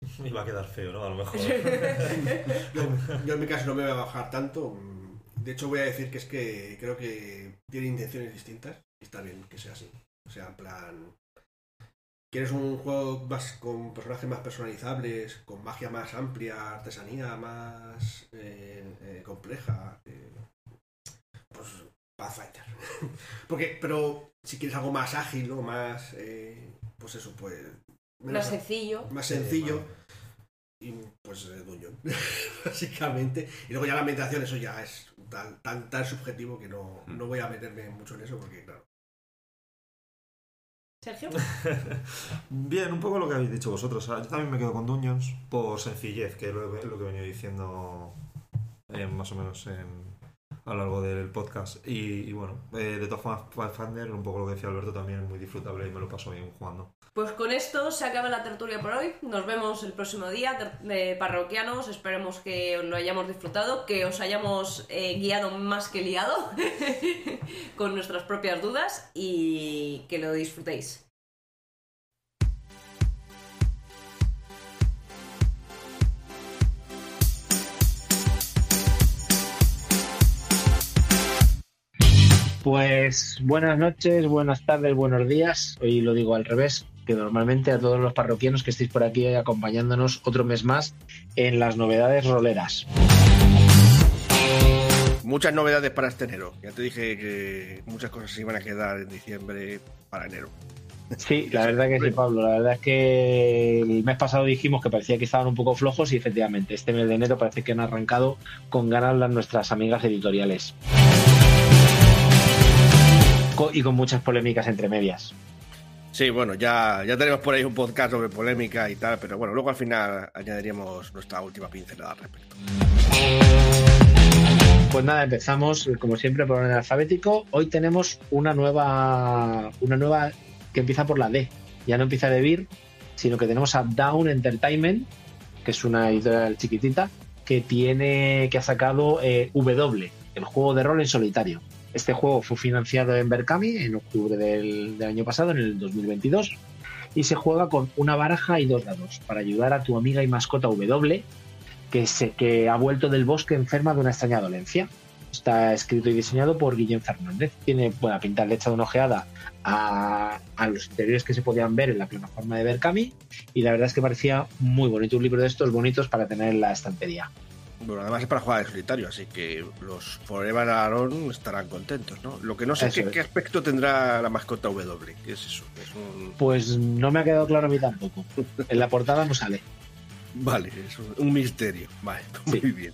S4: (laughs)
S6: Iba a quedar feo, ¿no? A lo mejor. (laughs)
S1: Yo, yo en mi caso no me voy a bajar tanto. De hecho, voy a decir que es que creo que tiene intenciones distintas. Y está bien que sea así. O sea, en plan. ¿Quieres un juego más con personajes más personalizables, con magia más amplia, artesanía más eh, eh, compleja? eh, pues Pathfinder. (laughs) Porque, pero si quieres algo más ágil o más. eh, pues eso, pues.
S3: Más sencillo.
S1: más sencillo. Y pues eh, Dungeon, (laughs) básicamente. Y luego ya la ambientación, eso ya es tan, tan, tan subjetivo que no, no voy a meterme mucho en eso porque, claro.
S3: Sergio. (laughs)
S6: Bien, un poco lo que habéis dicho vosotros. Yo también me quedo con Dungeons por sencillez, que es lo, lo que he venido diciendo eh, más o menos en- a lo largo del podcast. Y, bueno, eh, de todas formas, Pathfinder, un poco lo que decía Alberto, también es muy disfrutable y me lo paso bien jugando.
S3: Pues con esto se acaba la tertulia por hoy. Nos vemos el próximo día, de parroquianos. Esperemos que lo hayamos disfrutado, que os hayamos eh, guiado más que liado (laughs) con nuestras propias dudas y que lo disfrutéis.
S7: Pues buenas noches, buenas tardes, buenos días. Hoy lo digo al revés, que normalmente a todos los parroquianos que estéis por aquí acompañándonos otro mes más en las novedades roleras.
S1: Muchas novedades para este enero. Ya te dije que muchas cosas se iban a quedar en diciembre para enero.
S7: Sí, la verdad que sí, Pablo. La verdad es que el mes pasado dijimos que parecía que estaban un poco flojos y efectivamente este mes de enero parece que han arrancado con ganas las nuestras amigas editoriales. Y con muchas polémicas entre medias.
S1: Sí, bueno, ya, ya tenemos por ahí un podcast sobre polémica y tal, pero bueno, luego al final añadiríamos nuestra última pincelada al respecto.
S7: Pues nada, empezamos como siempre por orden alfabético. Hoy tenemos una nueva, una nueva que empieza por la D. Ya no empieza de Beer, sino que tenemos a Down Entertainment, que es una editorial chiquitita, que tiene, que ha sacado eh, W, el juego de rol en solitario. Este juego fue financiado en Berkami en octubre del, año pasado, en el 2022, y se juega con una baraja y dos dados para ayudar a tu amiga y mascota W, que, se, que ha vuelto del bosque enferma de una extraña dolencia. Está escrito y diseñado por Guillem Fernández. Tiene buena pinta, le he echado una ojeada a, a los interiores que se podían ver en la plataforma de Berkami y la verdad es que parecía muy bonito, un libro de estos bonitos para tener en la estantería.
S1: Bueno, además es para jugar en solitario, así que los Forever Aaron estarán contentos, ¿no? Lo que no sé es qué,
S7: es.
S1: qué aspecto tendrá la mascota W. ¿Qué es eso? Es un...
S7: Pues no me ha quedado claro a mí tampoco. (laughs) En la portada no sale.
S1: Vale, es un, misterio. Vale, (laughs) muy
S7: Sí.
S1: bien.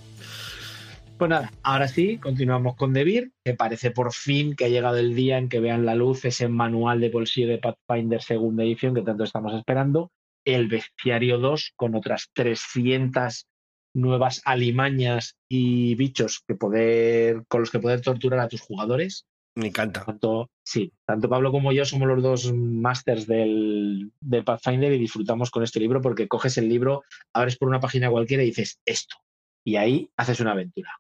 S7: Pues nada, ahora sí, continuamos con Devir, que parece por fin que ha llegado el día en que vean la luz ese manual de bolsillo de Pathfinder segunda edición que tanto estamos esperando, el Bestiario 2 con otras 300 nuevas alimañas y bichos que poder, con los que poder torturar a tus jugadores.
S1: Me encanta.
S7: Tanto, sí, tanto Pablo como yo somos los dos masters del, del Pathfinder y disfrutamos con este libro porque coges el libro, abres por una página cualquiera y dices esto. Y ahí haces una aventura.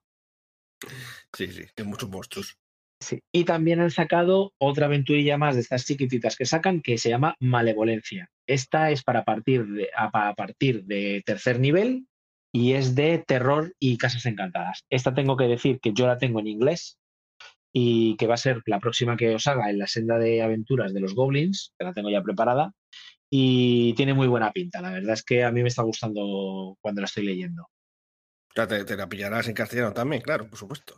S1: Sí, sí, hay muchos monstruos.
S7: Sí. Y también han sacado otra aventurilla más de estas chiquititas que sacan que se llama Malevolencia. Esta es para partir de, a, para partir de tercer nivel y es de terror y casas encantadas. Esta tengo que decir que yo la tengo en inglés y que va a ser la próxima que os haga en la senda de aventuras de los goblins, que la tengo ya preparada y tiene muy buena pinta. La verdad es que a mí me está gustando cuando la estoy leyendo.
S1: Te, te la pillarás en castellano también, claro, por supuesto.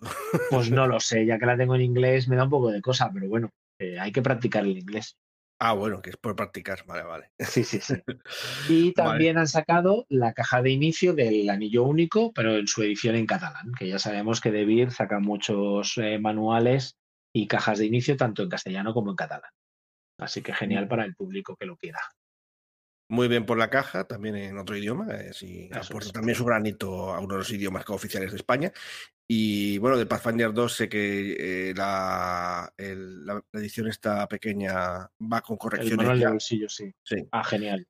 S7: Pues no (laughs) lo sé, ya que la tengo en inglés me da un poco de cosa, pero bueno, eh, hay que practicar el inglés.
S1: Ah, bueno, que es por practicar, vale, vale. (laughs)
S7: Sí, sí, sí. (laughs) Y también han sacado la caja de inicio del anillo único, pero en su edición en catalán, que ya sabemos que De Beer saca muchos eh, manuales y cajas de inicio tanto en castellano como en catalán. Así que genial para el público que lo quiera.
S1: Muy bien por la caja, también en otro idioma, eh,
S7: Eso
S1: aporta también su granito a uno de los idiomas oficiales de España. Y bueno, de Pathfinder 2 sé que eh, la, el- la edición esta pequeña va con
S7: El
S1: correcciones
S7: manual de bolsillo, sí.
S1: sí,
S7: Ah, genial.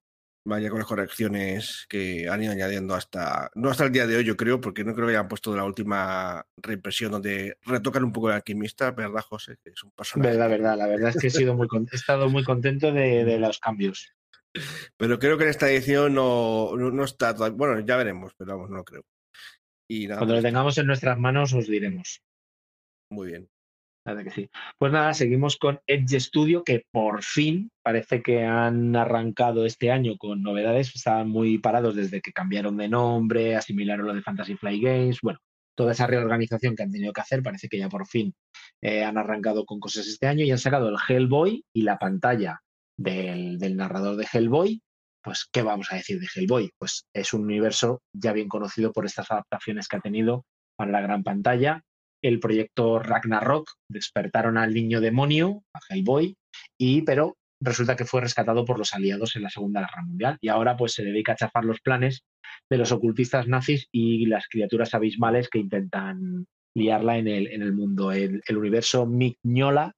S1: va ya con las correcciones que han ido añadiendo hasta, no hasta el día de hoy yo creo, porque no creo que hayan puesto de la última reimpresión donde retocan un poco el alquimista, ¿verdad José? Que es un personaje.
S7: Verdad, verdad. La verdad es que he, sido muy con- he estado muy contento de, de los cambios.
S1: Pero creo que en esta edición no, no, no está bueno, ya veremos, pero vamos, no lo creo. Y nada,
S7: Cuando lo tengamos en nuestras manos os diremos.
S1: muy bien.
S7: Que sí. Pues nada, seguimos con Edge Studio, que por fin parece que han arrancado este año con novedades. Estaban muy parados desde que cambiaron de nombre, asimilaron lo de Fantasy Flight Games. Bueno, toda esa reorganización que han tenido que hacer, parece que ya por fin eh, han arrancado con cosas este año y han sacado el Hellboy y la pantalla del, del narrador de Hellboy. Pues, ¿qué vamos a decir de Hellboy? Pues es un universo ya bien conocido por estas adaptaciones que ha tenido para la gran pantalla el proyecto Ragnarok, despertaron al niño demonio, a Hellboy, y pero resulta que fue rescatado por los aliados en la Segunda Guerra Mundial y ahora pues se dedica a chafar los planes de los ocultistas nazis y las criaturas abismales que intentan liarla en el, en el mundo. El, el universo Mignola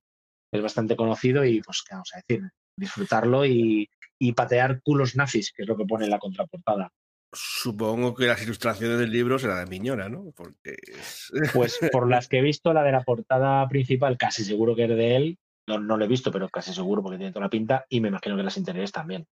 S7: es bastante conocido y pues qué vamos a decir, disfrutarlo y, y patear culos nazis, que es lo que pone en la contraportada.
S1: Supongo que las ilustraciones del libro serán de Miñona, ¿no? Porque es- (laughs)
S7: Pues por las que he visto, la de la portada principal, casi seguro que es de él. No, no lo he visto, pero casi seguro porque tiene toda la pinta. Y me imagino que las interiores también.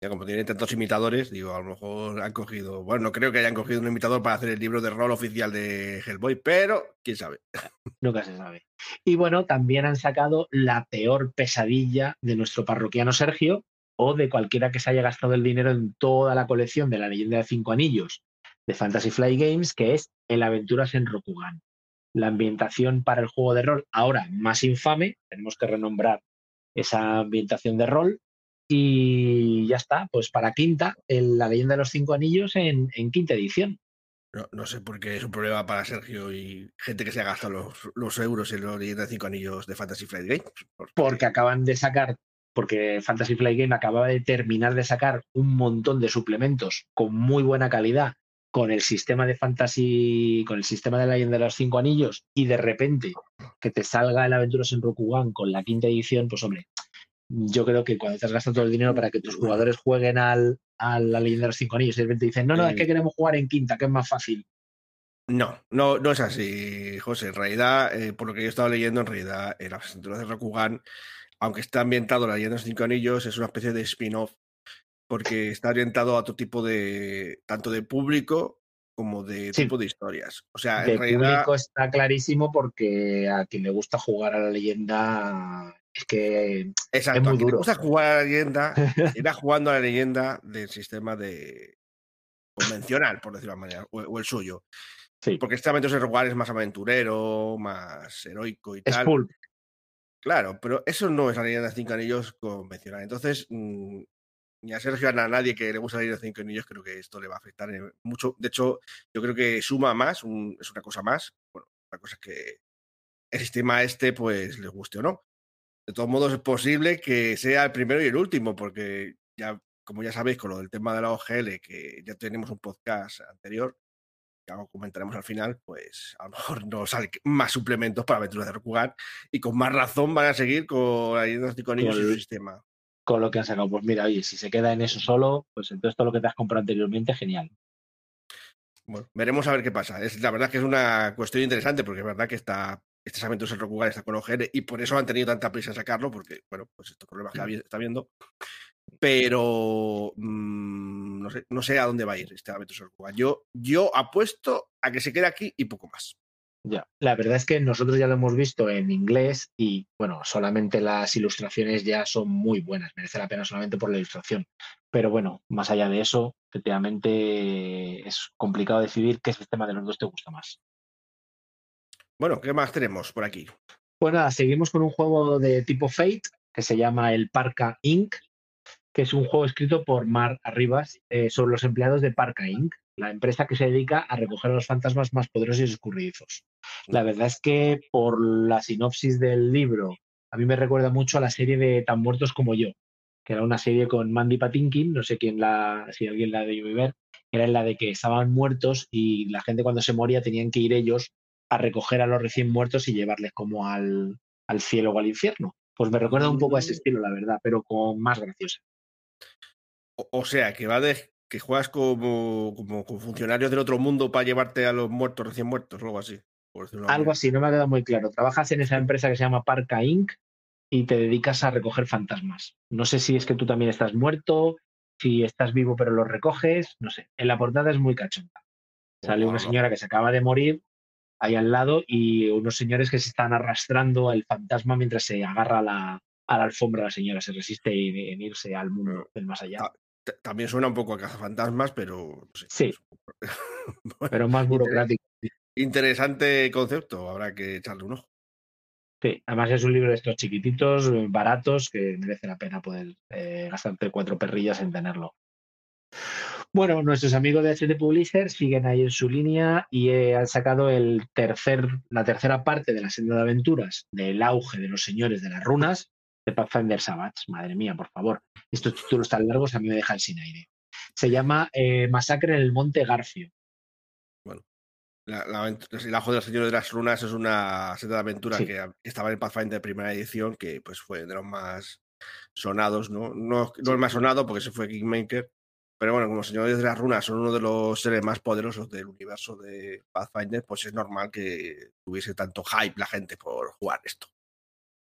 S1: ya como tienen tantos imitadores, digo, a lo mejor han cogido, bueno, no creo que hayan cogido un imitador para hacer el libro de rol oficial de Hellboy, pero quién sabe. (laughs)
S7: Nunca se sabe. Y bueno, también han sacado la peor pesadilla de nuestro parroquiano Sergio o de cualquiera que se haya gastado el dinero en toda la colección de la leyenda de cinco anillos de Fantasy Flight Games, que es el Aventuras en Rokugan. La ambientación para el juego de rol ahora más infame, tenemos que renombrar esa ambientación de rol. Y ya está, pues para quinta, el- la leyenda de los cinco anillos en, en quinta edición.
S1: No, no sé por qué es un problema para Sergio y gente que se ha gastado los, los euros en los leyenda de cinco anillos de Fantasy Flight Games.
S7: porque acaban de sacar, porque Fantasy Flight Game acababa de terminar de sacar un montón de suplementos con muy buena calidad con el sistema de Fantasy, con el sistema de la leyenda de los cinco anillos y de repente que te salga el Aventuras en Rokugan con la quinta edición, pues hombre, yo creo que cuando te has gastado todo el dinero para que tus jugadores jueguen al, a la leyenda de los cinco anillos y de repente dicen, no, no, es que queremos jugar en quinta, que es más fácil.
S1: No, no, no es así, José. En realidad, eh, por lo que yo he estado leyendo, en realidad, en las aventuras de Rokugan, aunque está ambientado la leyenda de los cinco anillos, es una especie de spin-off, porque está orientado a otro tipo de, tanto de público como de
S7: Sí.
S1: tipo de historias. O sea,
S7: de
S1: en realidad,
S7: público está clarísimo porque a quien le gusta jugar a la leyenda es que
S1: exacto,
S7: es muy
S1: a quien le gusta jugar a la leyenda, irá jugando a la leyenda del sistema de convencional, por decirlo de manera, o, o el suyo.
S7: Sí.
S1: Porque este Aventuras de Rokugan es más aventurero, más heroico y
S7: es
S1: tal.
S7: pulp.
S1: Claro, pero eso no es la leyenda de cinco anillos convencional. Entonces, mm, ni a Sergio ni a nadie que le gusta la leyenda de cinco anillos, creo que esto le va a afectar mucho. De hecho, yo creo que suma más, un- es una cosa más. Bueno, la cosa es que el sistema este, pues, les guste o no. De todos modos, es posible que sea el primero y el último, porque ya, como ya sabéis, con lo del tema de la OGL, que ya tenemos un podcast anterior, que algo comentaremos al final, pues a lo mejor nos salen más suplementos para aventuras de Rokugan y con más razón van a seguir con leyenda de anillos y
S7: Con
S1: su
S7: el-
S1: sistema.
S7: con lo que han sacado. Pues mira, oye, si se queda en eso solo, pues entonces todo lo que te has comprado anteriormente, genial.
S1: Bueno, veremos a ver qué pasa. Es, la verdad que es una cuestión interesante porque es verdad que está, estas aventuras en Rokugan está con OGL y por eso han tenido tanta prisa en sacarlo porque, bueno, pues estos problemas que habi- está viendo. Pero mm, no, sé, no sé a dónde va a ir este en Rokugan. Yo, yo apuesto a que se quede aquí y poco más.
S7: Ya. La verdad es que nosotros ya lo hemos visto en inglés y, bueno, solamente las ilustraciones ya son muy buenas. Merece la pena solamente por la ilustración. Pero bueno, más allá de eso, efectivamente es complicado decidir qué sistema de los dos te gusta más.
S1: Bueno, ¿qué más tenemos por aquí?
S7: Pues nada, seguimos con un juego de tipo Fate, que se llama el Parca Inc., que es un juego escrito por Mar Arribas eh, sobre los empleados de Parca Inc., la empresa que se dedica a recoger a los fantasmas más poderosos y escurridizos. La verdad es que por la sinopsis del libro, a mí me recuerda mucho a la serie de Tan muertos como yo, que era una serie con Mandy Patinkin, no sé quién la, si alguien la debió ver, era en la de que estaban muertos y la gente cuando se moría tenían que ir ellos a recoger a los recién muertos y llevarles como al, al cielo o al infierno. Pues me recuerda un poco a ese estilo, la verdad, pero con más graciosa.
S1: O, o sea, que va de que juegas como, como, como funcionarios del otro mundo para llevarte a los muertos, recién muertos, o algo así. por
S7: Algo
S1: manera.
S7: así, no me ha quedado muy claro. Trabajas en esa empresa que se llama Parca Inc. y te dedicas a recoger fantasmas. No sé si es que tú también estás muerto, si estás vivo pero los recoges, no sé. En la portada es muy cachonda. Sale una señora que se acaba de morir ahí al lado y unos señores que se están arrastrando al fantasma mientras se agarra a la, a la alfombra la señora, se resiste en, en irse al mundo del más allá.
S1: También suena un poco a cazafantasmas, pero.
S7: Sí. (laughs)
S1: Bueno,
S7: Pero más burocrático.
S1: interesante concepto, habrá que echarle un ojo.
S7: Sí, además es un libro de estos chiquititos, eh, baratos, que merece la pena poder eh, gastarte cuatro perrillas en tenerlo. Bueno, nuestros amigos de HT Publisher siguen ahí en su línea y eh, han sacado el tercer, la tercera parte de la senda de aventuras del auge de los señores de las runas de Pathfinder Savage. Madre mía, por favor. Estos títulos tan largos a mí me dejan sin aire. Se llama eh, Masacre en el Monte Garfio.
S1: La, la, avent- el ajo de los señores de las runas es una seta de aventura
S7: Sí.
S1: que estaba en el Pathfinder primera edición, que pues fue de los más sonados, ¿no? No, no el más sonado porque se fue Kingmaker, pero bueno, como señores de las runas son uno de los seres más poderosos del universo de Pathfinder, pues es normal que tuviese tanto hype la gente por jugar esto.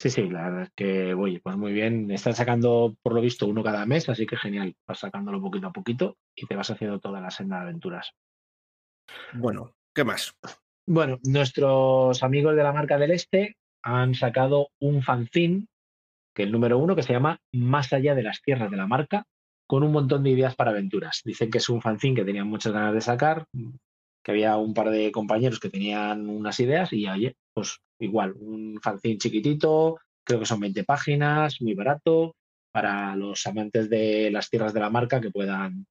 S7: Sí, sí, la verdad es que, oye, pues muy bien. Están sacando, por lo visto, uno cada mes, así que genial. Vas sacándolo poquito a poquito y te vas haciendo toda la senda de aventuras.
S1: Bueno, ¿qué más?
S7: Bueno, nuestros amigos de la marca del Este han sacado un fanzine, que el número uno, que se llama Más allá de las tierras de la marca, con un montón de ideas para aventuras. Dicen que es un fanzine que tenían muchas ganas de sacar, que había un par de compañeros que tenían unas ideas y oye, pues igual, un fanzine chiquitito, creo que son 20 páginas, muy barato, para los amantes de las tierras de la marca que puedan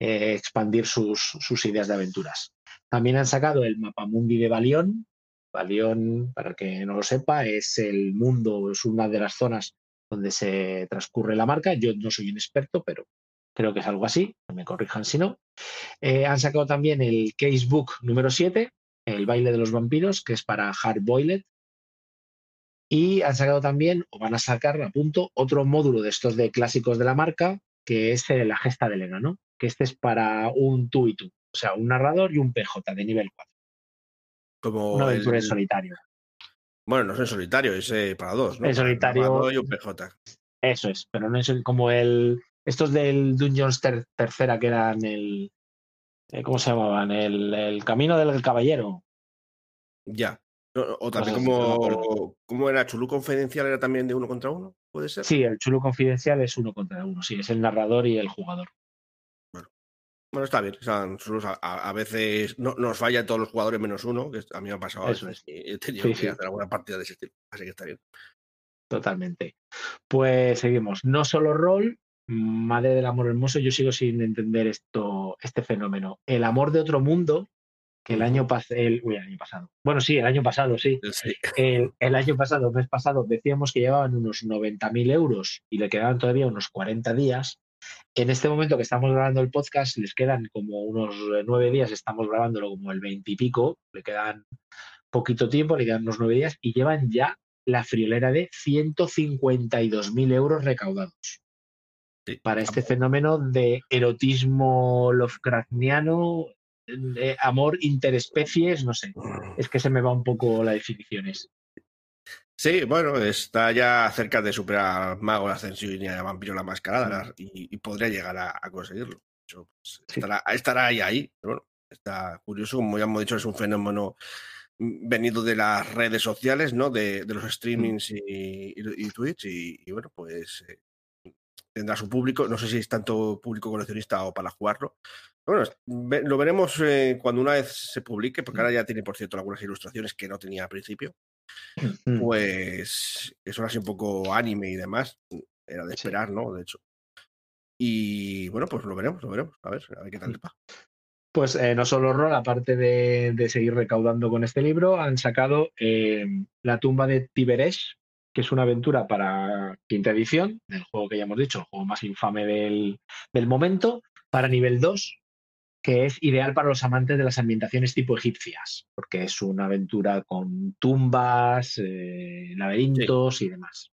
S7: eh, expandir sus, ideas de aventuras. También han sacado el Mapamundi de Balión. Balión, para el que no lo sepa, es el mundo, es una de las zonas donde se transcurre la marca. Yo no soy un experto, pero creo que es algo así. Me corrijan si no. Eh, han sacado también el Casebook número 7, el baile de los vampiros, que es para Hard Boiled. Y han sacado también, o van a sacar a punto, otro módulo de estos de clásicos de la marca, que es eh, la gesta de Elena, ¿no? Que este es para un tú y tú. O sea, un narrador y un PJ de nivel 4.
S1: Como
S7: Una aventura
S1: el-
S7: en solitario.
S1: Bueno, no es en solitario, es eh, para dos, ¿no?
S7: En solitario-
S1: y un PJ.
S7: Eso es, pero no es como el. Estos del Dungeons ter- tercera que eran el. Eh, ¿Cómo se llamaban? El, el camino del caballero.
S1: Ya. No, O también como, como era Chulú Confidencial, era también de uno contra uno, ¿puede ser?
S7: Sí, el chulo confidencial es uno contra uno, sí, es el narrador y el jugador.
S1: Bueno, está bien. son Chulús a, a- a veces no, nos fallan todos los jugadores menos uno, que a mí me ha pasado.
S7: Eso
S1: y he tenido
S7: Sí,
S1: que
S7: sí.
S1: hacer alguna partida de ese estilo. Así que está bien.
S7: Totalmente. Pues seguimos. No solo rol, madre del amor hermoso, yo sigo sin entender esto, este fenómeno. El amor de otro mundo, que el año pasado, el, uy, el año pasado. Bueno, sí, el año pasado, sí.
S1: Sí. (laughs)
S7: El, el año pasado, mes pasado, decíamos que llevaban unos 90.000 euros y le quedaban todavía unos 40 días. En este momento que estamos grabando el podcast, les quedan como unos eh, nueve días, estamos grabándolo como el 20 y pico, le quedan poquito tiempo, le quedan unos nueve días y llevan ya la friolera de 152.000 euros recaudados
S1: Sí.
S7: para este fenómeno de erotismo Lovecraftiano, de amor interespecies, no sé. Es que se me va un poco la definición. es.
S1: Sí, bueno, está ya cerca de superar al Mago la Ascensión y a Vampiro la Mascarada y, y podría llegar a, a conseguirlo. Hecho, pues,
S7: Sí.
S1: estará, estará ahí, ahí. Pero bueno, está curioso. Como ya hemos dicho, es un fenómeno mm, venido de las redes sociales, ¿no? De, de los streamings y, y- y Twitch. Y, y bueno, pues eh, tendrá su público. No sé si es tanto público coleccionista o para jugarlo. Bueno, lo veremos eh, cuando una vez se publique, porque ahora ya tiene, por cierto, algunas ilustraciones que no tenía al principio.
S7: Mm.
S1: pues eso así un poco anime y demás. Era de
S7: Sí.
S1: esperar, ¿no? De hecho. Y bueno, pues lo veremos, lo veremos. A ver, a ver qué tal les va.
S7: Pues eh, no solo rol, aparte de, de seguir recaudando con este libro, han sacado eh, La tumba de Tiberesh, que es una aventura para quinta edición, del juego que ya hemos dicho, el juego más infame del, del momento, para nivel 2, que es ideal para los amantes de las ambientaciones tipo egipcias, porque es una aventura con tumbas, eh, laberintos y demás.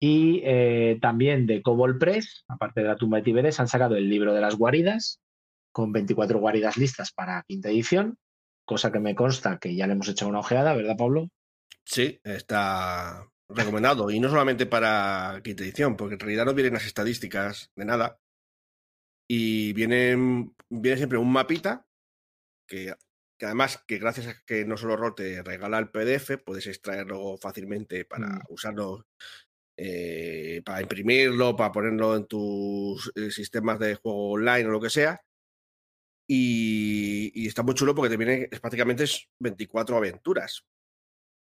S7: Y eh, también de Cobol Press, aparte de la tumba de Tiberes, han sacado el libro de las guaridas, con 24 guaridas listas para quinta edición, cosa que me consta que ya le hemos echado una ojeada, ¿verdad, Pablo?
S1: Sí, está recomendado. Y no solamente para quinta edición, porque en realidad no vienen las estadísticas de nada. Y vienen, viene siempre un mapita que, que además que gracias a que no solo ROL te regala el PDF, puedes extraerlo fácilmente para
S7: Mm.
S1: usarlo, eh, para imprimirlo, para ponerlo en tus eh, sistemas de juego online o lo que sea. Y, y está muy chulo porque te viene, es prácticamente es 24 aventuras.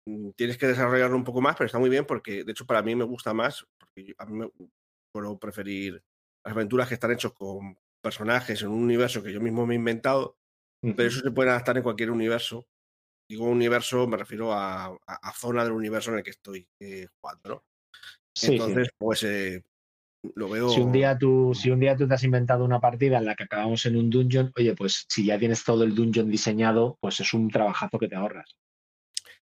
S1: Mm, Tienes que desarrollarlo un poco más, pero está muy bien porque, de hecho, para mí me gusta más, porque yo- a mí me puedo preferir las aventuras que están hechas con personajes en un universo que yo mismo me he inventado, pero eso se puede adaptar en cualquier universo. Digo universo, me refiero a, a- a zona del universo en el que estoy eh, jugando, ¿no?
S7: Sí, sí.
S1: Entonces, pues eh, lo veo.
S7: Si un, día tú, si un día tú te has inventado una partida en la que acabamos en un dungeon, oye, pues si ya tienes todo el dungeon diseñado, pues es un trabajazo que te ahorras.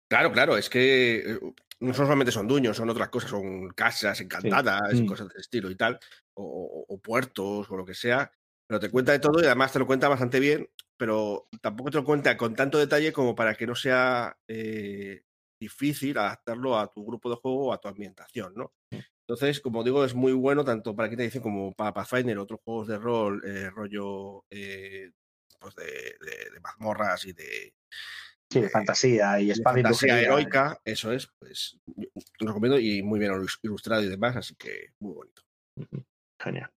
S1: Claro, claro, es que eh, no solamente son dueños, son otras cosas, son casas encantadas y
S7: Mm.
S1: cosas de estilo y tal, o, puertos o lo que sea, pero te cuenta de todo y además te lo cuenta bastante bien, pero tampoco te lo cuenta con tanto detalle como para que no sea eh, difícil adaptarlo a tu grupo de juego o a tu ambientación, ¿no? Entonces, como digo, es muy bueno tanto para quinta edición como para Pathfinder, otros juegos de rol, eh, rollo eh, pues de, de- de mazmorras y de,
S7: Sí, de fantasía y y
S1: fantasía heroica, eso es, pues lo recomiendo y muy bien ilustrado y demás, así que muy bonito.
S7: Genial.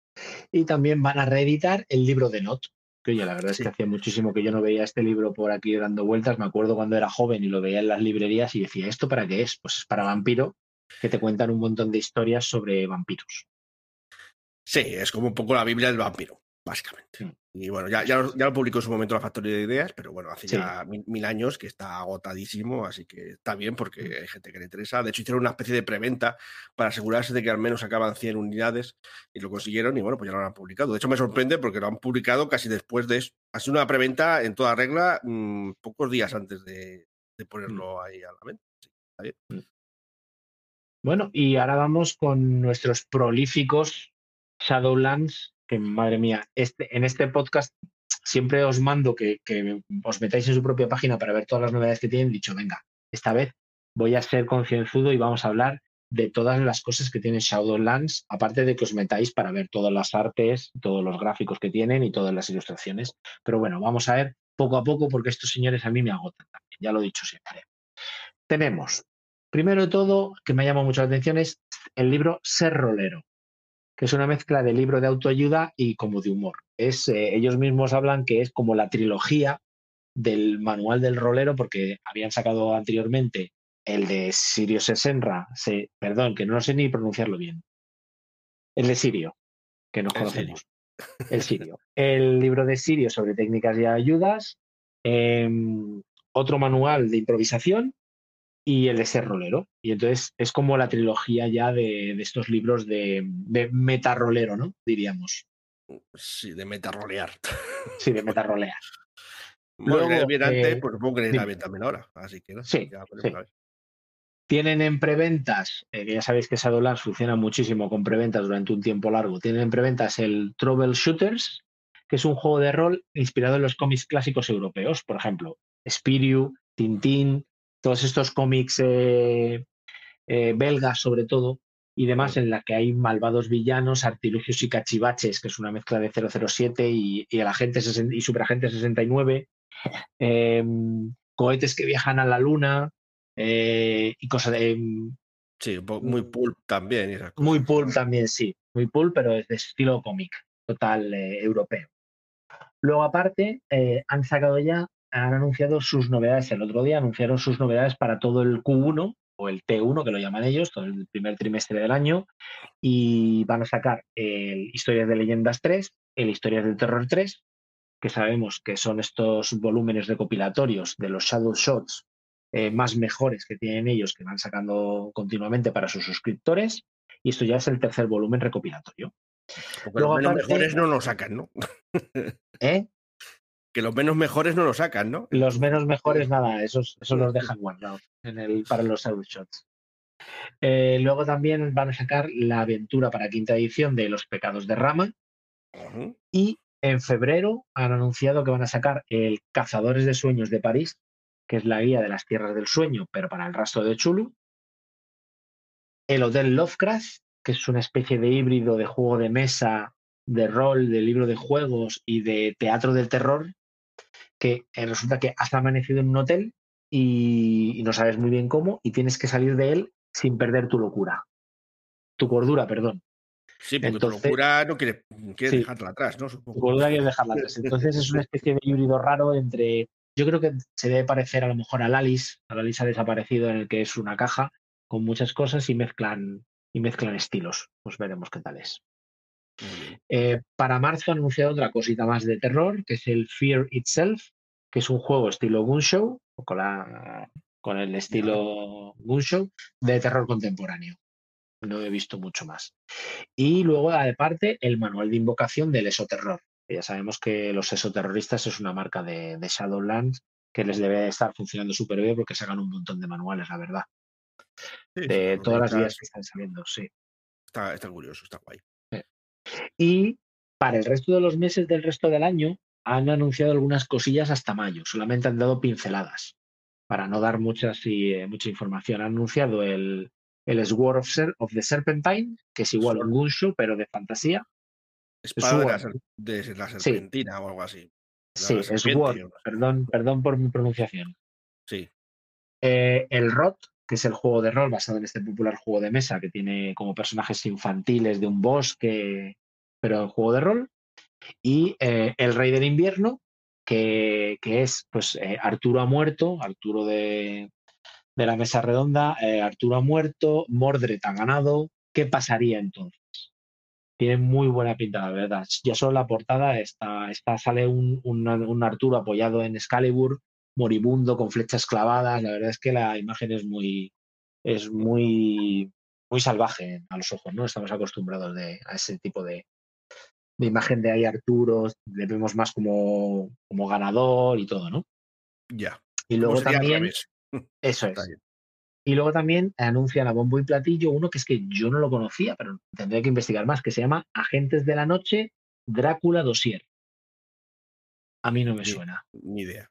S7: Y también van a reeditar el libro de Not. Que oye, la verdad es que hacía muchísimo que yo no veía este libro por aquí dando vueltas. Me acuerdo cuando era joven y lo veía en las librerías y decía, ¿esto para qué es? Pues es para vampiro, que te cuentan un montón de historias sobre vampiros.
S1: Sí, es como un poco la Biblia del vampiro, básicamente.
S7: Mm.
S1: Y bueno, ya, ya, lo- ya lo publicó en su momento la Factoría de Ideas, pero bueno, hace
S7: Sí.
S1: ya mil, mil años que está agotadísimo, así que está bien porque hay gente que le interesa. De hecho, hicieron una especie de preventa para asegurarse de que al menos sacaban 100 unidades y lo consiguieron y bueno, pues ya lo han publicado. De hecho, me sorprende porque lo han publicado casi después de eso. Ha sido una preventa en toda regla mm, pocos días antes de, de ponerlo ahí a la venta. Sí, está bien.
S7: Bueno, y ahora vamos con nuestros prolíficos Shadowlands, que madre mía, este, en este podcast siempre os mando que, que os metáis en su propia página para ver todas las novedades que tienen. Dicho, venga, esta vez voy a ser concienzudo y vamos a hablar de todas las cosas que tiene Shadowlands, aparte de que os metáis para ver todas las artes, todos los gráficos que tienen y todas las ilustraciones. Pero bueno, vamos a ver poco a poco porque estos señores a mí me agotan también, ya lo he dicho siempre. Tenemos Primero de todo, que me llama mucho la atención es el libro Ser Rolero, que es una mezcla de libro de autoayuda y como de humor. Es, eh, ellos mismos hablan que es como la trilogía del manual del rolero, porque habían sacado anteriormente el de Sirio Sesenra, se, perdón, que no sé ni pronunciarlo bien. El de Sirio, que nos
S1: El
S7: conocemos. El Sirio. El libro de Sirio sobre técnicas y ayudas. em, otro manual de improvisación y el de ser rolero. Y entonces es como la trilogía ya de, de estos libros de, de metarrolero, ¿no? Diríamos.
S1: Sí, de metarrolear. (laughs)
S7: Sí, de metarrolear. Luego,
S1: bien antes,
S7: eh,
S1: pues supongo que bien también ahora. Así que no,
S7: Sí,
S1: ya.
S7: Tienen en preventas, eh, que ya sabéis que Shadowlands funciona muchísimo con preventas durante un tiempo largo. Tienen en preventas el Troubleshooters, que es un juego de rol inspirado en los cómics clásicos europeos. Por ejemplo, Spiriu, Tintín, todos estos cómics eh, eh, belgas sobre todo, y demás, en la que hay malvados villanos, artilugios y cachivaches, que es una mezcla de 007 y, y el agente 60 y superagente 69, (laughs) em, cohetes que viajan a la luna eh, y cosas de... em,
S1: Sí, muy pulp también.
S7: muy pulp también, sí. Muy pulp, pero es de estilo cómic, total europeo. Luego, aparte, eh, han sacado ya han anunciado sus novedades. El otro día anunciaron sus novedades para todo el Q1 o el T1, que lo llaman ellos, todo el primer trimestre del año. Y van a sacar el Historias de Leyendas 3, el Historias del Terror 3, que sabemos que son estos volúmenes recopilatorios de los Shadow Shots eh, más mejores que tienen ellos, que van sacando continuamente para sus suscriptores. Y esto ya es el tercer volumen recopilatorio.
S1: Porque los menos mejores no lo sacan, ¿no? (laughs)
S7: ¿Eh?
S1: Que los menos mejores no lo sacan, ¿no?
S7: Los menos mejores, nada, esos, esos los dejan guardados en el, para los Shots. Eh, luego también van a sacar la aventura para quinta edición de Los Pecados de Rama. Y en febrero han anunciado que van a sacar el Cazadores de Sueños de París, que es la guía de las tierras del sueño, pero para el rastro de Chulu. El Hotel Lovecraft, que es una especie de híbrido de juego de mesa, de rol, de libro de juegos y de teatro del terror, que eh, resulta que has amanecido en un hotel y, y no sabes muy bien cómo y tienes que salir de él sin perder tu locura. Tu cordura, perdón.
S1: Sí, porque
S7: Entonces-
S1: tu locura no quiere, quiere
S7: Sí.
S1: dejarla atrás, ¿no?
S7: Tu cordura que dejarla atrás. Entonces es una especie de híbrido raro entre. Yo creo que se debe parecer a lo mejor al Alice. Al Alice ha desaparecido en el que es una caja con muchas cosas y mezclan, y mezclan estilos. Pues veremos qué tal es. Eh, para marzo han anunciado otra cosita más de terror, que es el Fear Itself, que es un juego estilo Gunshow, con, la, con el estilo Gunshow, de terror contemporáneo. No he visto mucho más. Y luego, aparte, el manual de invocación del esoterror. Ya sabemos que los esoterroristas es una marca de, de Shadowlands que les debe estar funcionando súper bien porque sacan un montón de manuales, la verdad.
S1: Sí,
S7: De todas las guías que están saliendo, sí.
S1: Está, está curioso, está guay.
S7: Y para el resto de los meses del resto del año han anunciado algunas cosillas hasta mayo. Solamente han dado pinceladas para no dar muchas y, eh, mucha información. Han anunciado el, el Sword of, Ser- of the Serpentine, que es igual a un Gunshow, pero de fantasía.
S1: Espada de la,
S7: Sword.
S1: ser- de la
S7: Sí.
S1: serpentina o algo así.
S7: Sí, es Sword. Perdón, perdón por mi pronunciación.
S1: Sí.
S7: Eh, el ROT, que es el juego de rol basado en este popular juego de mesa que tiene como personajes infantiles de un bosque, pero en juego de rol. Y eh, el Rey del Invierno, que, que es pues eh, Arturo ha muerto, Arturo de, de la mesa redonda, eh, Arturo ha muerto, Mordred ha ganado. ¿Qué pasaría entonces? Tiene muy buena pinta, la verdad. Ya solo la portada está, está sale un, un- un Arturo apoyado en Excalibur, moribundo, con flechas clavadas. La verdad es que la imagen es muy, es muy, muy salvaje a los ojos, ¿no? Estamos acostumbrados de, a ese tipo de, de imagen de ahí Arturo, le vemos más como, como ganador y todo, ¿no?
S1: Ya.
S7: Y luego también, (laughs) eso es. Y luego también anuncian a bombo y platillo uno que es que yo no lo conocía, pero tendría que investigar más, que se llama Agentes de la Noche Drácula Dossier. A mí no me suena.
S1: Ni idea.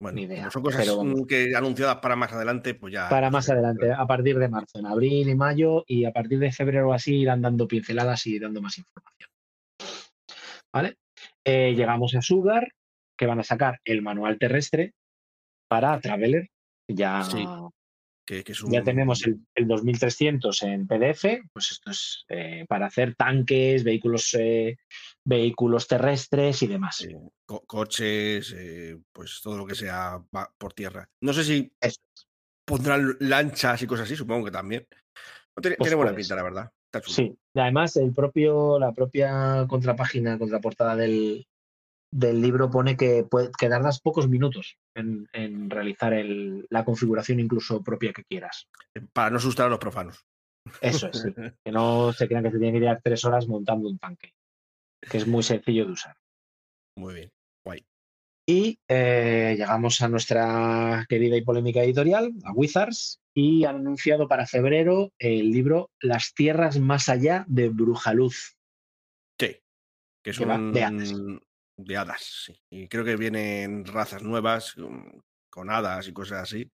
S1: Bueno,
S7: Ni idea,
S1: son cosas mm, que anunciadas para más adelante, pues ya.
S7: Para más adelante, a partir de marzo, en abril y mayo, y a partir de febrero así irán dando pinceladas y dando más información. ¿Vale? Eh, llegamos a Sugar, que van a sacar el manual terrestre para Traveler. Ya,
S1: Sí, Que, que es un,
S7: ya tenemos el, el 2300 en PDF, pues esto es eh, para hacer tanques, vehículos, eh, vehículos terrestres y demás.
S1: co- coches, pues todo lo que sea va por tierra. No sé si
S7: Eso
S1: pondrán lanchas y cosas así, supongo que también. No, tiene,
S7: Pues
S1: tiene buena pinta, la verdad.
S7: Sí, y además el propio, la propia contrapágina, contraportada del, del libro pone que, que tardas pocos minutos en, en realizar el- la configuración incluso propia que quieras.
S1: Para no asustar a los profanos.
S7: Eso es, sí. (laughs) que no se crean que se tienen que tirar tres horas montando un tanque, que es muy sencillo de usar.
S1: Muy bien. Guay.
S7: Y eh, llegamos a nuestra querida y polémica editorial, a Wizards, y han anunciado para febrero el libro Las tierras más allá de Brujaluz.
S1: Sí. Que es un.
S7: de hadas.
S1: de hadas, sí. Y creo que vienen razas nuevas con, con hadas y cosas así.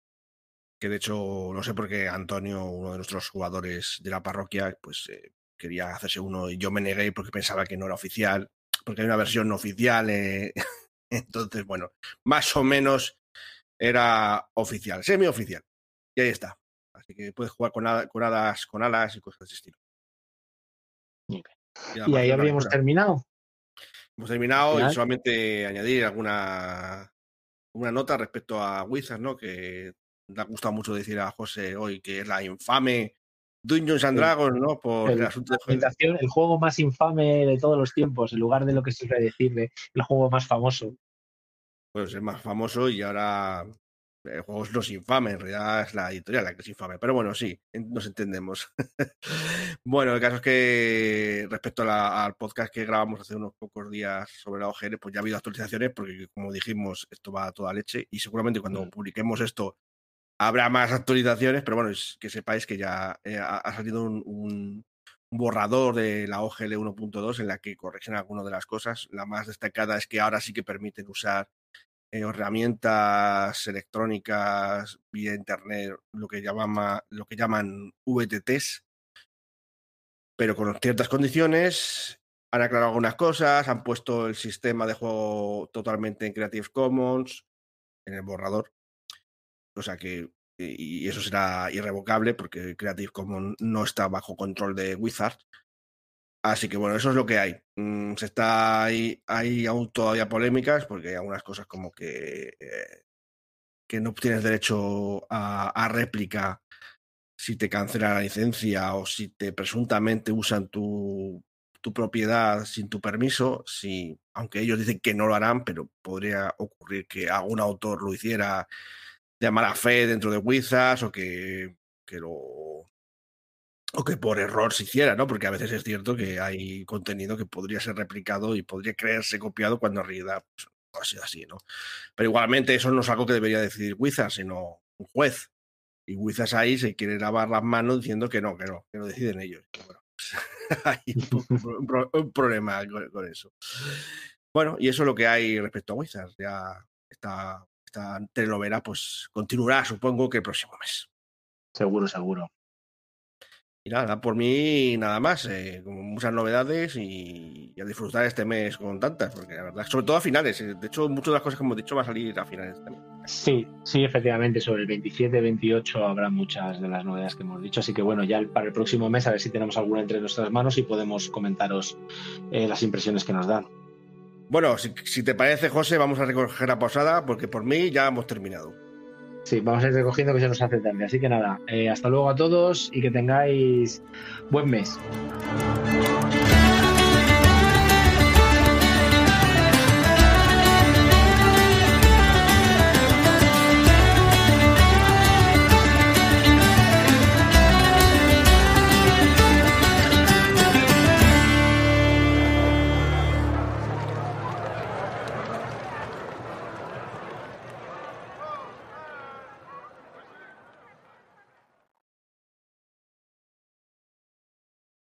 S1: Que de hecho, no sé por qué Antonio, uno de nuestros jugadores de la parroquia, pues eh, quería hacerse uno y yo me negué porque pensaba que no era oficial, porque hay una versión no oficial. eh, (laughs) Entonces, bueno, más o menos era oficial, semi-oficial. Y ahí está. Así que puedes jugar con, con hadas, con alas y cosas de ese estilo.
S7: Y ahí habríamos terminado.
S1: Hemos terminado y solamente añadir alguna una nota respecto a Wizards, ¿no? Que le ha gustado mucho decir a José hoy que es la infame Dungeons and. Dragons, ¿no? Por el,
S7: El-
S1: asunto de
S7: La ambientación, el juego más infame de todos los tiempos, en lugar de lo que se suele decir de el juego más famoso.
S1: pues es más famoso y ahora el juego no es infame, en realidad es la editorial la que es infame. Pero bueno, sí, nos entendemos. (laughs) bueno, el caso es que respecto a la- al podcast que grabamos hace unos pocos días sobre la OGL, pues ya ha habido actualizaciones porque como dijimos, esto va a toda leche y seguramente cuando
S7: Mm.
S1: publiquemos esto habrá más actualizaciones, pero bueno, es que sepáis que ya eh, ha, salido un borrador de la OGL 1.2 en la que corrigen algunas de las cosas. La más destacada es que ahora sí que permiten usar eh, herramientas electrónicas vía internet, lo que, llama, lo que llaman VTTs, pero con ciertas condiciones. Han aclarado algunas cosas, han puesto el sistema de juego totalmente en Creative Commons, en el borrador. O sea que, y eso será irrevocable porque Creative Commons no está bajo control de Wizard. Así que bueno, eso es lo que hay. Mm, se está ahí, hay aún todavía polémicas porque hay algunas cosas como que, eh, que no tienes derecho a, réplica si te cancela la licencia o si te presuntamente usan tu, tu propiedad sin tu permiso, si, aunque ellos dicen que no lo harán, pero podría ocurrir que algún autor lo hiciera de mala fe dentro de Wizards o que, que lo o que por error se hiciera, ¿no? Porque a veces es cierto que hay contenido que podría ser replicado y podría creerse copiado cuando en realidad pues, no ha sido así, ¿no? Pero igualmente eso no es algo que debería decidir Wizards, sino un juez. Y Wizards ahí se quiere lavar las manos diciendo que no, que no, que lo deciden ellos. Bueno, (laughs) hay un, un pro- un problema con, eso. Bueno, y eso es lo que hay respecto a Wizards. Ya esta, esta telenovela pues continuará, supongo que el próximo mes.
S7: Seguro, seguro.
S1: Y nada, por mí nada más, eh, con muchas novedades y, y a disfrutar este mes con tantas, porque la verdad, sobre todo a finales, eh, de hecho muchas de las cosas que hemos dicho van a salir a finales también.
S7: Sí, sí, efectivamente, sobre el 27-28 habrá muchas de las novedades que hemos dicho, así que bueno, ya para el próximo mes a ver si tenemos alguna entre nuestras manos y podemos comentaros eh, las impresiones que nos dan.
S1: Bueno, si, si te parece, José, vamos a recoger la posada, porque por mí ya hemos terminado.
S7: Sí, vamos a ir recogiendo que se nos hace tarde, así que nada, eh, hasta luego a todos y que tengáis buen mes.